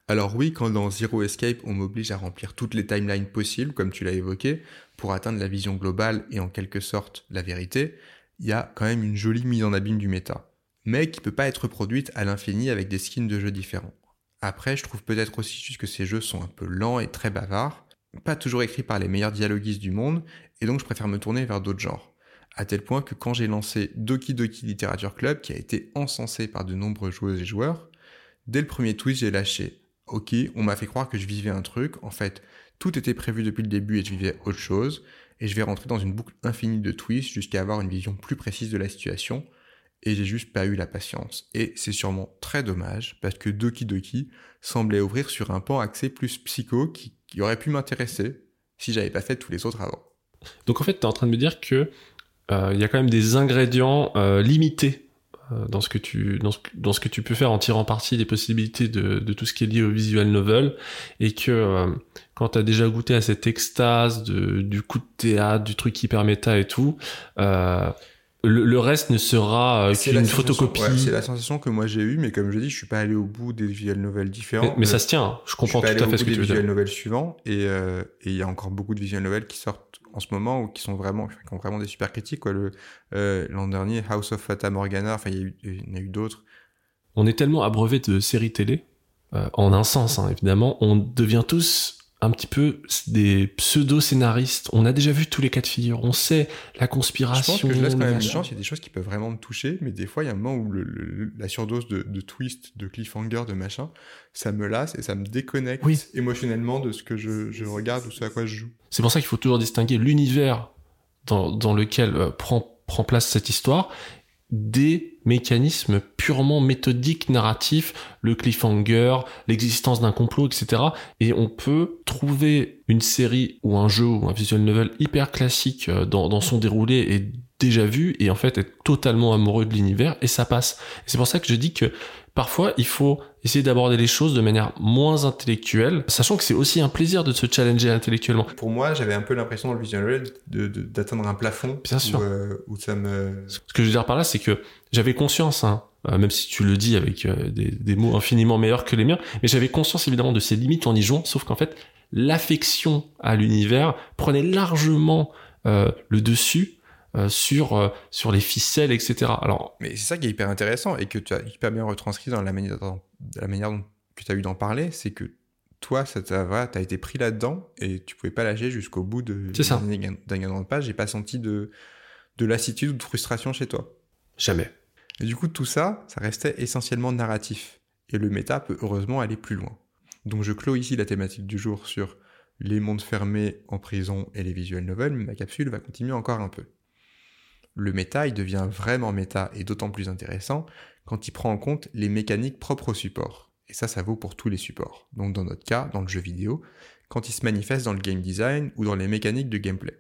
Alors oui, quand dans Zero Escape, on m'oblige à remplir toutes les timelines possibles, comme tu l'as évoqué, pour atteindre la vision globale et en quelque sorte la vérité, il y a quand même une jolie mise en abîme du méta, mais qui peut pas être reproduite à l'infini avec des skins de jeux différents. Après, je trouve peut-être aussi juste que ces jeux sont un peu lents et très bavards, pas toujours écrits par les meilleurs dialoguistes du monde, et donc je préfère me tourner vers d'autres genres. À tel point que quand j'ai lancé Doki Doki Literature Club, qui a été encensé par de nombreux joueuses et joueurs, dès le premier twist j'ai lâché, ok, on m'a fait croire que je vivais un truc, en fait, tout était prévu depuis le début et je vivais autre chose, et je vais rentrer dans une boucle infinie de twists jusqu'à avoir une vision plus précise de la situation, et j'ai juste pas eu la patience. Et c'est sûrement très dommage, parce que Doki Doki semblait ouvrir sur un pan axé plus psycho qui, aurait pu m'intéresser si j'avais pas fait tous les autres avant. Donc en fait, tu es en train de me dire que il y a quand même des ingrédients euh, limités euh, dans ce que tu dans ce, dans ce, que tu peux faire en tirant parti des possibilités de, de tout ce qui est lié au visual novel. Et que euh, quand tu as déjà goûté à cette extase de, du coup de théâtre, du truc hyper méta et tout, euh, le, reste ne sera euh, qu'une photocopie. c'est la sensation que moi j'ai eue, mais comme je dis, je suis pas allé au bout des visual novels différents. Mais, ça se tient, hein. je comprends tout à fait ce que tu veux dire. des visual novels suivants, et il y a encore beaucoup de visual novels qui sortent en ce moment ou qui sont vraiment qui ont vraiment des super critiques quoi le euh, l'an dernier House of Fata Morgana enfin il y, en a eu d'autres on est tellement abreuvé de séries télé euh, en un sens hein, évidemment on devient tous un petit peu des pseudo-scénaristes. On a déjà vu tous les cas de figure. On sait la conspiration. Je pense que je laisse quand même chance. Il y a des choses qui peuvent vraiment me toucher, mais des fois, il y a un moment où la surdose de, de, twist, de cliffhanger, de machin, ça me lasse et ça me déconnecte émotionnellement de ce que je, regarde ou ce à quoi je joue. C'est pour ça qu'il faut toujours distinguer l'univers dans, lequel euh, prend, prend place cette histoire des mécanismes purement méthodiques, narratifs, le cliffhanger, l'existence d'un complot, etc. Et on peut trouver une série ou un jeu ou un visual novel hyper classique euh, dans, dans son déroulé et déjà vu et en fait être totalement amoureux de l'univers et ça passe. C'est pour ça que je dis que parfois il faut essayer d'aborder les choses de manière moins intellectuelle, sachant que c'est aussi un plaisir de se challenger intellectuellement. Pour moi, j'avais un peu l'impression dans le visual de, d'atteindre un plafond. Bien sûr. Euh, où, ça me... Ce que je veux dire par là, c'est que j'avais conscience, hein, euh, même si tu le dis avec euh, des, des, mots infiniment meilleurs que les miens, mais j'avais conscience évidemment de ces limites en y jouant, sauf qu'en fait, l'affection à l'univers prenait largement le dessus euh, sur euh, sur les ficelles, etc. Alors, mais c'est ça qui est hyper intéressant et que tu as hyper bien retranscrit dans la manière, dans la manière dont, que tu as eu d'en parler, c'est que toi, ça t'a voilà, t'as été pris là-dedans et tu pouvais pas lâcher jusqu'au bout de d'un gain de page. J'ai pas senti de de lassitude ou de frustration chez toi. Jamais. Et du coup, tout ça, ça restait essentiellement narratif. Et le méta peut heureusement aller plus loin. Donc je clôt ici la thématique du jour sur les mondes fermés en prison et les visual novels, mais ma capsule va continuer encore un peu. Le méta, il devient vraiment méta et d'autant plus intéressant quand il prend en compte les mécaniques propres au support. Et ça, ça vaut pour tous les supports. Donc dans notre cas, dans le jeu vidéo, quand il se manifeste dans le game design ou dans les mécaniques de gameplay.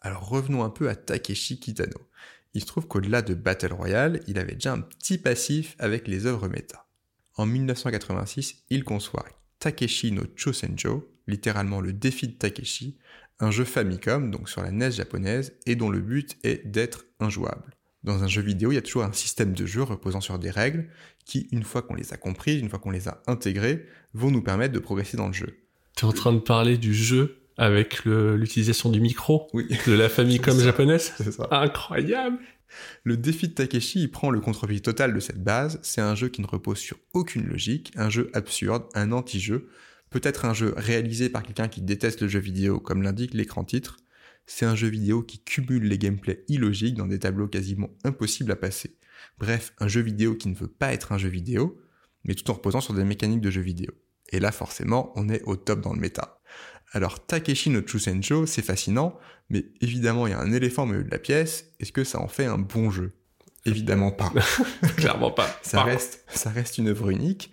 Alors revenons un peu à Takeshi Kitano. Il se trouve qu'au-delà de Battle Royale, il avait déjà un petit passif avec les œuvres méta. En 1986, il conçoit Takeshi no Chosenjo, littéralement le défi de Takeshi, un jeu Famicom, donc sur la NES japonaise, et dont le but est d'être injouable. Dans un jeu vidéo, il y a toujours un système de jeu reposant sur des règles qui, une fois qu'on les a comprises, une fois qu'on les a intégrées, vont nous permettre de progresser dans le jeu. T'es en train de parler du jeu avec l'utilisation du micro Oui. [LAUGHS] de la Famicom japonaise C'est ça. Incroyable Le défi de Takeshi il prend le contre-pied total de cette base. C'est un jeu qui ne repose sur aucune logique, un jeu absurde, un anti-jeu, peut-être un jeu réalisé par quelqu'un qui déteste le jeu vidéo, comme l'indique l'écran titre. C'est un jeu vidéo qui cumule les gameplays illogiques dans des tableaux quasiment impossibles à passer. Bref, un jeu vidéo qui ne veut pas être un jeu vidéo, mais tout en reposant sur des mécaniques de jeu vidéo. Et là, forcément, on est au top dans le méta. Alors, Takeshi no Chusenjo, c'est fascinant, mais évidemment, il y a un éléphant au milieu de la pièce. Est-ce que ça en fait un bon jeu? Évidemment pas. [LAUGHS] Clairement pas. Ça reste, ça reste une œuvre unique.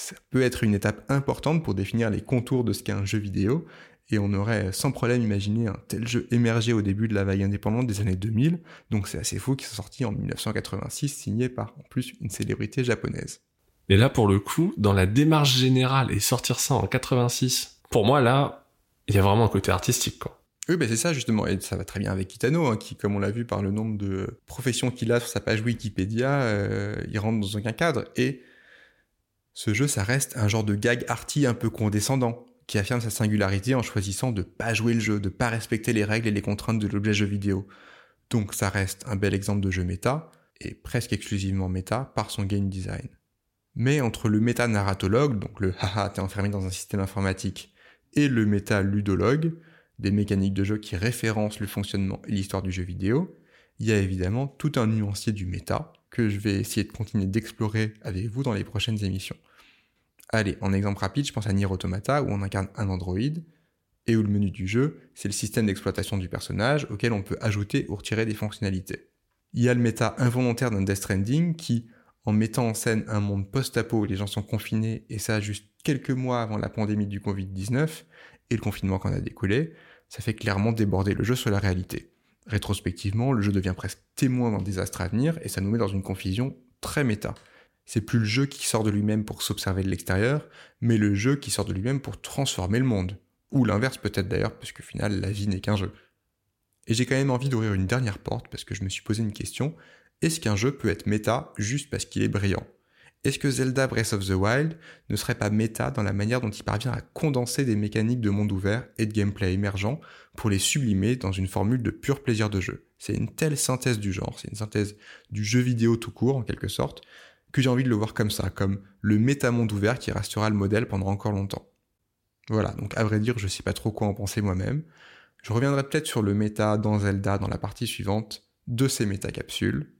Ça peut être une étape importante pour définir les contours de ce qu'est un jeu vidéo. Et on aurait sans problème imaginé un tel jeu émerger au début de la vague indépendante des années 2000. Donc c'est assez fou qu'il soit sorti en 1986, signé par en plus une célébrité japonaise. Et là, pour le coup, dans la démarche générale et sortir ça en 86, pour moi, là, il y a vraiment un côté artistique, quoi. Oui, ben c'est ça justement, et ça va très bien avec Kitano, hein, qui, comme on l'a vu par le nombre de professions qu'il a sur sa page Wikipédia, euh, il rentre dans aucun cadre. Et ce jeu, ça reste un genre de gag arty un peu condescendant, qui affirme sa singularité en choisissant de pas jouer le jeu, de pas respecter les règles et les contraintes de l'objet jeu vidéo. Donc ça reste un bel exemple de jeu méta, et presque exclusivement méta par son game design. Mais entre le méta narratologue, donc le haha t'es enfermé dans un système informatique, et le méta ludologue, des mécaniques de jeu qui référencent le fonctionnement et l'histoire du jeu vidéo, il y a évidemment tout un nuancier du méta que je vais essayer de continuer d'explorer avec vous dans les prochaines émissions. Allez, en exemple rapide, je pense à Nier Automata où on incarne un androïde et où le menu du jeu, c'est le système d'exploitation du personnage auquel on peut ajouter ou retirer des fonctionnalités. Il y a le méta involontaire d'un Death Stranding qui, en mettant en scène un monde post-apo où les gens sont confinés, et ça juste quelques mois avant la pandémie du Covid-19 et le confinement qu'en a découlé, ça fait clairement déborder le jeu sur la réalité. Rétrospectivement, le jeu devient presque témoin d'un désastre à venir et ça nous met dans une confusion très méta. C'est plus le jeu qui sort de lui-même pour s'observer de l'extérieur, mais le jeu qui sort de lui-même pour transformer le monde. Ou l'inverse peut-être d'ailleurs, parce qu'au final, la vie n'est qu'un jeu. Et j'ai quand même envie d'ouvrir une dernière porte parce que je me suis posé une question. Est-ce qu'un jeu peut être méta juste parce qu'il est brillant? Est-ce que Zelda Breath of the Wild ne serait pas méta dans la manière dont il parvient à condenser des mécaniques de monde ouvert et de gameplay émergent pour les sublimer dans une formule de pur plaisir de jeu C'est une telle synthèse du genre, c'est une synthèse du jeu vidéo tout court en quelque sorte, que j'ai envie de le voir comme ça, comme le méta-monde ouvert qui restera le modèle pendant encore longtemps. Voilà, donc à vrai dire, je sais pas trop quoi en penser moi-même. Je reviendrai peut-être sur le méta dans Zelda dans la partie suivante de ces méta-capsules.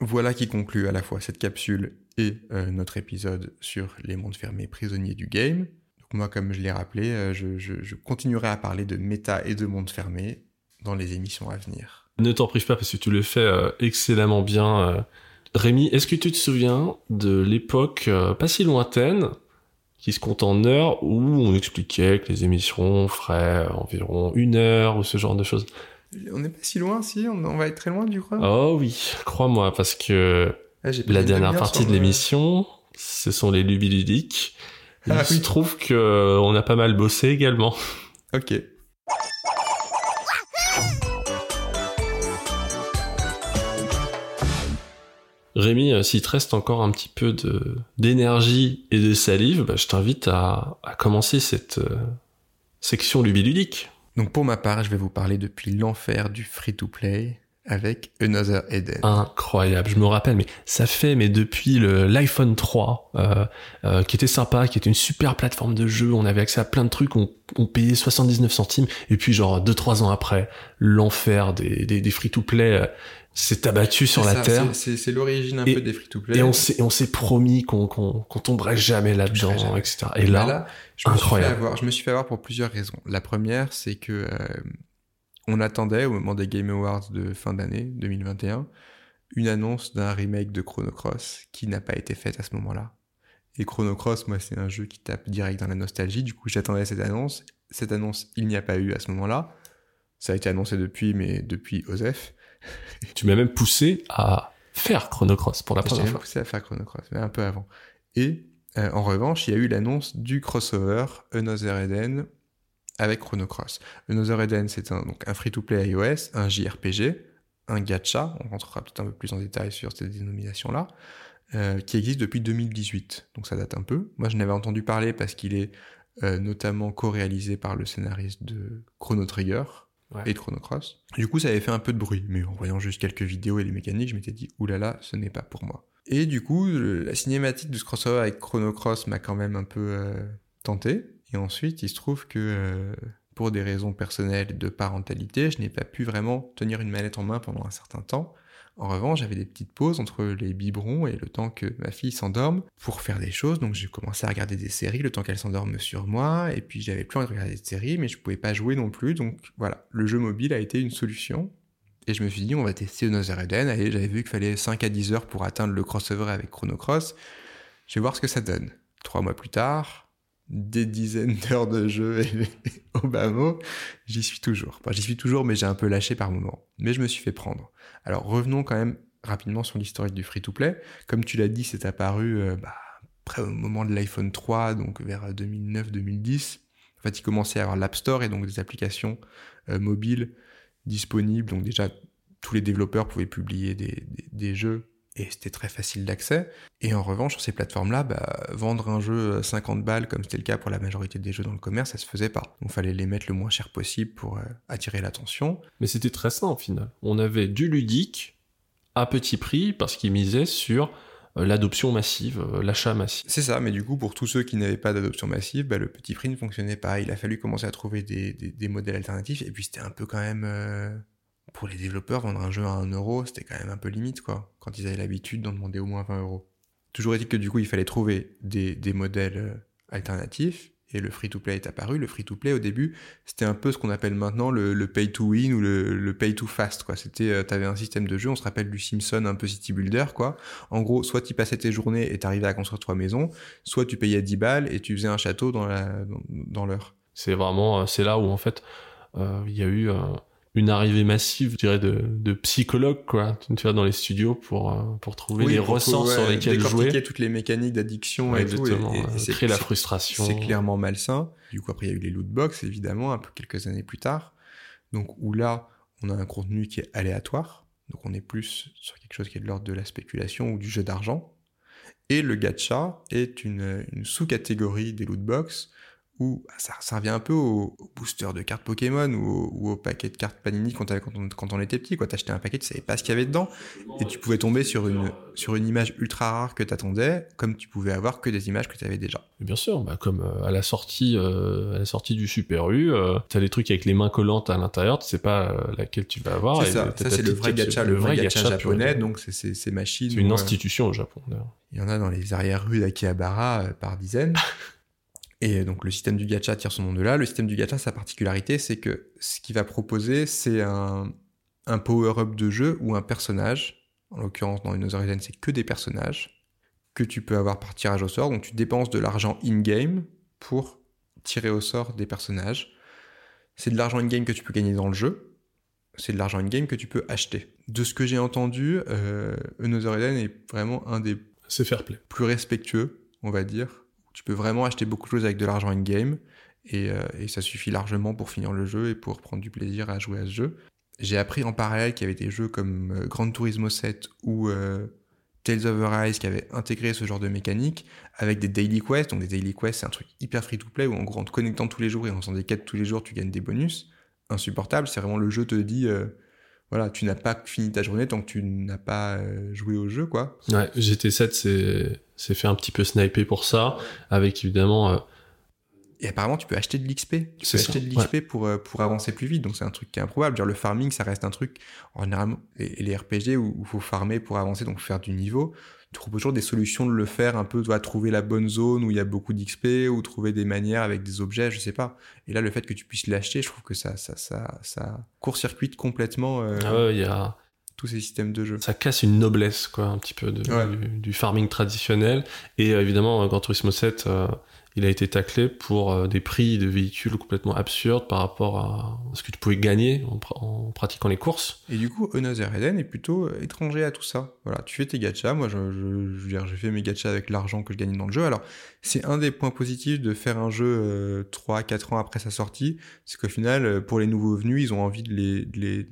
Voilà qui conclut à la fois cette capsule et euh, notre épisode sur les mondes fermés prisonniers du game. Moi, comme je l'ai rappelé, euh, je, je- je continuerai à parler de méta et de mondes fermés dans les émissions à venir. Ne t'en prive pas parce que tu le fais euh, excellemment bien. euh. Rémi, est-ce que tu te souviens de l'époque euh, pas si lointaine, qui se compte en heures, où on expliquait que les émissions feraient environ une heure ou ce genre de choses? On n'est pas si loin, si on, on va être très loin du coup. Oh oui, crois-moi, parce que Ah, la dernière partie de le- l'émission, ce sont les lubies ludiques. Il Ah se oui. trouve que euh, on a pas mal bossé également. [LAUGHS] Ok. Rémi, euh, s'il te reste encore un petit peu de d'énergie et de salive, bah, je t'invite à, à commencer cette euh, section lubiludique. Donc pour ma part, je vais vous parler depuis l'enfer du free-to-play avec Another Eden. Incroyable, je me rappelle, mais ça fait, mais depuis le, l'iPhone 3, euh, euh, qui était sympa, qui était une super plateforme de jeu, on avait accès à plein de trucs, on, on payait 79 centimes, et puis genre 2-3 ans après, l'enfer des, des, des free-to-play euh, s'est abattu sur C'est la ça, Terre. c'est- C'est c'est l'origine un Et- peu des free-to-play. Et on s'est, et on s'est promis qu'on, qu'on, qu'on tomberait jamais là-dedans, jamais. etc. Et là, je me, suis fait incroyable. avoir, je me suis fait avoir pour plusieurs raisons. La première, c'est que euh, on attendait au moment des Game Awards de fin d'année 2021 une annonce d'un remake de Chrono Cross qui n'a pas été faite à ce moment-là. Et Chrono Cross, moi, c'est un jeu qui tape direct dans la nostalgie. Du coup, j'attendais cette annonce. Cette annonce, il n'y a pas eu à ce moment-là. Ça a été annoncé depuis, mais depuis Osef. [LAUGHS] tu m'as même poussé à faire Chrono Cross pour la première fois. poussé à faire Chrono Cross, mais un peu avant. Et euh, en revanche, il y a eu l'annonce du crossover Another Eden avec Chrono Cross. Another Eden, c'est un, donc un free-to-play iOS, un JRPG, un gacha, on rentrera peut-être un peu plus en détail sur cette dénomination-là, euh, qui existe depuis 2018, donc ça date un peu. Moi, je n'avais entendu parler parce qu'il est euh, notamment co-réalisé par le scénariste de Chrono Trigger, Ouais. et de Chrono Cross. Du coup, ça avait fait un peu de bruit, mais en voyant juste quelques vidéos et les mécaniques, je m'étais dit, oulala, ce n'est pas pour moi. Et du coup, le- la cinématique de ce crossover avec Chrono Cross m'a quand même un peu euh, tenté. Et ensuite, il se trouve que euh, pour des raisons personnelles de parentalité, je n'ai pas pu vraiment tenir une manette en main pendant un certain temps. En revanche, j'avais des petites pauses entre les biberons et le temps que ma fille s'endorme pour faire des choses. Donc j'ai commencé à regarder des séries le temps qu'elle s'endorme sur moi. Et puis j'avais plus envie de regarder des séries, mais je pouvais pas jouer non plus. Donc voilà, le jeu mobile a été une solution. Et je me suis dit, on va tester Another Eden. Et j'avais vu qu'il fallait 5 à 10 heures pour atteindre le crossover avec Chrono Cross. Je vais voir ce que ça donne. Trois mois plus tard, des dizaines d'heures de jeu [LAUGHS] au bas j'y suis toujours. Enfin, j'y suis toujours, mais j'ai un peu lâché par moment. Mais je me suis fait prendre. Alors revenons quand même rapidement sur l'historique du free-to-play. Comme tu l'as dit, c'est apparu euh, bah, au moment de l'iPhone 3, donc vers 2009-2010. En fait, il commençait à avoir l'App Store et donc des applications euh, mobiles disponibles. Donc déjà, tous les développeurs pouvaient publier des jeux et c'était très facile d'accès. Et en revanche, sur ces plateformes-là, bah, vendre un jeu à 50 balles, comme c'était le cas pour la majorité des jeux dans le commerce, ça se faisait pas. Donc, fallait les mettre le moins cher possible pour euh, attirer l'attention. Mais c'était très sain au final. On avait du ludique à petit prix parce qu'il misait sur euh, l'adoption massive, euh, l'achat massif. C'est ça, mais du coup, pour tous ceux qui n'avaient pas d'adoption massive, bah, le petit prix ne fonctionnait pas. Il a fallu commencer à trouver des, des- des modèles alternatifs. Et puis, c'était un peu quand même. euh, pour les développeurs, vendre un jeu à 1 euro, c'était quand même un peu limite, quoi. Quand ils avaient l'habitude d'en demander au moins 20 euros. Toujours est-il que du coup, il fallait trouver des, des modèles euh, alternatifs. Et le free-to-play est apparu. Le free-to-play, au début, c'était un peu ce qu'on appelle maintenant le, pay-to-win ou le, pay-to-fast, quoi. C'était, euh, t'avais un système de jeu, on se rappelle du Simpson un peu City Builder, quoi. En gros, soit tu passais tes journées et t'arrivais à construire trois maisons, soit tu payais 10 balles et tu faisais un château dans la dans, l'heure. C'est vraiment, euh, c'est là où en fait, il y a eu une arrivée massive, je dirais, de, de psychologues, quoi, tu vois, dans les studios pour, euh, pour trouver les pour- ressorts ouais, sur lesquels décortiquer jouer. toutes les mécaniques d'addiction Ouais, et tout. et- exactement, et- et c'est- créer la frustration. C'est clairement malsain. Du coup, après, il y a eu les loot box, évidemment, un peu quelques années plus tard. Donc, où là, on a un contenu qui est aléatoire. Donc, on est plus sur quelque chose qui est de l'ordre de la spéculation ou du jeu d'argent. Et le gacha est une, une sous-catégorie des loot box où bah, ça, ça revient un peu au, au booster de cartes Pokémon ou au, ou au paquet de cartes Panini quand, t'avais- quand, on, quand on était petit. Quoi. T'achetais un paquet, tu savais pas ce qu'il y avait dedans. Et tu pouvais tomber sur une, sur une image ultra rare que t'attendais, comme tu pouvais avoir que des images que tu avais déjà. Bien sûr, bah, comme euh, à la sortie, euh, à la sortie du Super U, euh, t'as des trucs avec les mains collantes à l'intérieur, tu sais pas euh, laquelle tu vas avoir. c'est ça, c'est le vrai gacha, le vrai gacha japonais, donc c'est ces, machines. c'est une institution au Japon. d'ailleurs. Il y en a dans les arrières-rues d'Akihabara euh, par dizaines. [LAUGHS] Et donc le système du gacha tire son nom de là. Le système du gacha, sa particularité, c'est que ce qu'il va proposer, c'est un, un power-up de jeu ou un personnage. En l'occurrence, dans Another Eden, c'est que des personnages que tu peux avoir par tirage au sort. Donc tu dépenses de l'argent in-game pour tirer au sort des personnages. C'est de l'argent in-game que tu peux gagner dans le jeu. C'est de l'argent in-game que tu peux acheter. De ce que j'ai entendu, euh, Another Eden est vraiment un des C'est fair play. plus respectueux, on va dire. Tu peux vraiment acheter beaucoup de choses avec de l'argent in-game et, euh, et ça suffit largement pour finir le jeu et pour prendre du plaisir à jouer à ce jeu. J'ai appris en parallèle qu'il y avait des jeux comme euh, Gran Turismo 7 ou euh, Tales of Arise qui avaient intégré ce genre de mécanique avec des daily quests. Donc des daily quests, c'est un truc hyper free-to-play où en gros en te connectant tous les jours et en faisant des quêtes tous les jours, tu gagnes des bonus. Insupportable, c'est vraiment le jeu te dit... voilà, tu n'as pas fini ta journée tant que tu n'as pas joué au jeu, quoi. Ouais, GT7 c'est c'est fait un petit peu sniper pour ça, avec évidemment. euh, Et apparemment, tu peux acheter de l'XP. Tu peux ça, acheter de l'XP pour, euh, pour avancer plus vite. Donc, c'est un truc qui est improbable. Genre, le farming, ça reste un truc, en général, et, les RPG où il faut farmer pour avancer, donc faire du niveau. Tu trouves toujours des solutions de le faire un peu, tu trouver la bonne zone où il y a beaucoup d'XP ou trouver des manières avec des objets, je sais pas. Et là, le fait que tu puisses l'acheter, je trouve que ça, ça, ça, ça court-circuite complètement euh, ah ouais, il y a tous ces systèmes de jeu. ça casse une noblesse quoi un petit peu de, Ouais. du, du farming traditionnel et euh, évidemment euh, Gran Turismo 7 euh, il a été taclé pour euh, des prix de véhicules complètement absurdes par rapport à ce que tu pouvais gagner en, pra- en pratiquant les courses Et du coup, Another Eden est plutôt étranger à tout ça. Voilà, tu fais tes gachas. Moi, je, je, je veux dire, j'ai fait mes gachas avec l'argent que je gagnais dans le jeu. Alors, c'est un des points positifs de faire un jeu euh, 3-4 ans après sa sortie. C'est qu'au final, euh, pour les nouveaux venus, ils ont envie de les, de les,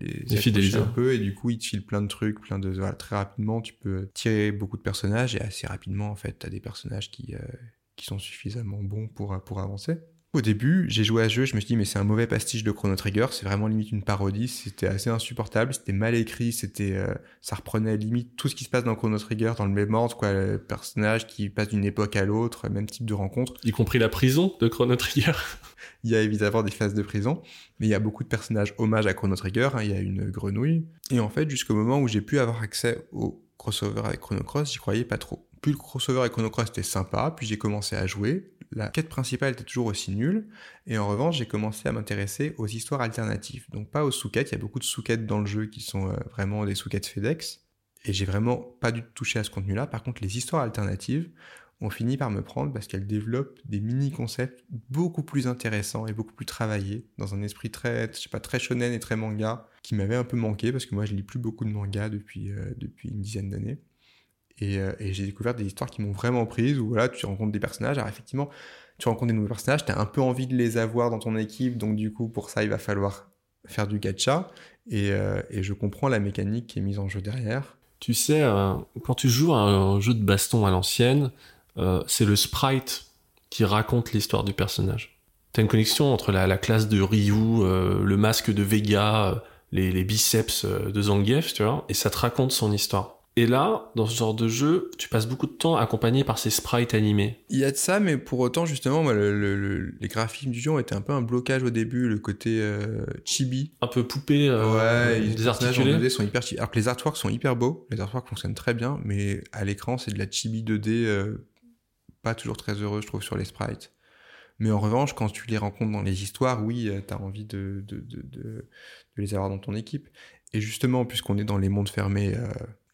les, les fidéliser. un peu. Et du coup, ils te filent plein de trucs, plein de... Voilà, très rapidement, tu peux tirer beaucoup de personnages. Et assez rapidement, en fait, t'as des personnages qui, euh, qui sont suffisamment bons pour, pour avancer. Au début, j'ai joué à ce jeu, je me suis dit, mais c'est un mauvais pastiche de Chrono Trigger, c'est vraiment limite une parodie, c'était assez insupportable, c'était mal écrit, c'était, euh, ça reprenait limite tout ce qui se passe dans Chrono Trigger dans le même ordre, quoi, le personnage qui passe d'une époque à l'autre, même type de rencontre. y compris la prison de Chrono Trigger [LAUGHS] Il y a évidemment des phases de prison, mais il y a beaucoup de personnages hommages à Chrono Trigger, hein, il y a une grenouille, et en fait, jusqu'au moment où j'ai pu avoir accès au crossover avec Chrono Cross, j'y croyais pas trop. Puis le crossover avec Chrono Cross était sympa, puis j'ai commencé à jouer, la quête principale était toujours aussi nulle, et en revanche, j'ai commencé à m'intéresser aux histoires alternatives. Donc pas aux sous-quêtes, il y a beaucoup de sous-quêtes dans le jeu qui sont euh, vraiment des sous-quêtes FedEx. Et j'ai vraiment pas du tout touché à ce contenu-là. Par contre, les histoires alternatives ont fini par me prendre parce qu'elles développent des mini-concepts beaucoup plus intéressants et beaucoup plus travaillés dans un esprit très, je sais pas, très shonen et très manga qui m'avait un peu manqué parce que moi je lis plus beaucoup de manga depuis, euh, depuis une dizaine d'années. Et, euh, et j'ai découvert des histoires qui m'ont vraiment prise où voilà, tu rencontres des personnages. Alors effectivement, tu rencontres des nouveaux personnages, tu as un peu envie de les avoir dans ton équipe, donc du coup, pour ça, il va falloir faire du gacha. Et, euh, je comprends la mécanique qui est mise en jeu derrière. tu sais euh, quand tu joues à un jeu de baston à l'ancienne c'est le sprite qui raconte l'histoire du personnage t'as une connexion entre la, la classe de Ryu le masque de Vega les, les biceps de Zangief tu vois et ça te raconte son histoire et là dans ce genre de jeu tu passes beaucoup de temps accompagné par ces sprites animés Il y a de ça, mais pour autant, justement, moi, le- le- le- les graphismes du jeu ont été un peu un blocage au début, le côté euh, chibi. un peu poupée euh, ouais, les personnages en désarticulée 2D sont hyper chibi. Alors que les artworks sont hyper beaux, les artworks fonctionnent très bien, mais à l'écran, c'est de la chibi 2D euh, pas toujours très heureux, je trouve, sur les sprites. Mais en revanche, quand tu les rencontres dans les histoires, oui, euh, t'as envie de, de, de, de, de les avoir dans ton équipe. Et justement, puisqu'on est dans les mondes fermés euh,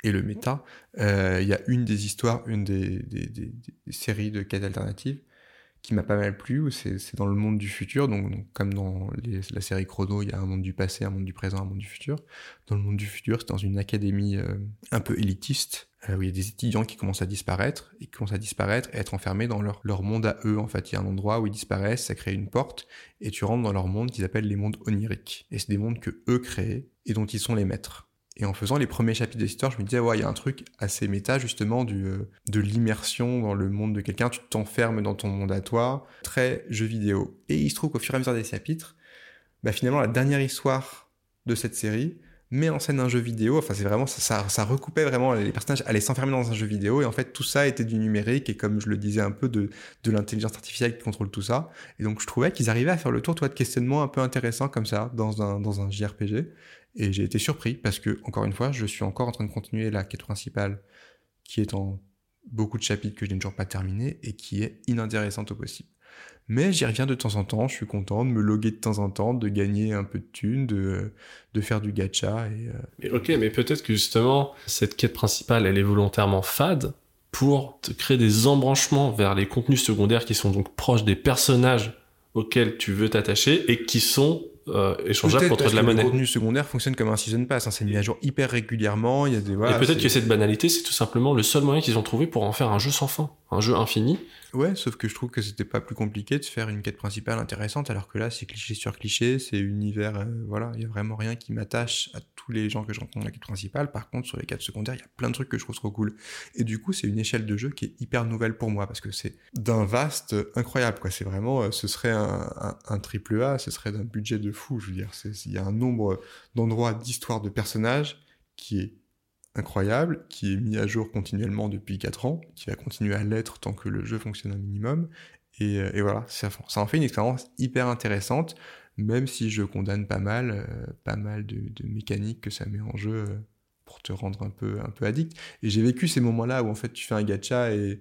et le méta, euh, il y a une des histoires, une des, séries de quêtes alternatives qui m'a pas mal plu, c'est dans le monde du futur, donc, comme dans la série Chrono, il y a un monde du passé, un monde du présent, un monde du futur. Dans le monde du futur, c'est dans une académie euh, un peu élitiste, euh, où il y a des étudiants qui commencent à disparaître, et qui commencent à disparaître et être enfermés dans leur, leur monde à eux, en fait. Il y a un endroit où ils disparaissent, ça crée une porte, et tu rentres dans leur monde qu'ils appellent les mondes oniriques. Et c'est des mondes que eux créent, et dont ils sont les maîtres. Et en faisant les premiers chapitres de l'histoire, je me disais, ouais, il y a un truc assez méta, justement, du, euh, de l'immersion dans le monde de quelqu'un. Tu t'enfermes dans ton monde à toi, très jeu vidéo. Et il se trouve qu'au fur et à mesure des chapitres, bah, finalement, la dernière histoire de cette série met en scène un jeu vidéo. Enfin, c'est vraiment, ça, ça, ça recoupait vraiment, les personnages allaient s'enfermer dans un jeu vidéo. Et en fait, tout ça était du numérique et comme je le disais un peu, de, de l'intelligence artificielle qui contrôle tout ça. Et donc, je trouvais qu'ils arrivaient à faire le tour, toi, de questionnement un peu intéressant comme ça, dans un, dans un JRPG. Et j'ai été surpris parce que, encore une fois, je suis encore en train de continuer la quête principale qui est en beaucoup de chapitres que je n'ai toujours pas terminé et qui est inintéressante au possible. Mais j'y reviens de temps en temps, je suis content de me loguer de temps en temps, de gagner un peu de thunes, de, de faire du gacha. Et, euh, ok, mais peut-être que justement, cette quête principale, elle est volontairement fade pour te créer des embranchements vers les contenus secondaires qui sont donc proches des personnages auxquels tu veux t'attacher et qui sont euh, échangeables Peut-être contre parce de la que monnaie. Le contenu secondaire fonctionne comme un season pass, hein, c'est mis à jour hyper régulièrement, il y a des... Voilà, et peut-être que cette banalité, c'est tout simplement le seul moyen qu'ils ont trouvé pour en faire un jeu sans fin. Un jeu infini. Ouais, sauf que je trouve que c'était pas plus compliqué de faire une quête principale intéressante, alors que là, c'est cliché sur cliché, c'est univers, euh, voilà, il y a vraiment rien qui m'attache à tous les gens que je rencontre dans la quête principale. Par contre, sur les quêtes secondaires, il y a plein de trucs que je trouve trop cool. Et du coup, c'est une échelle de jeu qui est hyper nouvelle pour moi, parce que c'est d'un vaste incroyable, quoi. C'est vraiment, euh, ce serait un, un, un, triple A, ce serait d'un budget de fou, je veux dire. Il y a un nombre d'endroits, d'histoires, de personnages qui est incroyable, qui est mis à jour continuellement depuis 4 ans, qui va continuer à l'être tant que le jeu fonctionne un minimum. Et, euh, et voilà, ça, ça, en fait une expérience hyper intéressante, même si je condamne pas mal, euh, pas mal de, de, mécaniques que ça met en jeu euh, pour te rendre un peu, un peu addict. Et j'ai vécu ces moments-là où en fait tu fais un gacha et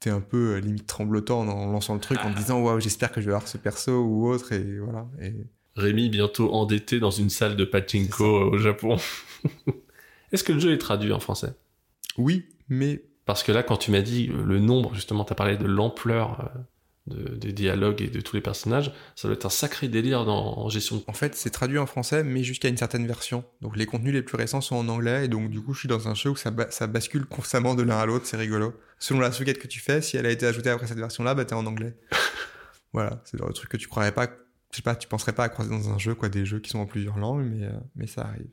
t'es un peu euh, limite tremblotant en lançant le truc, en te disant waouh j'espère que je vais avoir ce perso ou autre et voilà. Et... Rémi bientôt endetté dans une salle de pachinko au Japon. [LAUGHS] Est-ce que le jeu est traduit en français? Oui, mais... Parce que là, quand tu m'as dit le nombre, justement, tu as parlé de l'ampleur de, des dialogues et de tous les personnages, ça doit être un sacré délire dans, en gestion. En fait, c'est traduit en français, mais jusqu'à une certaine version. Donc les contenus les plus récents sont en anglais, et donc du coup, je suis dans un jeu où ça, ba ça bascule constamment de l'un à l'autre, c'est rigolo. Selon la souquette que tu fais, si elle a été ajoutée après cette version-là, bah t'es en anglais. [LAUGHS] voilà, c'est le truc que tu croirais pas, je sais pas, tu penserais pas à croiser dans un jeu, quoi, des jeux qui sont en plusieurs langues, mais, euh, mais ça arrive.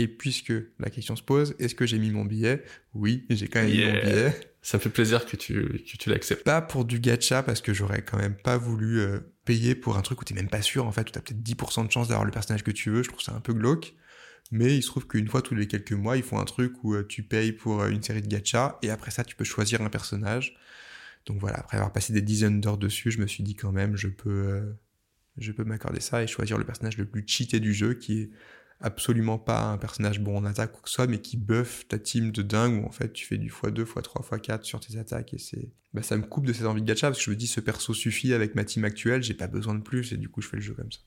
Et puisque la question se pose, est-ce que j'ai mis mon billet? Oui, j'ai quand même yeah. mis mon billet. Ça me fait plaisir que tu, que tu l'acceptes. Pas pour du gacha, parce que j'aurais quand même pas voulu euh, payer pour un truc où t'es même pas sûr, en fait, où t'as peut-être 10% de chance d'avoir le personnage que tu veux. Je trouve ça un peu glauque. Mais il se trouve qu'une fois tous les quelques mois, ils font un truc où euh, tu payes pour euh, une série de gacha, et après ça, tu peux choisir un personnage. Donc voilà, après avoir passé des dizaines d'heures dessus, je me suis dit quand même, je peux, je peux m'accorder ça et choisir le personnage le plus cheaté du jeu, qui est absolument pas un personnage bon en attaque ou que ce soit, mais qui buff ta team de dingue où en fait tu fais du x2, x3, x4 sur tes attaques et c'est, bah, ça me coupe de cette envie de gacha parce que je me dis ce perso suffit avec ma team actuelle, j'ai pas besoin de plus et du coup je fais le jeu comme ça.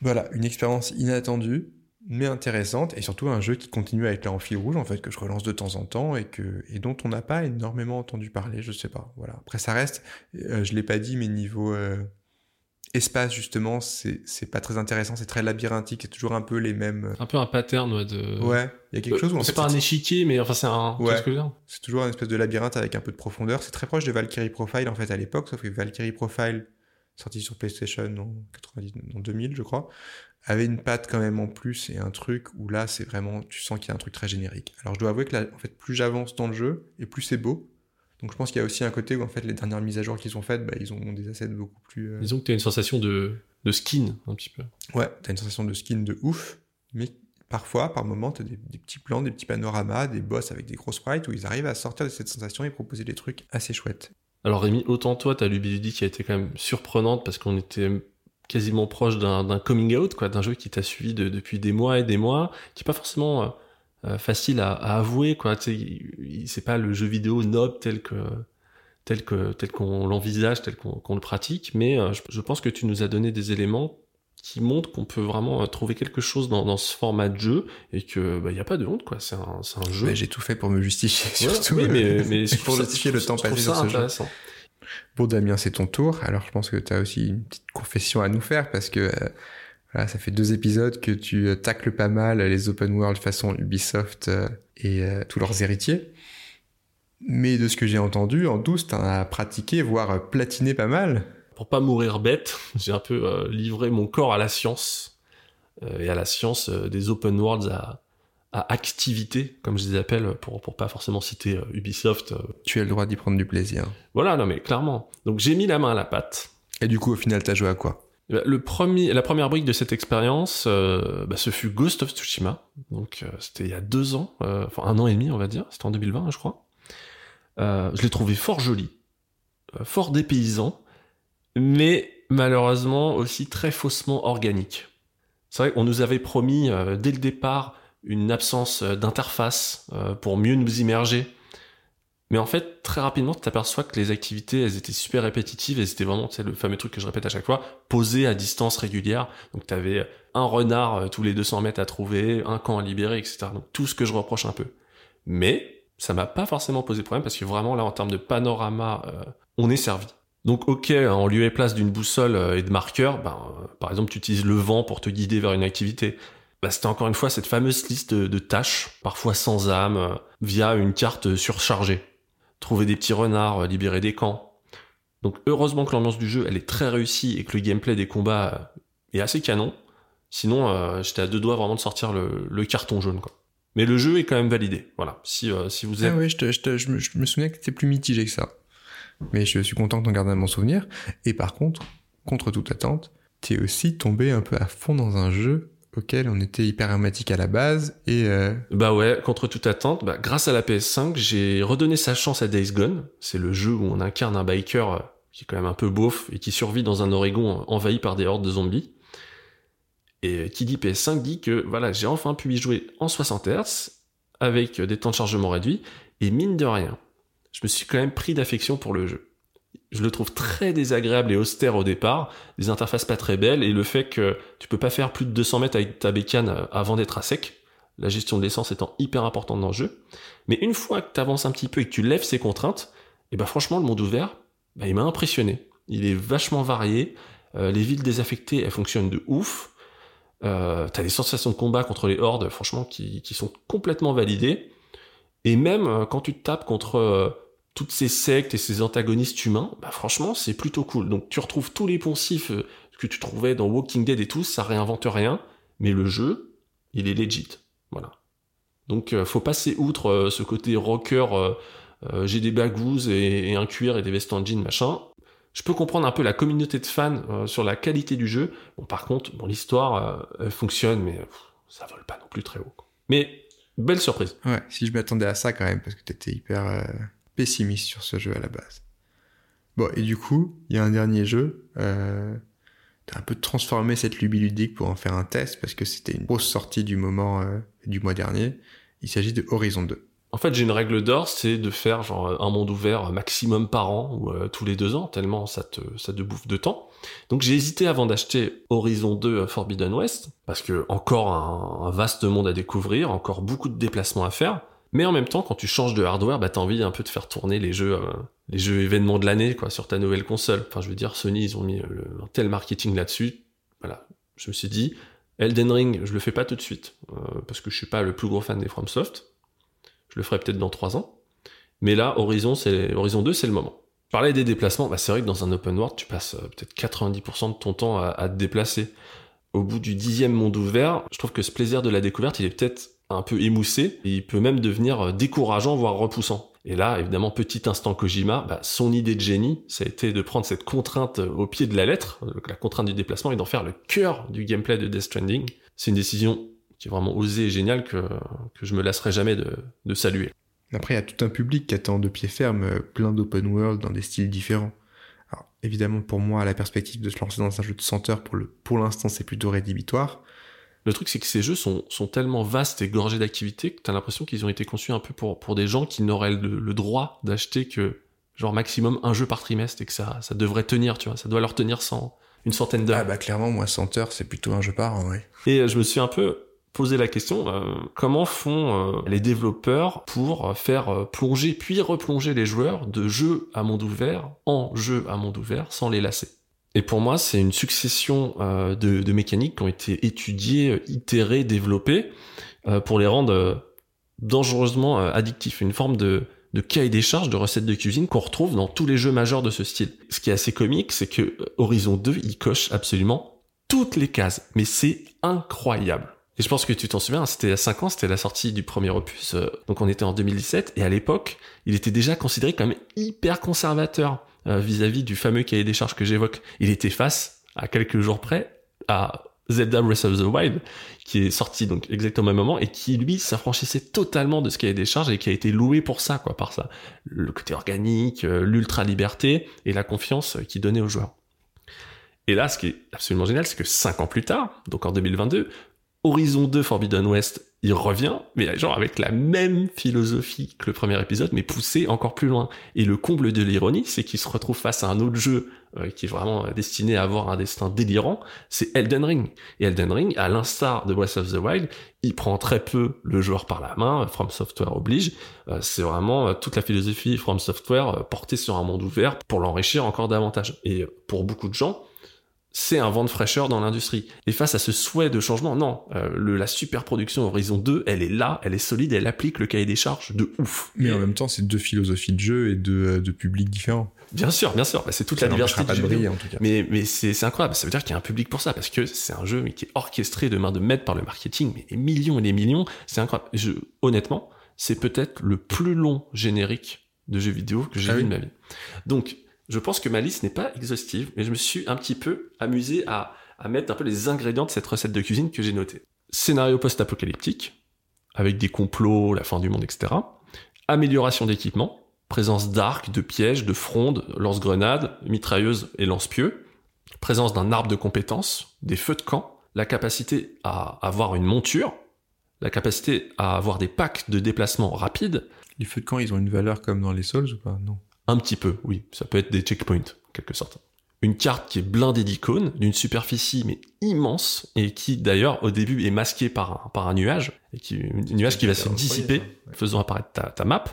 Voilà, une expérience inattendue, mais intéressante et surtout un jeu qui continue à être là rouge en fait que je relance de temps en temps et que et dont on n'a pas énormément entendu parler, je sais pas. Voilà. Après ça reste, euh, je l'ai pas dit, mais niveau euh, espace justement c'est pas très intéressant c'est très labyrinthique c'est toujours un peu les mêmes un peu un pattern ouais de ouais il y a quelque euh, chose où c'est pas un échiquier mais enfin c'est un ouais. c'est toujours un espèce de labyrinthe avec un peu de profondeur. C'est très proche de Valkyrie Profile en fait à l'époque sauf que Valkyrie Profile sorti sur PlayStation en 90 en 2000 je crois avait une patte quand même en plus et un truc où là c'est vraiment tu sens qu'il y a un truc très générique. Alors je dois avouer que là en fait plus j'avance dans le jeu et plus c'est beau donc je pense qu'il y a aussi un côté où en fait les dernières mises à jour qu'ils ont faites, bah, ils ont des assets beaucoup plus. Euh... Disons que tu as une sensation de, de skin un petit peu. Ouais, tu as une sensation de skin de ouf, mais parfois, par moment, tu as des, des, petits plans, des petits panoramas, des boss avec des gros sprites où ils arrivent à sortir de cette sensation et proposer des trucs assez chouettes. Alors Rémi, autant toi, ta lubiludie qui a été quand même surprenante parce qu'on était quasiment proche d'un coming out, quoi, d'un jeu qui t'a suivi de, depuis des mois et des mois, qui est pas forcément euh, facile à, à, avouer quoi. C'est pas le jeu vidéo noble tel que tel que tel qu'on l'envisage tel qu'on qu le pratique mais euh, je, je, pense que tu nous as donné des éléments qui montrent qu'on peut vraiment euh, trouver quelque chose dans, dans, ce format de jeu et que il bah, y a pas de honte quoi. C'est un, un jeu. J'ai tout fait pour me justifier [LAUGHS] surtout oui, mais, mais [LAUGHS] pour justifier le temps passé sur ce jeu. bon Damien c'est ton tour. Alors je pense que tu as aussi une petite confession à nous faire parce que euh, voilà, ça fait deux épisodes que tu euh, tacles pas mal les open world façon Ubisoft euh, et euh, tous leurs héritiers. Mais de ce que j'ai entendu, en douce, t'en as pratiqué, voire platiné pas mal. Pour pas mourir bête, [LAUGHS] j'ai un peu euh, livré mon corps à la science euh, et à la science euh, des open worlds à, à activité, comme je les appelle, pour, pour pas forcément citer Ubisoft. Tu as le droit d'y prendre du plaisir. Voilà, non mais clairement. Donc j'ai mis la main à la pâte. Et du coup, au final, t'as joué à quoi? Le premier, la première brique de cette expérience, euh, bah, ce fut Ghost of Tsushima. Donc euh, c'était il y a deux ans, euh, enfin un an et demi on va dire, c'était en 2020 je crois. je l'ai trouvé fort joli, fort dépaysant, mais malheureusement aussi très faussement organique. C'est vrai qu'on nous avait promis dès le départ une absence d'interface pour mieux nous immerger mais en fait, très rapidement, tu t'aperçois que les activités, elles étaient super répétitives et c'était vraiment, tu sais, le fameux truc que je répète à chaque fois, posé à distance régulière. Donc tu avais un renard euh, tous les 200 mètres à trouver, un camp à libérer, etc. Donc tout ce que je reproche un peu. Mais ça m'a pas forcément posé problème parce que vraiment là, en termes de panorama, euh, on est servi. Donc ok, en lieu et place d'une boussole euh, et de marqueurs, ben, par exemple, tu utilises le vent pour te guider vers une activité. Bah, c'était encore une fois cette fameuse liste de, tâches, parfois sans âme, via une carte surchargée trouver des petits renards, euh, libérer des camps. Donc heureusement que l'ambiance du jeu elle est très réussie et que le gameplay des combats est assez canon. Sinon j'étais à deux doigts vraiment de sortir le, carton jaune quoi. Mais le jeu est quand même validé. Voilà. Si, si vous êtes. Ah oui, je, je, me, je me souviens que c'était plus mitigé que ça. Mais je suis content d'en garder mon souvenir. Et par contre, contre toute attente, t'es aussi tombé un peu à fond dans un jeu auquel on était hyper hermétique à la base et euh, bah ouais contre toute attente bah, grâce à la PS5 j'ai redonné sa chance à Days Gone. C'est le jeu où on incarne un biker euh, qui est quand même un peu beauf et qui survit dans un Oregon envahi par des hordes de zombies. Et qui dit PS5 dit que voilà j'ai enfin pu y jouer en 60 Hz avec des temps de chargement réduits et mine de rien je me suis quand même pris d'affection pour le jeu je le trouve très désagréable et austère au départ, des interfaces pas très belles, et le fait que tu peux pas faire plus de 200 mètres avec ta bécane euh, avant d'être à sec, la gestion de l'essence étant hyper importante dans le jeu. Mais une fois que tu avances un petit peu et que tu lèves ces contraintes, et eh ben franchement le monde ouvert, bah, il m'a impressionné. Il est vachement varié, euh, les villes désaffectées, elles fonctionnent de ouf, euh, t'as des sensations de combat contre les hordes, franchement, qui, qui sont complètement validées, et même quand tu te tapes contre toutes ces sectes et ces antagonistes humains, bah franchement, c'est plutôt cool. Donc tu retrouves tous les poncifs euh, que tu trouvais dans Walking Dead et tout, ça réinvente rien, mais le jeu, il est legit. Voilà. Donc euh, faut passer outre euh, ce côté rocker, j'ai des bagous et, un cuir et des vestes en jean, machin. Je peux comprendre un peu la communauté de fans sur la qualité du jeu. Bon, par contre, bon, l'histoire, elle fonctionne, mais ça vole pas non plus très haut. Mais belle surprise. Ouais, si je m'attendais à ça quand même, parce que t'étais hyper pessimiste sur ce jeu à la base. Bon, et du coup, il y a un dernier jeu. Euh, T'as un peu transformé cette lubie ludique pour en faire un test parce que c'était une grosse sortie du moment euh, du mois dernier. Il s'agit de Horizon 2. En fait, j'ai une règle d'or, c'est de faire genre un monde ouvert maximum par an ou euh, tous les deux ans, tellement ça te, ça te bouffe de temps. Donc j'ai hésité avant d'acheter Horizon 2 euh, Forbidden West, parce que encore un, un, vaste monde à découvrir, encore beaucoup de déplacements à faire. Mais en même temps, quand tu changes de hardware, bah t'as envie un peu de faire tourner les jeux, euh, les jeux événements de l'année, quoi, sur ta nouvelle console. Enfin, je veux dire, Sony, ils ont mis euh, un tel marketing là-dessus. Voilà, je me suis dit, Elden Ring, je le fais pas tout de suite, euh, parce que je suis pas le plus gros fan des FromSoft. Je le ferai peut-être dans trois ans. Mais là, Horizon, c'est Horizon 2, c'est le moment. Parlais des déplacements, bah c'est vrai que dans un open world, tu passes peut-être 90% de ton temps à te déplacer. Au bout du dixième monde ouvert, je trouve que ce plaisir de la découverte, il est peut-être un peu émoussé, et il peut même devenir euh, décourageant, voire repoussant. Et là, évidemment, petit instant Kojima, bah, son idée de génie, ça a été de prendre cette contrainte euh, au pied de la lettre, euh, la contrainte du déplacement, et d'en faire le cœur du gameplay de Death Stranding. C'est une décision qui est vraiment osée et géniale que, que je me lasserai jamais de, saluer. Après, il y a tout un public qui attend de pied ferme plein d'open world dans des styles différents. Alors, évidemment, pour moi, la perspective de se lancer dans un jeu de 100 heures, pour l'instant, c'est plutôt rédhibitoire. Le truc, c'est que ces jeux sont, sont tellement vastes et gorgés d'activités que t'as l'impression qu'ils ont été conçus un peu pour, pour des gens qui n'auraient le, droit d'acheter que, genre, maximum un jeu par trimestre et que ça, ça devrait tenir, tu vois. Ça doit leur tenir sans une centaine d'heures. Ah, bah, clairement, moi, 100 heures, c'est plutôt un jeu par an, oui. Et euh, je me suis un peu posé la question, euh, comment font euh, les développeurs pour faire plonger puis replonger les joueurs de jeu à monde ouvert en jeu à monde ouvert sans les lasser? Et pour moi, c'est une succession euh, de, mécaniques qui ont été étudiées, itérées, développées, euh, pour les rendre euh, dangereusement addictifs. Une forme de, de cahier des charges, de recettes de cuisine qu'on retrouve dans tous les jeux majeurs de ce style. Ce qui est assez comique, c'est que Horizon 2, il coche absolument toutes les cases. Mais c'est incroyable. Et je pense que tu t'en souviens, c'était à 5 ans, c'était la sortie du premier opus, donc on était en 2017, et à l'époque, il était déjà considéré comme hyper conservateur. Euh, vis-à-vis du fameux cahier des charges que j'évoque. Il était face, à quelques jours près, à Zelda Breath of the Wild, qui est sorti donc exactement au même moment et qui lui s'affranchissait totalement de ce cahier des charges et qui a été loué pour ça, quoi, par ça. Le côté organique, euh, l'ultra liberté et la confiance qu'il donnait aux joueurs. Et là, ce qui est absolument génial, c'est que cinq ans plus tard, donc en 2022, Horizon 2 Forbidden West, il revient, mais genre avec la même philosophie que le premier épisode, mais poussé encore plus loin. Et le comble de l'ironie, c'est qu'il se retrouve face à un autre jeu euh, qui est vraiment destiné à avoir un destin délirant, c'est Elden Ring. Et Elden Ring, à l'instar de Breath of the Wild, il prend très peu le joueur par la main, From Software oblige. Euh, c'est vraiment euh, toute la philosophie From Software portée sur un monde ouvert pour l'enrichir encore davantage. Et pour beaucoup de gens, c'est un vent de fraîcheur dans l'industrie. Et face à ce souhait de changement, non, euh, le, la super production Horizon 2, elle est là, elle est solide, elle applique le cahier des charges de ouf. Mais en même temps, c'est deux philosophies de jeu et deux, de publics différents. Bien sûr, bien sûr, bah, c'est toute Ça la diversité n'empêchera du pas de jeu briller, en tout cas. Mais, mais c'est c'est incroyable, ça veut dire qu'il y a un public pour ça, parce que c'est un jeu mais qui est orchestré de main de maître par le marketing, mais des millions et des millions, c'est incroyable. Je, honnêtement, c'est peut-être le plus long générique de jeux vidéo que j'ai Ah vu oui. de ma vie. Donc, je pense que ma liste n'est pas exhaustive, mais je me suis un petit peu amusé à, mettre un peu les ingrédients de cette recette de cuisine que j'ai notée. Scénario post-apocalyptique, avec des complots, la fin du monde, etc. Amélioration d'équipement, présence d'arcs, de pièges, de frondes, lance-grenades, mitrailleuses et lance-pieux, présence d'un arbre de compétences, des feux de camp, la capacité à avoir une monture, la capacité à avoir des packs de déplacement rapides, Les feux de camp, ils ont une valeur comme dans les Souls ou pas? Non. Un petit peu, oui, ça peut être des checkpoints, en quelque sorte. Une carte qui est blindée d'icônes, d'une superficie mais immense, et qui d'ailleurs au début est masquée par un, nuage, et qui, un nuage qui va se dissiper, faisant apparaître ta, ta map.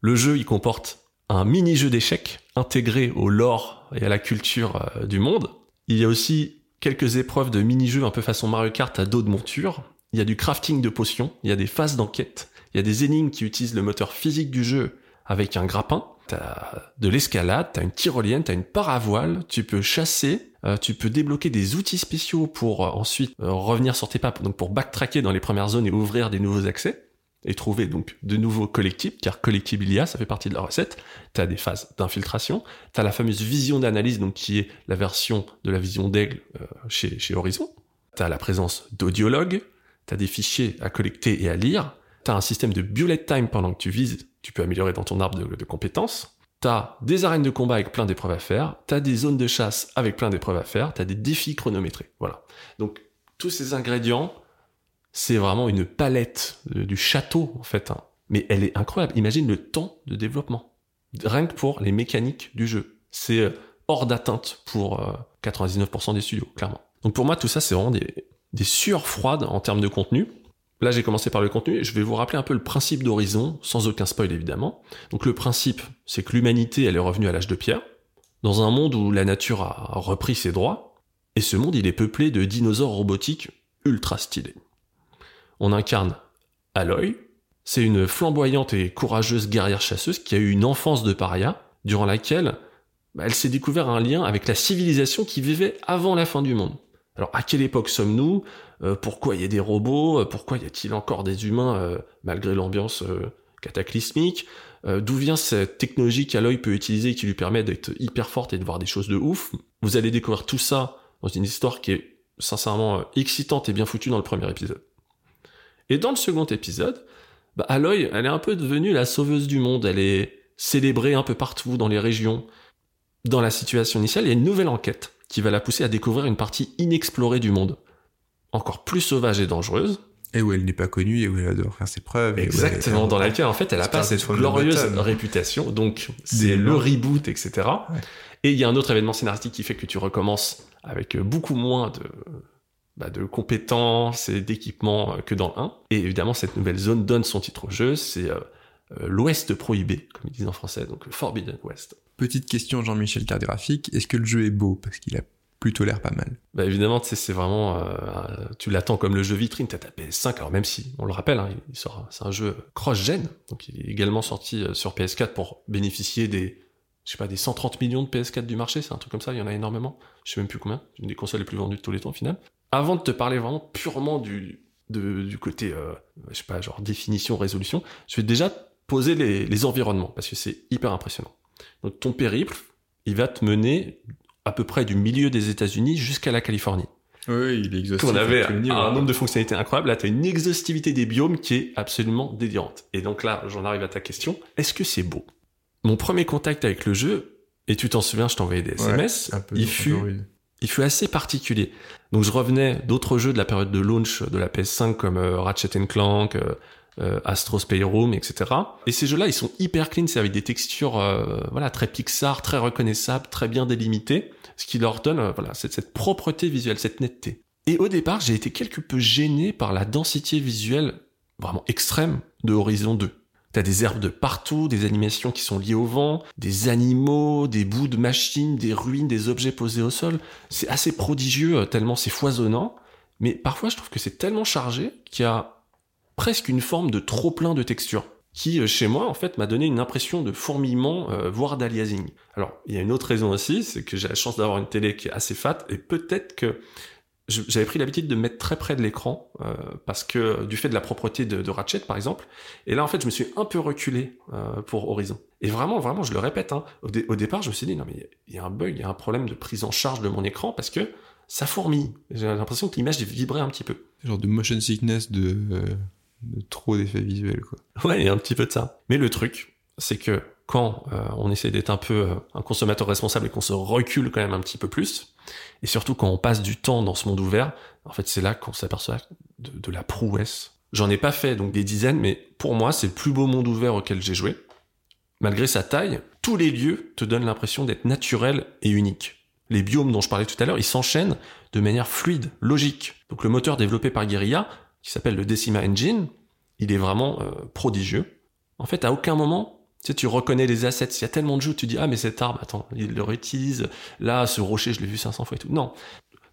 Le jeu, il comporte un mini-jeu d'échecs intégré au lore et à la culture euh, du monde. Il y a aussi quelques épreuves de mini-jeux un peu façon Mario Kart à dos de monture. Il y a du crafting de potions, il y a des phases d'enquête, il y a des énigmes qui utilisent le moteur physique du jeu avec un grappin. T'as de l'escalade, t'as une tyrolienne, t'as une paravoile, tu peux chasser, euh, tu peux débloquer des outils spéciaux pour euh, ensuite euh, revenir sur tes pas, donc pour backtracker dans les premières zones et ouvrir des nouveaux accès et trouver donc de nouveaux collectibles, car collectible il y a, ça fait partie de la recette. T'as des phases d'infiltration, t'as la fameuse vision d'analyse, donc qui est la version de la vision d'aigle chez, chez Horizon. T'as la présence d'audiologues, t'as des fichiers à collecter et à lire, t'as un système de bullet time pendant que tu vises, tu peux améliorer dans ton arbre de, compétences, t'as des arènes de combat avec plein d'épreuves à faire, t'as des zones de chasse avec plein d'épreuves à faire, t'as des défis chronométrés, voilà. Donc tous ces ingrédients, c'est vraiment une palette euh, du château en fait. hein. Mais elle est incroyable. Imagine le temps de développement. Rien que pour les mécaniques du jeu. C'est euh, hors d'atteinte pour euh, 99% des studios, clairement. Donc pour moi, tout ça, c'est vraiment des, des sueurs froides en termes de contenu. Là, j'ai commencé par le contenu je vais vous rappeler un peu le principe d'Horizon, sans aucun spoil évidemment. Donc le principe, c'est que l'humanité, elle est revenue à l'âge de pierre, dans un monde où la nature a repris ses droits, et ce monde, il est peuplé de dinosaures robotiques ultra stylés. On incarne Aloy, c'est une flamboyante et courageuse guerrière chasseuse qui a eu une enfance de paria, durant laquelle bah, elle s'est découvert un lien avec la civilisation qui vivait avant la fin du monde. Alors à quelle époque sommes-nous? Euh, Pourquoi il y a des robots? Euh, Pourquoi y a-t-il encore des humains euh, malgré l'ambiance cataclysmique? D'où vient cette technologie qu'Aloy peut utiliser qui lui permet d'être hyper forte et de voir des choses de ouf? Vous allez découvrir tout ça dans une histoire qui est sincèrement excitante et bien foutue dans le premier épisode. Et dans le second épisode, bah, Aloy, elle est un peu devenue la sauveuse du monde. Elle est célébrée un peu partout dans les régions. Dans la situation initiale, il y a une nouvelle enquête qui va la pousser à découvrir une partie inexplorée du monde. Encore plus sauvage et dangereuse. Et où elle n'est pas connue et où elle devoir faire ses preuves. Exactement, dans laquelle en fait elle a pas cette glorieuse réputation. Donc c'est le reboot, etc. Ouais. Et il y a un autre événement scénaristique qui fait que tu recommences avec beaucoup moins de, bah, de compétences et d'équipements que dans le 1. Et évidemment, cette nouvelle zone donne son titre au jeu, c'est euh, euh, l'Ouest prohibé, comme ils disent en français, donc Forbidden West. Petite question, Jean-Michel Carte Graphique. Est-ce que le jeu est beau? Parce qu'il a plutôt l'air pas mal. Bah évidemment, c'est vraiment, euh, tu l'attends comme le jeu vitrine, t'as ta PS5, alors même si, on le rappelle, hein, c'est un jeu cross-gen, donc il est également sorti euh, sur PS4 pour bénéficier des, je sais pas, des 130 millions de PS4 du marché, c'est un truc comme ça, il y en a énormément, je sais même plus combien, une des consoles les plus vendues de tous les temps au. Avant de te parler vraiment purement du, côté, euh, je sais pas, genre définition, résolution, je vais déjà poser les environnements, parce que c'est hyper impressionnant. Donc ton périple, il va te mener à peu près du milieu des États-Unis jusqu'à la Californie. Oui, il est exhaustif. On avait un nombre de fonctionnalités incroyable. Là, tu as une exhaustivité des biomes qui est absolument délirante. Et donc là, j'en arrive à ta question. Est-ce que c'est beau? Mon premier contact avec le jeu, et tu t'en souviens, je t'envoyais des SMS, peu, fut, il fut assez particulier. Donc je revenais d'autres jeux de la période de launch de la PS5 comme euh, Ratchet Clank, euh, euh, Astro's Playroom, etc. Et ces jeux-là, ils sont hyper clean, c'est avec des textures euh, voilà très Pixar, très reconnaissables, très bien délimitées, ce qui leur donne euh, voilà cette, cette propreté visuelle, cette netteté. Et au départ, j'ai été quelque peu gêné par la densité visuelle vraiment extrême de Horizon 2. T'as des herbes de partout, des animations qui sont liées au vent, des animaux, des bouts de machines, des ruines, des objets posés au sol. C'est assez prodigieux, euh, tellement c'est foisonnant. Mais parfois, je trouve que c'est tellement chargé qu'il y a presque une forme de trop plein de texture qui, euh, chez moi, en fait, m'a donné une impression de fourmillement, euh, voire d'aliasing. Alors, il y a une autre raison aussi, c'est que j'ai la chance d'avoir une télé qui est assez fat, et peut-être que j'avais pris l'habitude de mettre très près de l'écran euh, parce que du fait de la propreté de, Ratchet par exemple et là en fait je me suis un peu reculé pour Horizon. Et vraiment vraiment je le répète hein, au, départ je me suis dit non mais il y a un bug il y a un problème de prise en charge de mon écran parce que ça fourmille. J'ai l'impression que l'image vibrait un petit peu. Genre de motion sickness de, de trop d'effets visuels quoi ouais il y a un petit peu de ça mais le truc c'est que quand euh, on essaie d'être un peu euh, un consommateur responsable et qu'on se recule quand même un petit peu plus, et surtout quand on passe du temps dans ce monde ouvert, en fait c'est là qu'on s'aperçoit de, la prouesse. J'en ai pas fait donc des dizaines, mais pour moi c'est le plus beau monde ouvert auquel j'ai joué. Malgré sa taille, tous les lieux te donnent l'impression d'être naturels et uniques. Les biomes dont je parlais tout à l'heure, ils s'enchaînent de manière fluide, logique. Donc le moteur développé par Guerilla, qui s'appelle le Decima Engine, il est vraiment euh, prodigieux. En fait, à aucun moment, tu sais, tu reconnais les assets. Il y a tellement de jeux, tu dis, ah, mais cet arbre, attends, il le réutilise. Là, ce rocher, je l'ai vu 500 fois et tout. Non.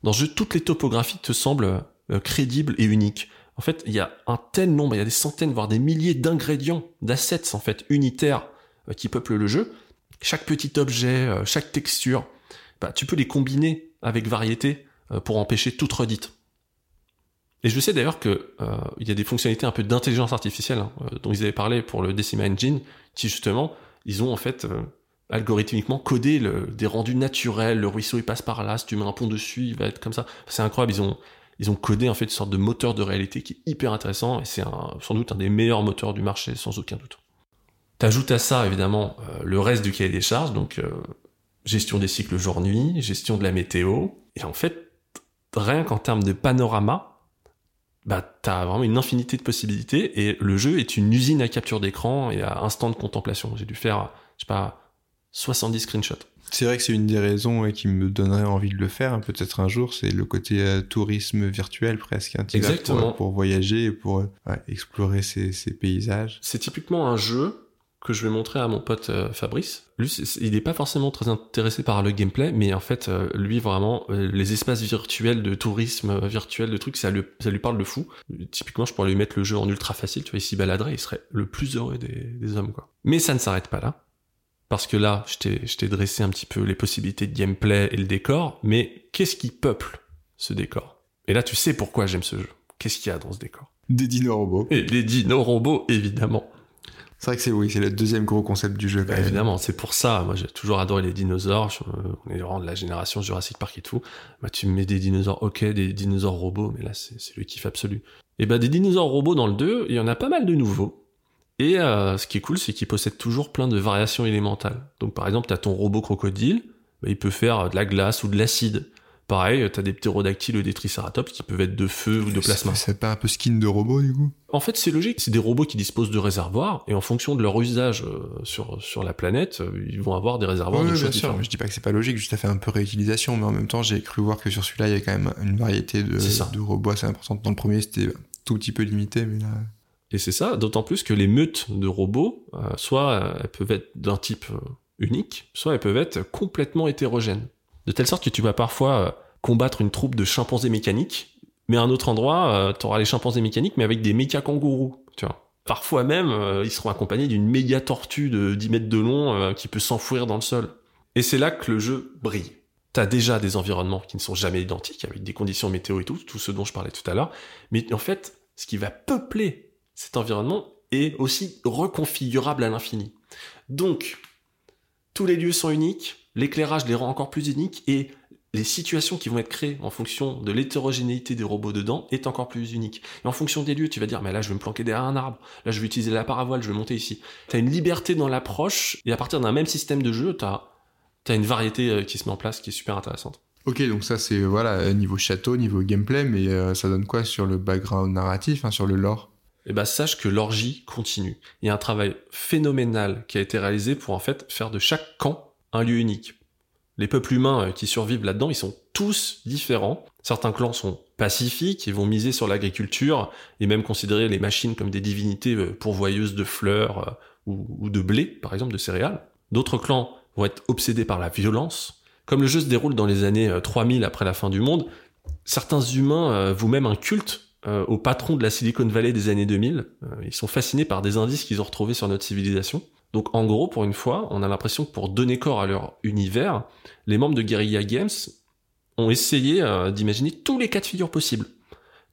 Dans ce jeu, toutes les topographies te semblent euh, crédibles et uniques. En fait, il y a un tel nombre, il y a des centaines, voire des milliers d'ingrédients, d'assets, en fait, unitaires, euh, qui peuplent le jeu. Chaque petit objet, euh, chaque texture, bah, tu peux les combiner avec variété pour empêcher toute redite. Et je sais d'ailleurs que euh, il y a des fonctionnalités un peu d'intelligence artificielle hein, euh, dont ils avaient parlé pour le Decima Engine, qui justement, ils ont en fait euh, algorithmiquement codé le, des rendus naturels. Le ruisseau il passe par là, si tu mets un pont dessus, il va être comme ça. C'est incroyable. Ils ont ils ont codé en fait une sorte de moteur de réalité qui est hyper intéressant et c'est sans doute un des meilleurs moteurs du marché, sans aucun doute. T'ajoutes à ça évidemment le reste du cahier des charges, donc gestion des cycles jour-nuit, gestion de la météo, et en fait rien qu'en termes de panorama, bah t'as vraiment une infinité de possibilités et le jeu est une usine à capture d'écran et à instant de contemplation. J'ai dû faire, je sais pas, 70 screenshots. C'est vrai que c'est une des raisons qui me donnerait envie de le faire, hein, peut-être un jour, c'est le côté euh, tourisme virtuel presque. Hein, Exactement. Pour, voyager et pour explorer ces, ces paysages. C'est typiquement un jeu que je vais montrer à mon pote euh, Fabrice. Lui, il n'est pas forcément très intéressé par le gameplay, mais en fait, euh, lui, vraiment, euh, les espaces virtuels de tourisme virtuel, de trucs, ça lui, ça lui parle de fou. Typiquement, je pourrais lui mettre le jeu en ultra facile, tu vois, il s'y baladerait, il serait le plus heureux des, des hommes, quoi. Mais ça ne s'arrête pas là. Parce que là, je t'ai dressé un petit peu les possibilités de gameplay et le décor, mais qu'est-ce qui peuple ce décor? Et là, tu sais pourquoi j'aime ce jeu. Qu'est-ce qu'il y a dans ce décor? Des dino robots. Et des dino robots, évidemment. C'est vrai que c'est oui, c'est le deuxième gros concept du jeu. Bah, évidemment, c'est pour ça. Moi, j'ai toujours adoré les dinosaures. on est vraiment de la génération Jurassic Park et tout. Bah, tu me mets des dinosaures, ok, des dinosaures robots, mais là, c'est le kiff absolu. Et bah, des dinosaures robots dans le 2, il y en a pas mal de nouveaux. Et euh, ce qui est cool, c'est qu'ils possèdent toujours plein de variations élémentales. Donc, par exemple, tu as ton robot crocodile, bah, il peut faire de la glace ou de l'acide. Pareil, t'as des ptérodactyles ou des triceratops qui peuvent être de feu ou de plasma. C'est pas un peu skin de robot du coup? En fait, c'est logique. C'est des robots qui disposent de réservoirs et en fonction de leur usage euh, sur sur la planète, euh, ils vont avoir des réservoirs de choses bien sûr. Je dis pas que c'est pas logique, juste à fait un peu réutilisation, mais en même temps, j'ai cru voir que sur celui-là, il y a quand même une variété de, de robots assez importante. Dans le premier, c'était tout petit peu limité, mais là. Et c'est ça, d'autant plus que les meutes de robots, euh, soit elles peuvent être d'un type unique, soit elles peuvent être complètement hétérogènes. De telle sorte que tu vas parfois euh, combattre une troupe de chimpanzés mécaniques, mais à un autre endroit, euh, tu auras les chimpanzés mécaniques, mais avec des méca kangourous, tu vois. Parfois même, euh, ils seront accompagnés d'une méga tortue de 10 mètres de long qui peut s'enfouir dans le sol. Et c'est là que le jeu brille. T'as déjà des environnements qui ne sont jamais identiques, avec des conditions météo et tout, tout ce dont je parlais tout à l'heure. Mais en fait, ce qui va peupler cet environnement est aussi reconfigurable à l'infini. Donc, tous les lieux sont uniques, l'éclairage les rend encore plus uniques et les situations qui vont être créées en fonction de l'hétérogénéité des robots dedans est encore plus unique. Et en fonction des lieux, tu vas dire, mais là, je vais me planquer derrière un arbre. Là, je vais utiliser la paravoile, je vais monter ici. Tu as une liberté dans l'approche et à partir d'un même système de jeu, tu as, une variété euh, qui se met en place qui est super intéressante. Ok, donc ça, c'est voilà niveau château, niveau gameplay, mais euh, ça donne quoi sur le background narratif, hein, sur le lore? Eh ben, sache que l'orgie continue. Il y a un travail phénoménal qui a été réalisé pour en fait faire de chaque camp un lieu unique. Les peuples humains euh, qui survivent là-dedans, ils sont tous différents. Certains clans sont pacifiques et vont miser sur l'agriculture et même considérer les machines comme des divinités euh, pourvoyeuses de fleurs euh, ou, de blé, par exemple, de céréales. D'autres clans vont être obsédés par la violence. Comme le jeu se déroule dans les années 3000 après la fin du monde, certains humains vouent même un culte au patron de la Silicon Valley des années 2000. ils sont fascinés par des indices qu'ils ont retrouvés sur notre civilisation. Donc en gros, pour une fois, on a l'impression que pour donner corps à leur univers, les membres de Guerrilla Games ont essayé euh, d'imaginer tous les cas de figure possibles,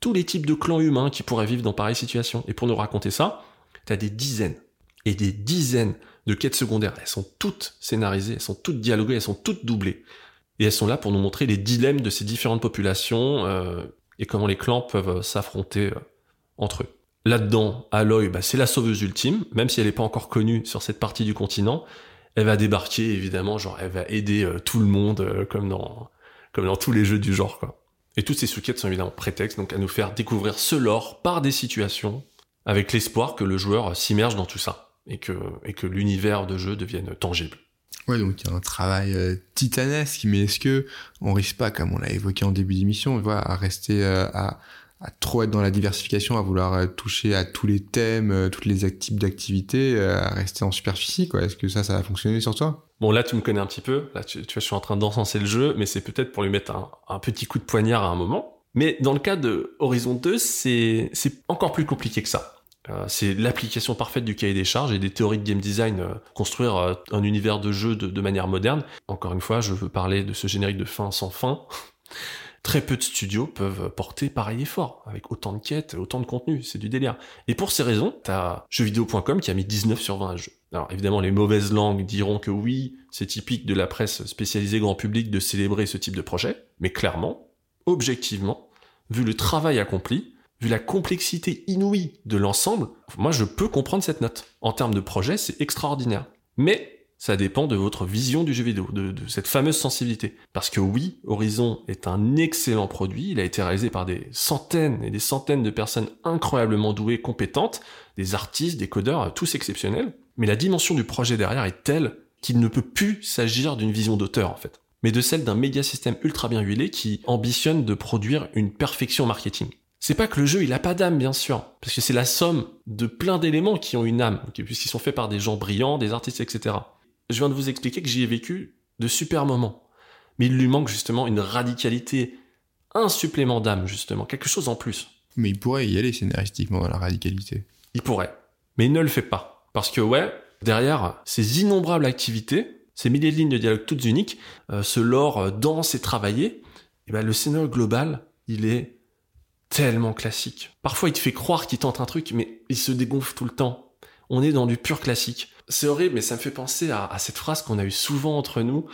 tous les types de clans humains qui pourraient vivre dans pareille situation. Et pour nous raconter ça, t'as des dizaines et des dizaines de quêtes secondaires. Elles sont toutes scénarisées, elles sont toutes dialoguées, elles sont toutes doublées. Et elles sont là pour nous montrer les dilemmes de ces différentes populations euh, et comment les clans peuvent s'affronter euh, entre eux. Là-dedans, Aloy, bah, c'est la sauveuse ultime, même si elle n'est pas encore connue sur cette partie du continent. Elle va débarquer, évidemment, genre elle va aider euh, tout le monde, euh, comme dans comme dans tous les jeux du genre, quoi. Et toutes ces sous-quêtes sont évidemment prétextes donc à nous faire découvrir ce lore par des situations, avec l'espoir que le joueur s'immerge dans tout ça et que et que l'univers de jeu devienne tangible. Ouais, donc il y a un travail euh, titanesque, mais est-ce que on risque pas, comme on l'a évoqué en début d'émission, à rester à à trop être dans la diversification, à vouloir euh, toucher à tous les thèmes, euh, toutes les types d'activités, euh, à rester en superficie. Est-ce que ça, ça va fonctionner sur toi? Bon, là, tu me connais un petit peu. Là, tu, vois, je suis en train d'encenser le jeu, mais c'est peut-être pour lui mettre un, petit coup de poignard à un moment. Mais dans le cas de Horizon 2, c'est encore plus compliqué que ça. c'est l'application parfaite du cahier des charges et des théories de game design, construire un univers de jeu de manière moderne. Encore une fois, je veux parler de ce générique de fin sans fin. Très peu de studios peuvent porter pareil effort, avec autant de quêtes, autant de contenu, c'est du délire. Et pour ces raisons, t'as jeuxvideo.com qui a mis 19 sur 20 à jeu. Alors évidemment, les mauvaises langues diront que oui, c'est typique de la presse spécialisée grand public de célébrer ce type de projet, mais clairement, objectivement, vu le travail accompli, vu la complexité inouïe de l'ensemble, moi je peux comprendre cette note. En termes de projet, c'est extraordinaire. Mais ça dépend de votre vision du jeu vidéo, de, cette fameuse sensibilité. Parce que oui, Horizon est un excellent produit, il a été réalisé par des centaines et des centaines de personnes incroyablement douées, compétentes, des artistes, des codeurs, tous exceptionnels, mais la dimension du projet derrière est telle qu'il ne peut plus s'agir d'une vision d'auteur en fait, mais de celle d'un média système ultra bien huilé qui ambitionne de produire une perfection marketing. C'est pas que le jeu il a pas d'âme bien sûr, parce que c'est la somme de plein d'éléments qui ont une âme, puisqu'ils sont faits par des gens brillants, des artistes, etc je viens de vous expliquer que j'y ai vécu de super moments. Mais il lui manque justement une radicalité, un supplément d'âme, justement, quelque chose en plus. Mais il pourrait y aller scénaristiquement dans la radicalité. Il pourrait. Mais il ne le fait pas. Parce que, ouais, derrière ces innombrables activités, ces milliers de lignes de dialogue toutes uniques, euh, ce lore euh, dense et travaillé, et eh ben, le scénario global, il est tellement classique. Parfois, il te fait croire qu'il tente un truc, mais il se dégonfle tout le temps. On est dans du pur classique c'est horrible, mais ça me fait penser à, cette phrase qu'on a eu souvent entre nous.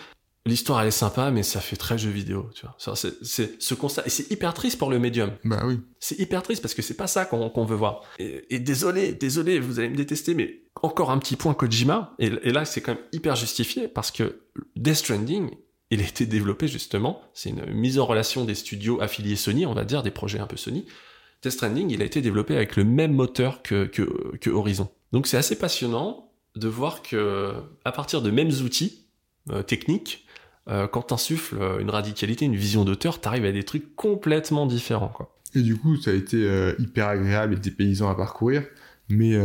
L'histoire elle est sympa, mais ça fait très jeu vidéo, tu vois. C'est ce constat et c'est hyper triste pour le médium. Bah oui. C'est hyper triste parce que c'est pas ça qu'on veut voir. Et, désolé, désolé, vous allez me détester, mais encore un petit point Kojima. Et, et là c'est quand même hyper justifié parce que Death Stranding, il a été développé justement. C'est une mise en relation des studios affiliés Sony, on va dire des projets un peu Sony. Death Stranding, il a été développé avec le même moteur que, que, que Horizon. Donc c'est assez passionnant de voir que à partir de mêmes outils euh, techniques, euh, quand t'insuffles euh, une radicalité, une vision d'auteur, t'arrives à des trucs complètement différents, quoi. Et du coup, ça a été hyper agréable et dépaysant à parcourir, mais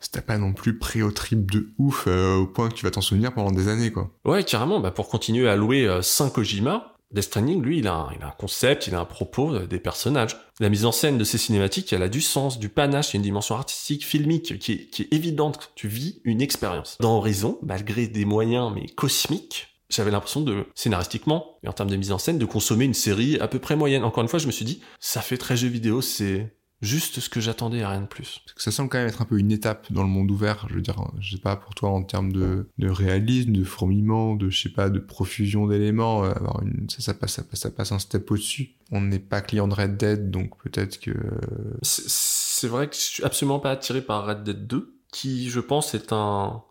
c'était pas non plus pré au trip de ouf au point que tu vas t'en souvenir pendant des années, quoi. Ouais, carrément. Bah, pour continuer à louer 5 Kojima, Death lui, il a, un, il a, un, concept, il a un propos, euh, des personnages. La mise en scène de ces cinématiques, elle a du sens, du panache, il y a une dimension artistique, filmique, qui est, qui est évidente. Tu vis une expérience. Dans Horizon, malgré des moyens, mais cosmiques, j'avais l'impression de, scénaristiquement, et en termes de mise en scène, de consommer une série à peu près moyenne. Encore une fois, je me suis dit, ça fait très jeu vidéo, c'est, juste ce que j'attendais rien de plus. ça semble quand même être un peu une étape dans le monde ouvert. Je veux dire, je sais pas pour toi en termes de, de réalisme, de fourmillement, de je sais pas de profusion d'éléments. Euh, une, ça, ça passe, ça passe, ça passe un step au-dessus. On n'est pas client de Red Dead, donc peut-être que. C'est vrai que je suis absolument pas attiré par Red Dead 2, qui je pense est un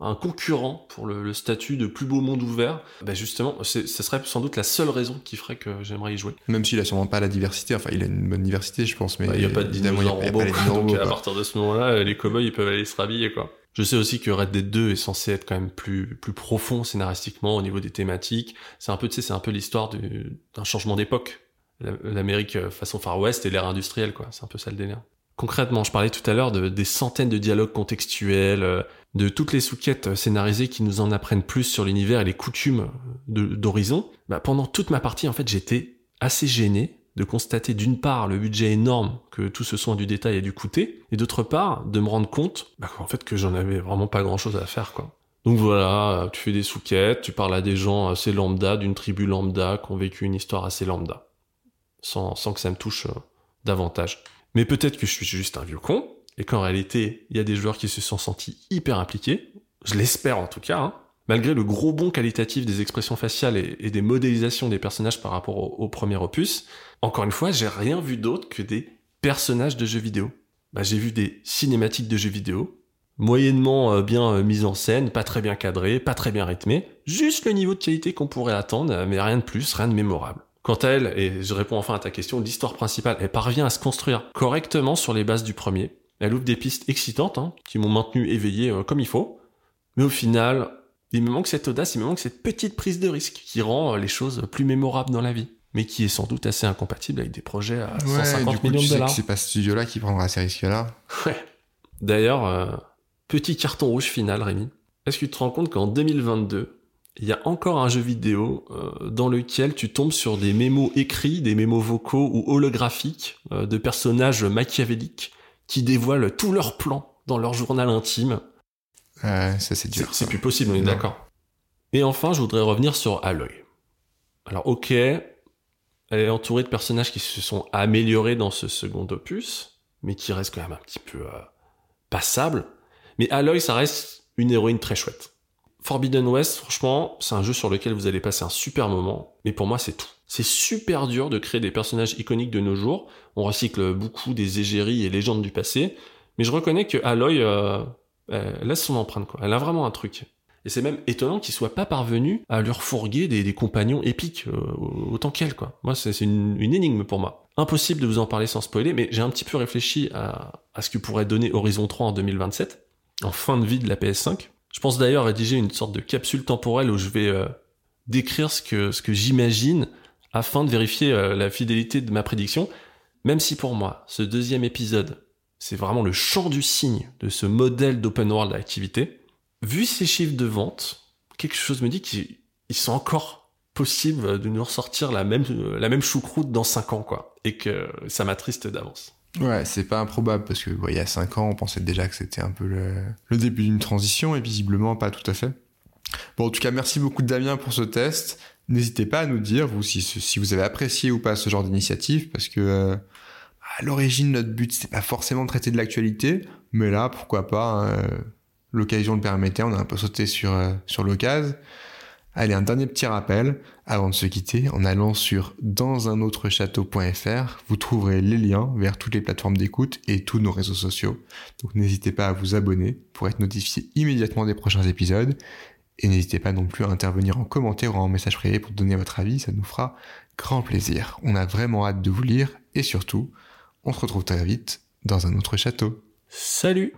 un concurrent pour le, statut de plus beau monde ouvert, bah justement, ce serait sans doute la seule raison qui ferait que j'aimerais y jouer. Même s'il a sûrement pas la diversité, enfin il a une bonne diversité je pense, mais bah, il n'y a pas de dinosaures donc à partir de ce moment-là, les cowboys ils peuvent aller se rhabiller quoi. Je sais aussi que Red Dead 2 est censé être quand même plus, plus profond scénaristiquement au niveau des thématiques. C'est un peu, tu sais, c'est un peu l'histoire d'un changement d'époque. L'Amérique euh, façon Far West et l'ère industrielle, quoi. C'est un peu ça le délire. Concrètement, je parlais tout à l'heure de, des centaines de dialogues contextuels, euh, de toutes les sous-quêtes scénarisées qui nous en apprennent plus sur l'univers et les coutumes d'Horizon. Bah, pendant toute ma partie, en fait, j'étais assez gêné de constater d'une part le budget énorme que tout ce soin du détail a dû coûter, et d'autre part de me rendre compte bah, en fait que j'en avais vraiment pas grand chose à faire quoi. Donc voilà, tu fais des sous-quêtes, tu parles à des gens assez lambda, d'une tribu lambda, qui ont vécu une histoire assez lambda. Sans, sans que ça me touche euh, davantage. Mais peut-être que je suis juste un vieux con, et qu'en réalité, il y a des joueurs qui se sont sentis hyper impliqués. Je l'espère en tout cas, hein malgré le gros bond qualitatif des expressions faciales et, des modélisations des personnages par rapport au, premier opus, encore une fois, j'ai rien vu d'autre que des personnages de jeux vidéo. Bah, j'ai vu des cinématiques de jeux vidéo, moyennement euh, bien euh, mises en scène, pas très bien cadrées, pas très bien rythmées, juste le niveau de qualité qu'on pourrait attendre, mais rien de plus, rien de mémorable. Quant à elle, et je réponds enfin à ta question, l'histoire principale, elle parvient à se construire correctement sur les bases du premier. Elle ouvre des pistes excitantes, hein, qui m'ont maintenu éveillé euh, comme il faut. Mais au final, il me manque cette audace, il me manque cette petite prise de risque qui rend euh, les choses plus mémorables dans la vie. Mais qui est sans doute assez incompatible avec des projets à 150 millions de dollars. C'est pas ce studio-là qui prendra ces risques-là. Ouais. D'ailleurs, euh, petit carton rouge final, Rémi. Est-ce que tu te rends compte qu'en 2022, il y a encore un jeu vidéo euh, dans lequel tu tombes sur des mémos écrits, des mémos vocaux ou holographiques de personnages machiavéliques qui dévoilent tous leurs plans dans leur journal intime ça c'est dur. C'est plus possible, on est d'accord. Et enfin, je voudrais revenir sur Aloy. Alors, ok, elle est entourée de personnages qui se sont améliorés dans ce second opus, mais qui restent quand même un petit peu euh, passables. Mais Aloy, ça reste une héroïne très chouette. Forbidden West, franchement, c'est un jeu sur lequel vous allez passer un super moment, mais pour moi, c'est tout. C'est super dur de créer des personnages iconiques de nos jours. On recycle beaucoup des égéries et légendes du passé, mais je reconnais que Aloy, euh, laisse son empreinte. Elle a vraiment un truc. Et c'est même étonnant qu'il soit pas parvenu à leur fourguer des, compagnons épiques euh, autant qu'elle. Moi, c'est une, énigme pour moi. Impossible de vous en parler sans spoiler, mais j'ai un petit peu réfléchi à, ce que pourrait donner Horizon 3 en 2027, en fin de vie de la PS5. Je pense d'ailleurs rédiger une sorte de capsule temporelle où je vais euh, décrire ce que, ce que j'imagine afin de vérifier euh, la fidélité de ma prédiction, même si pour moi, ce deuxième épisode c'est vraiment le champ du signe de ce modèle d'open world d'activité. Vu ces chiffres de vente, quelque chose me dit qu'ils sont encore possibles de nous ressortir la même, la même choucroute dans 5 ans, quoi. Et que ça m'attriste d'avance. Ouais, c'est pas improbable parce que il y a 5 ans, on pensait déjà que c'était un peu le, début d'une transition et visiblement pas tout à fait. Bon, en tout cas, merci beaucoup Damien pour ce test. N'hésitez pas à nous dire, vous, si, si vous avez apprécié ou pas ce genre d'initiative, parce que euh, à l'origine, notre but, c'est pas forcément de traiter de l'actualité, mais là, pourquoi pas, hein, l'occasion le permettait, on a un peu sauté sur, euh, sur l'occasion. Allez, un dernier petit rappel avant de se quitter. En allant sur dansunotrechâteau.fr, vous trouverez les liens vers toutes les plateformes d'écoute et tous nos réseaux sociaux. Donc n'hésitez pas à vous abonner pour être notifié immédiatement des prochains épisodes. Et n'hésitez pas non plus à intervenir en commentaire ou en message privé pour donner votre avis, ça nous fera grand plaisir. On a vraiment hâte de vous lire et surtout, on se retrouve très vite dans un autre château. Salut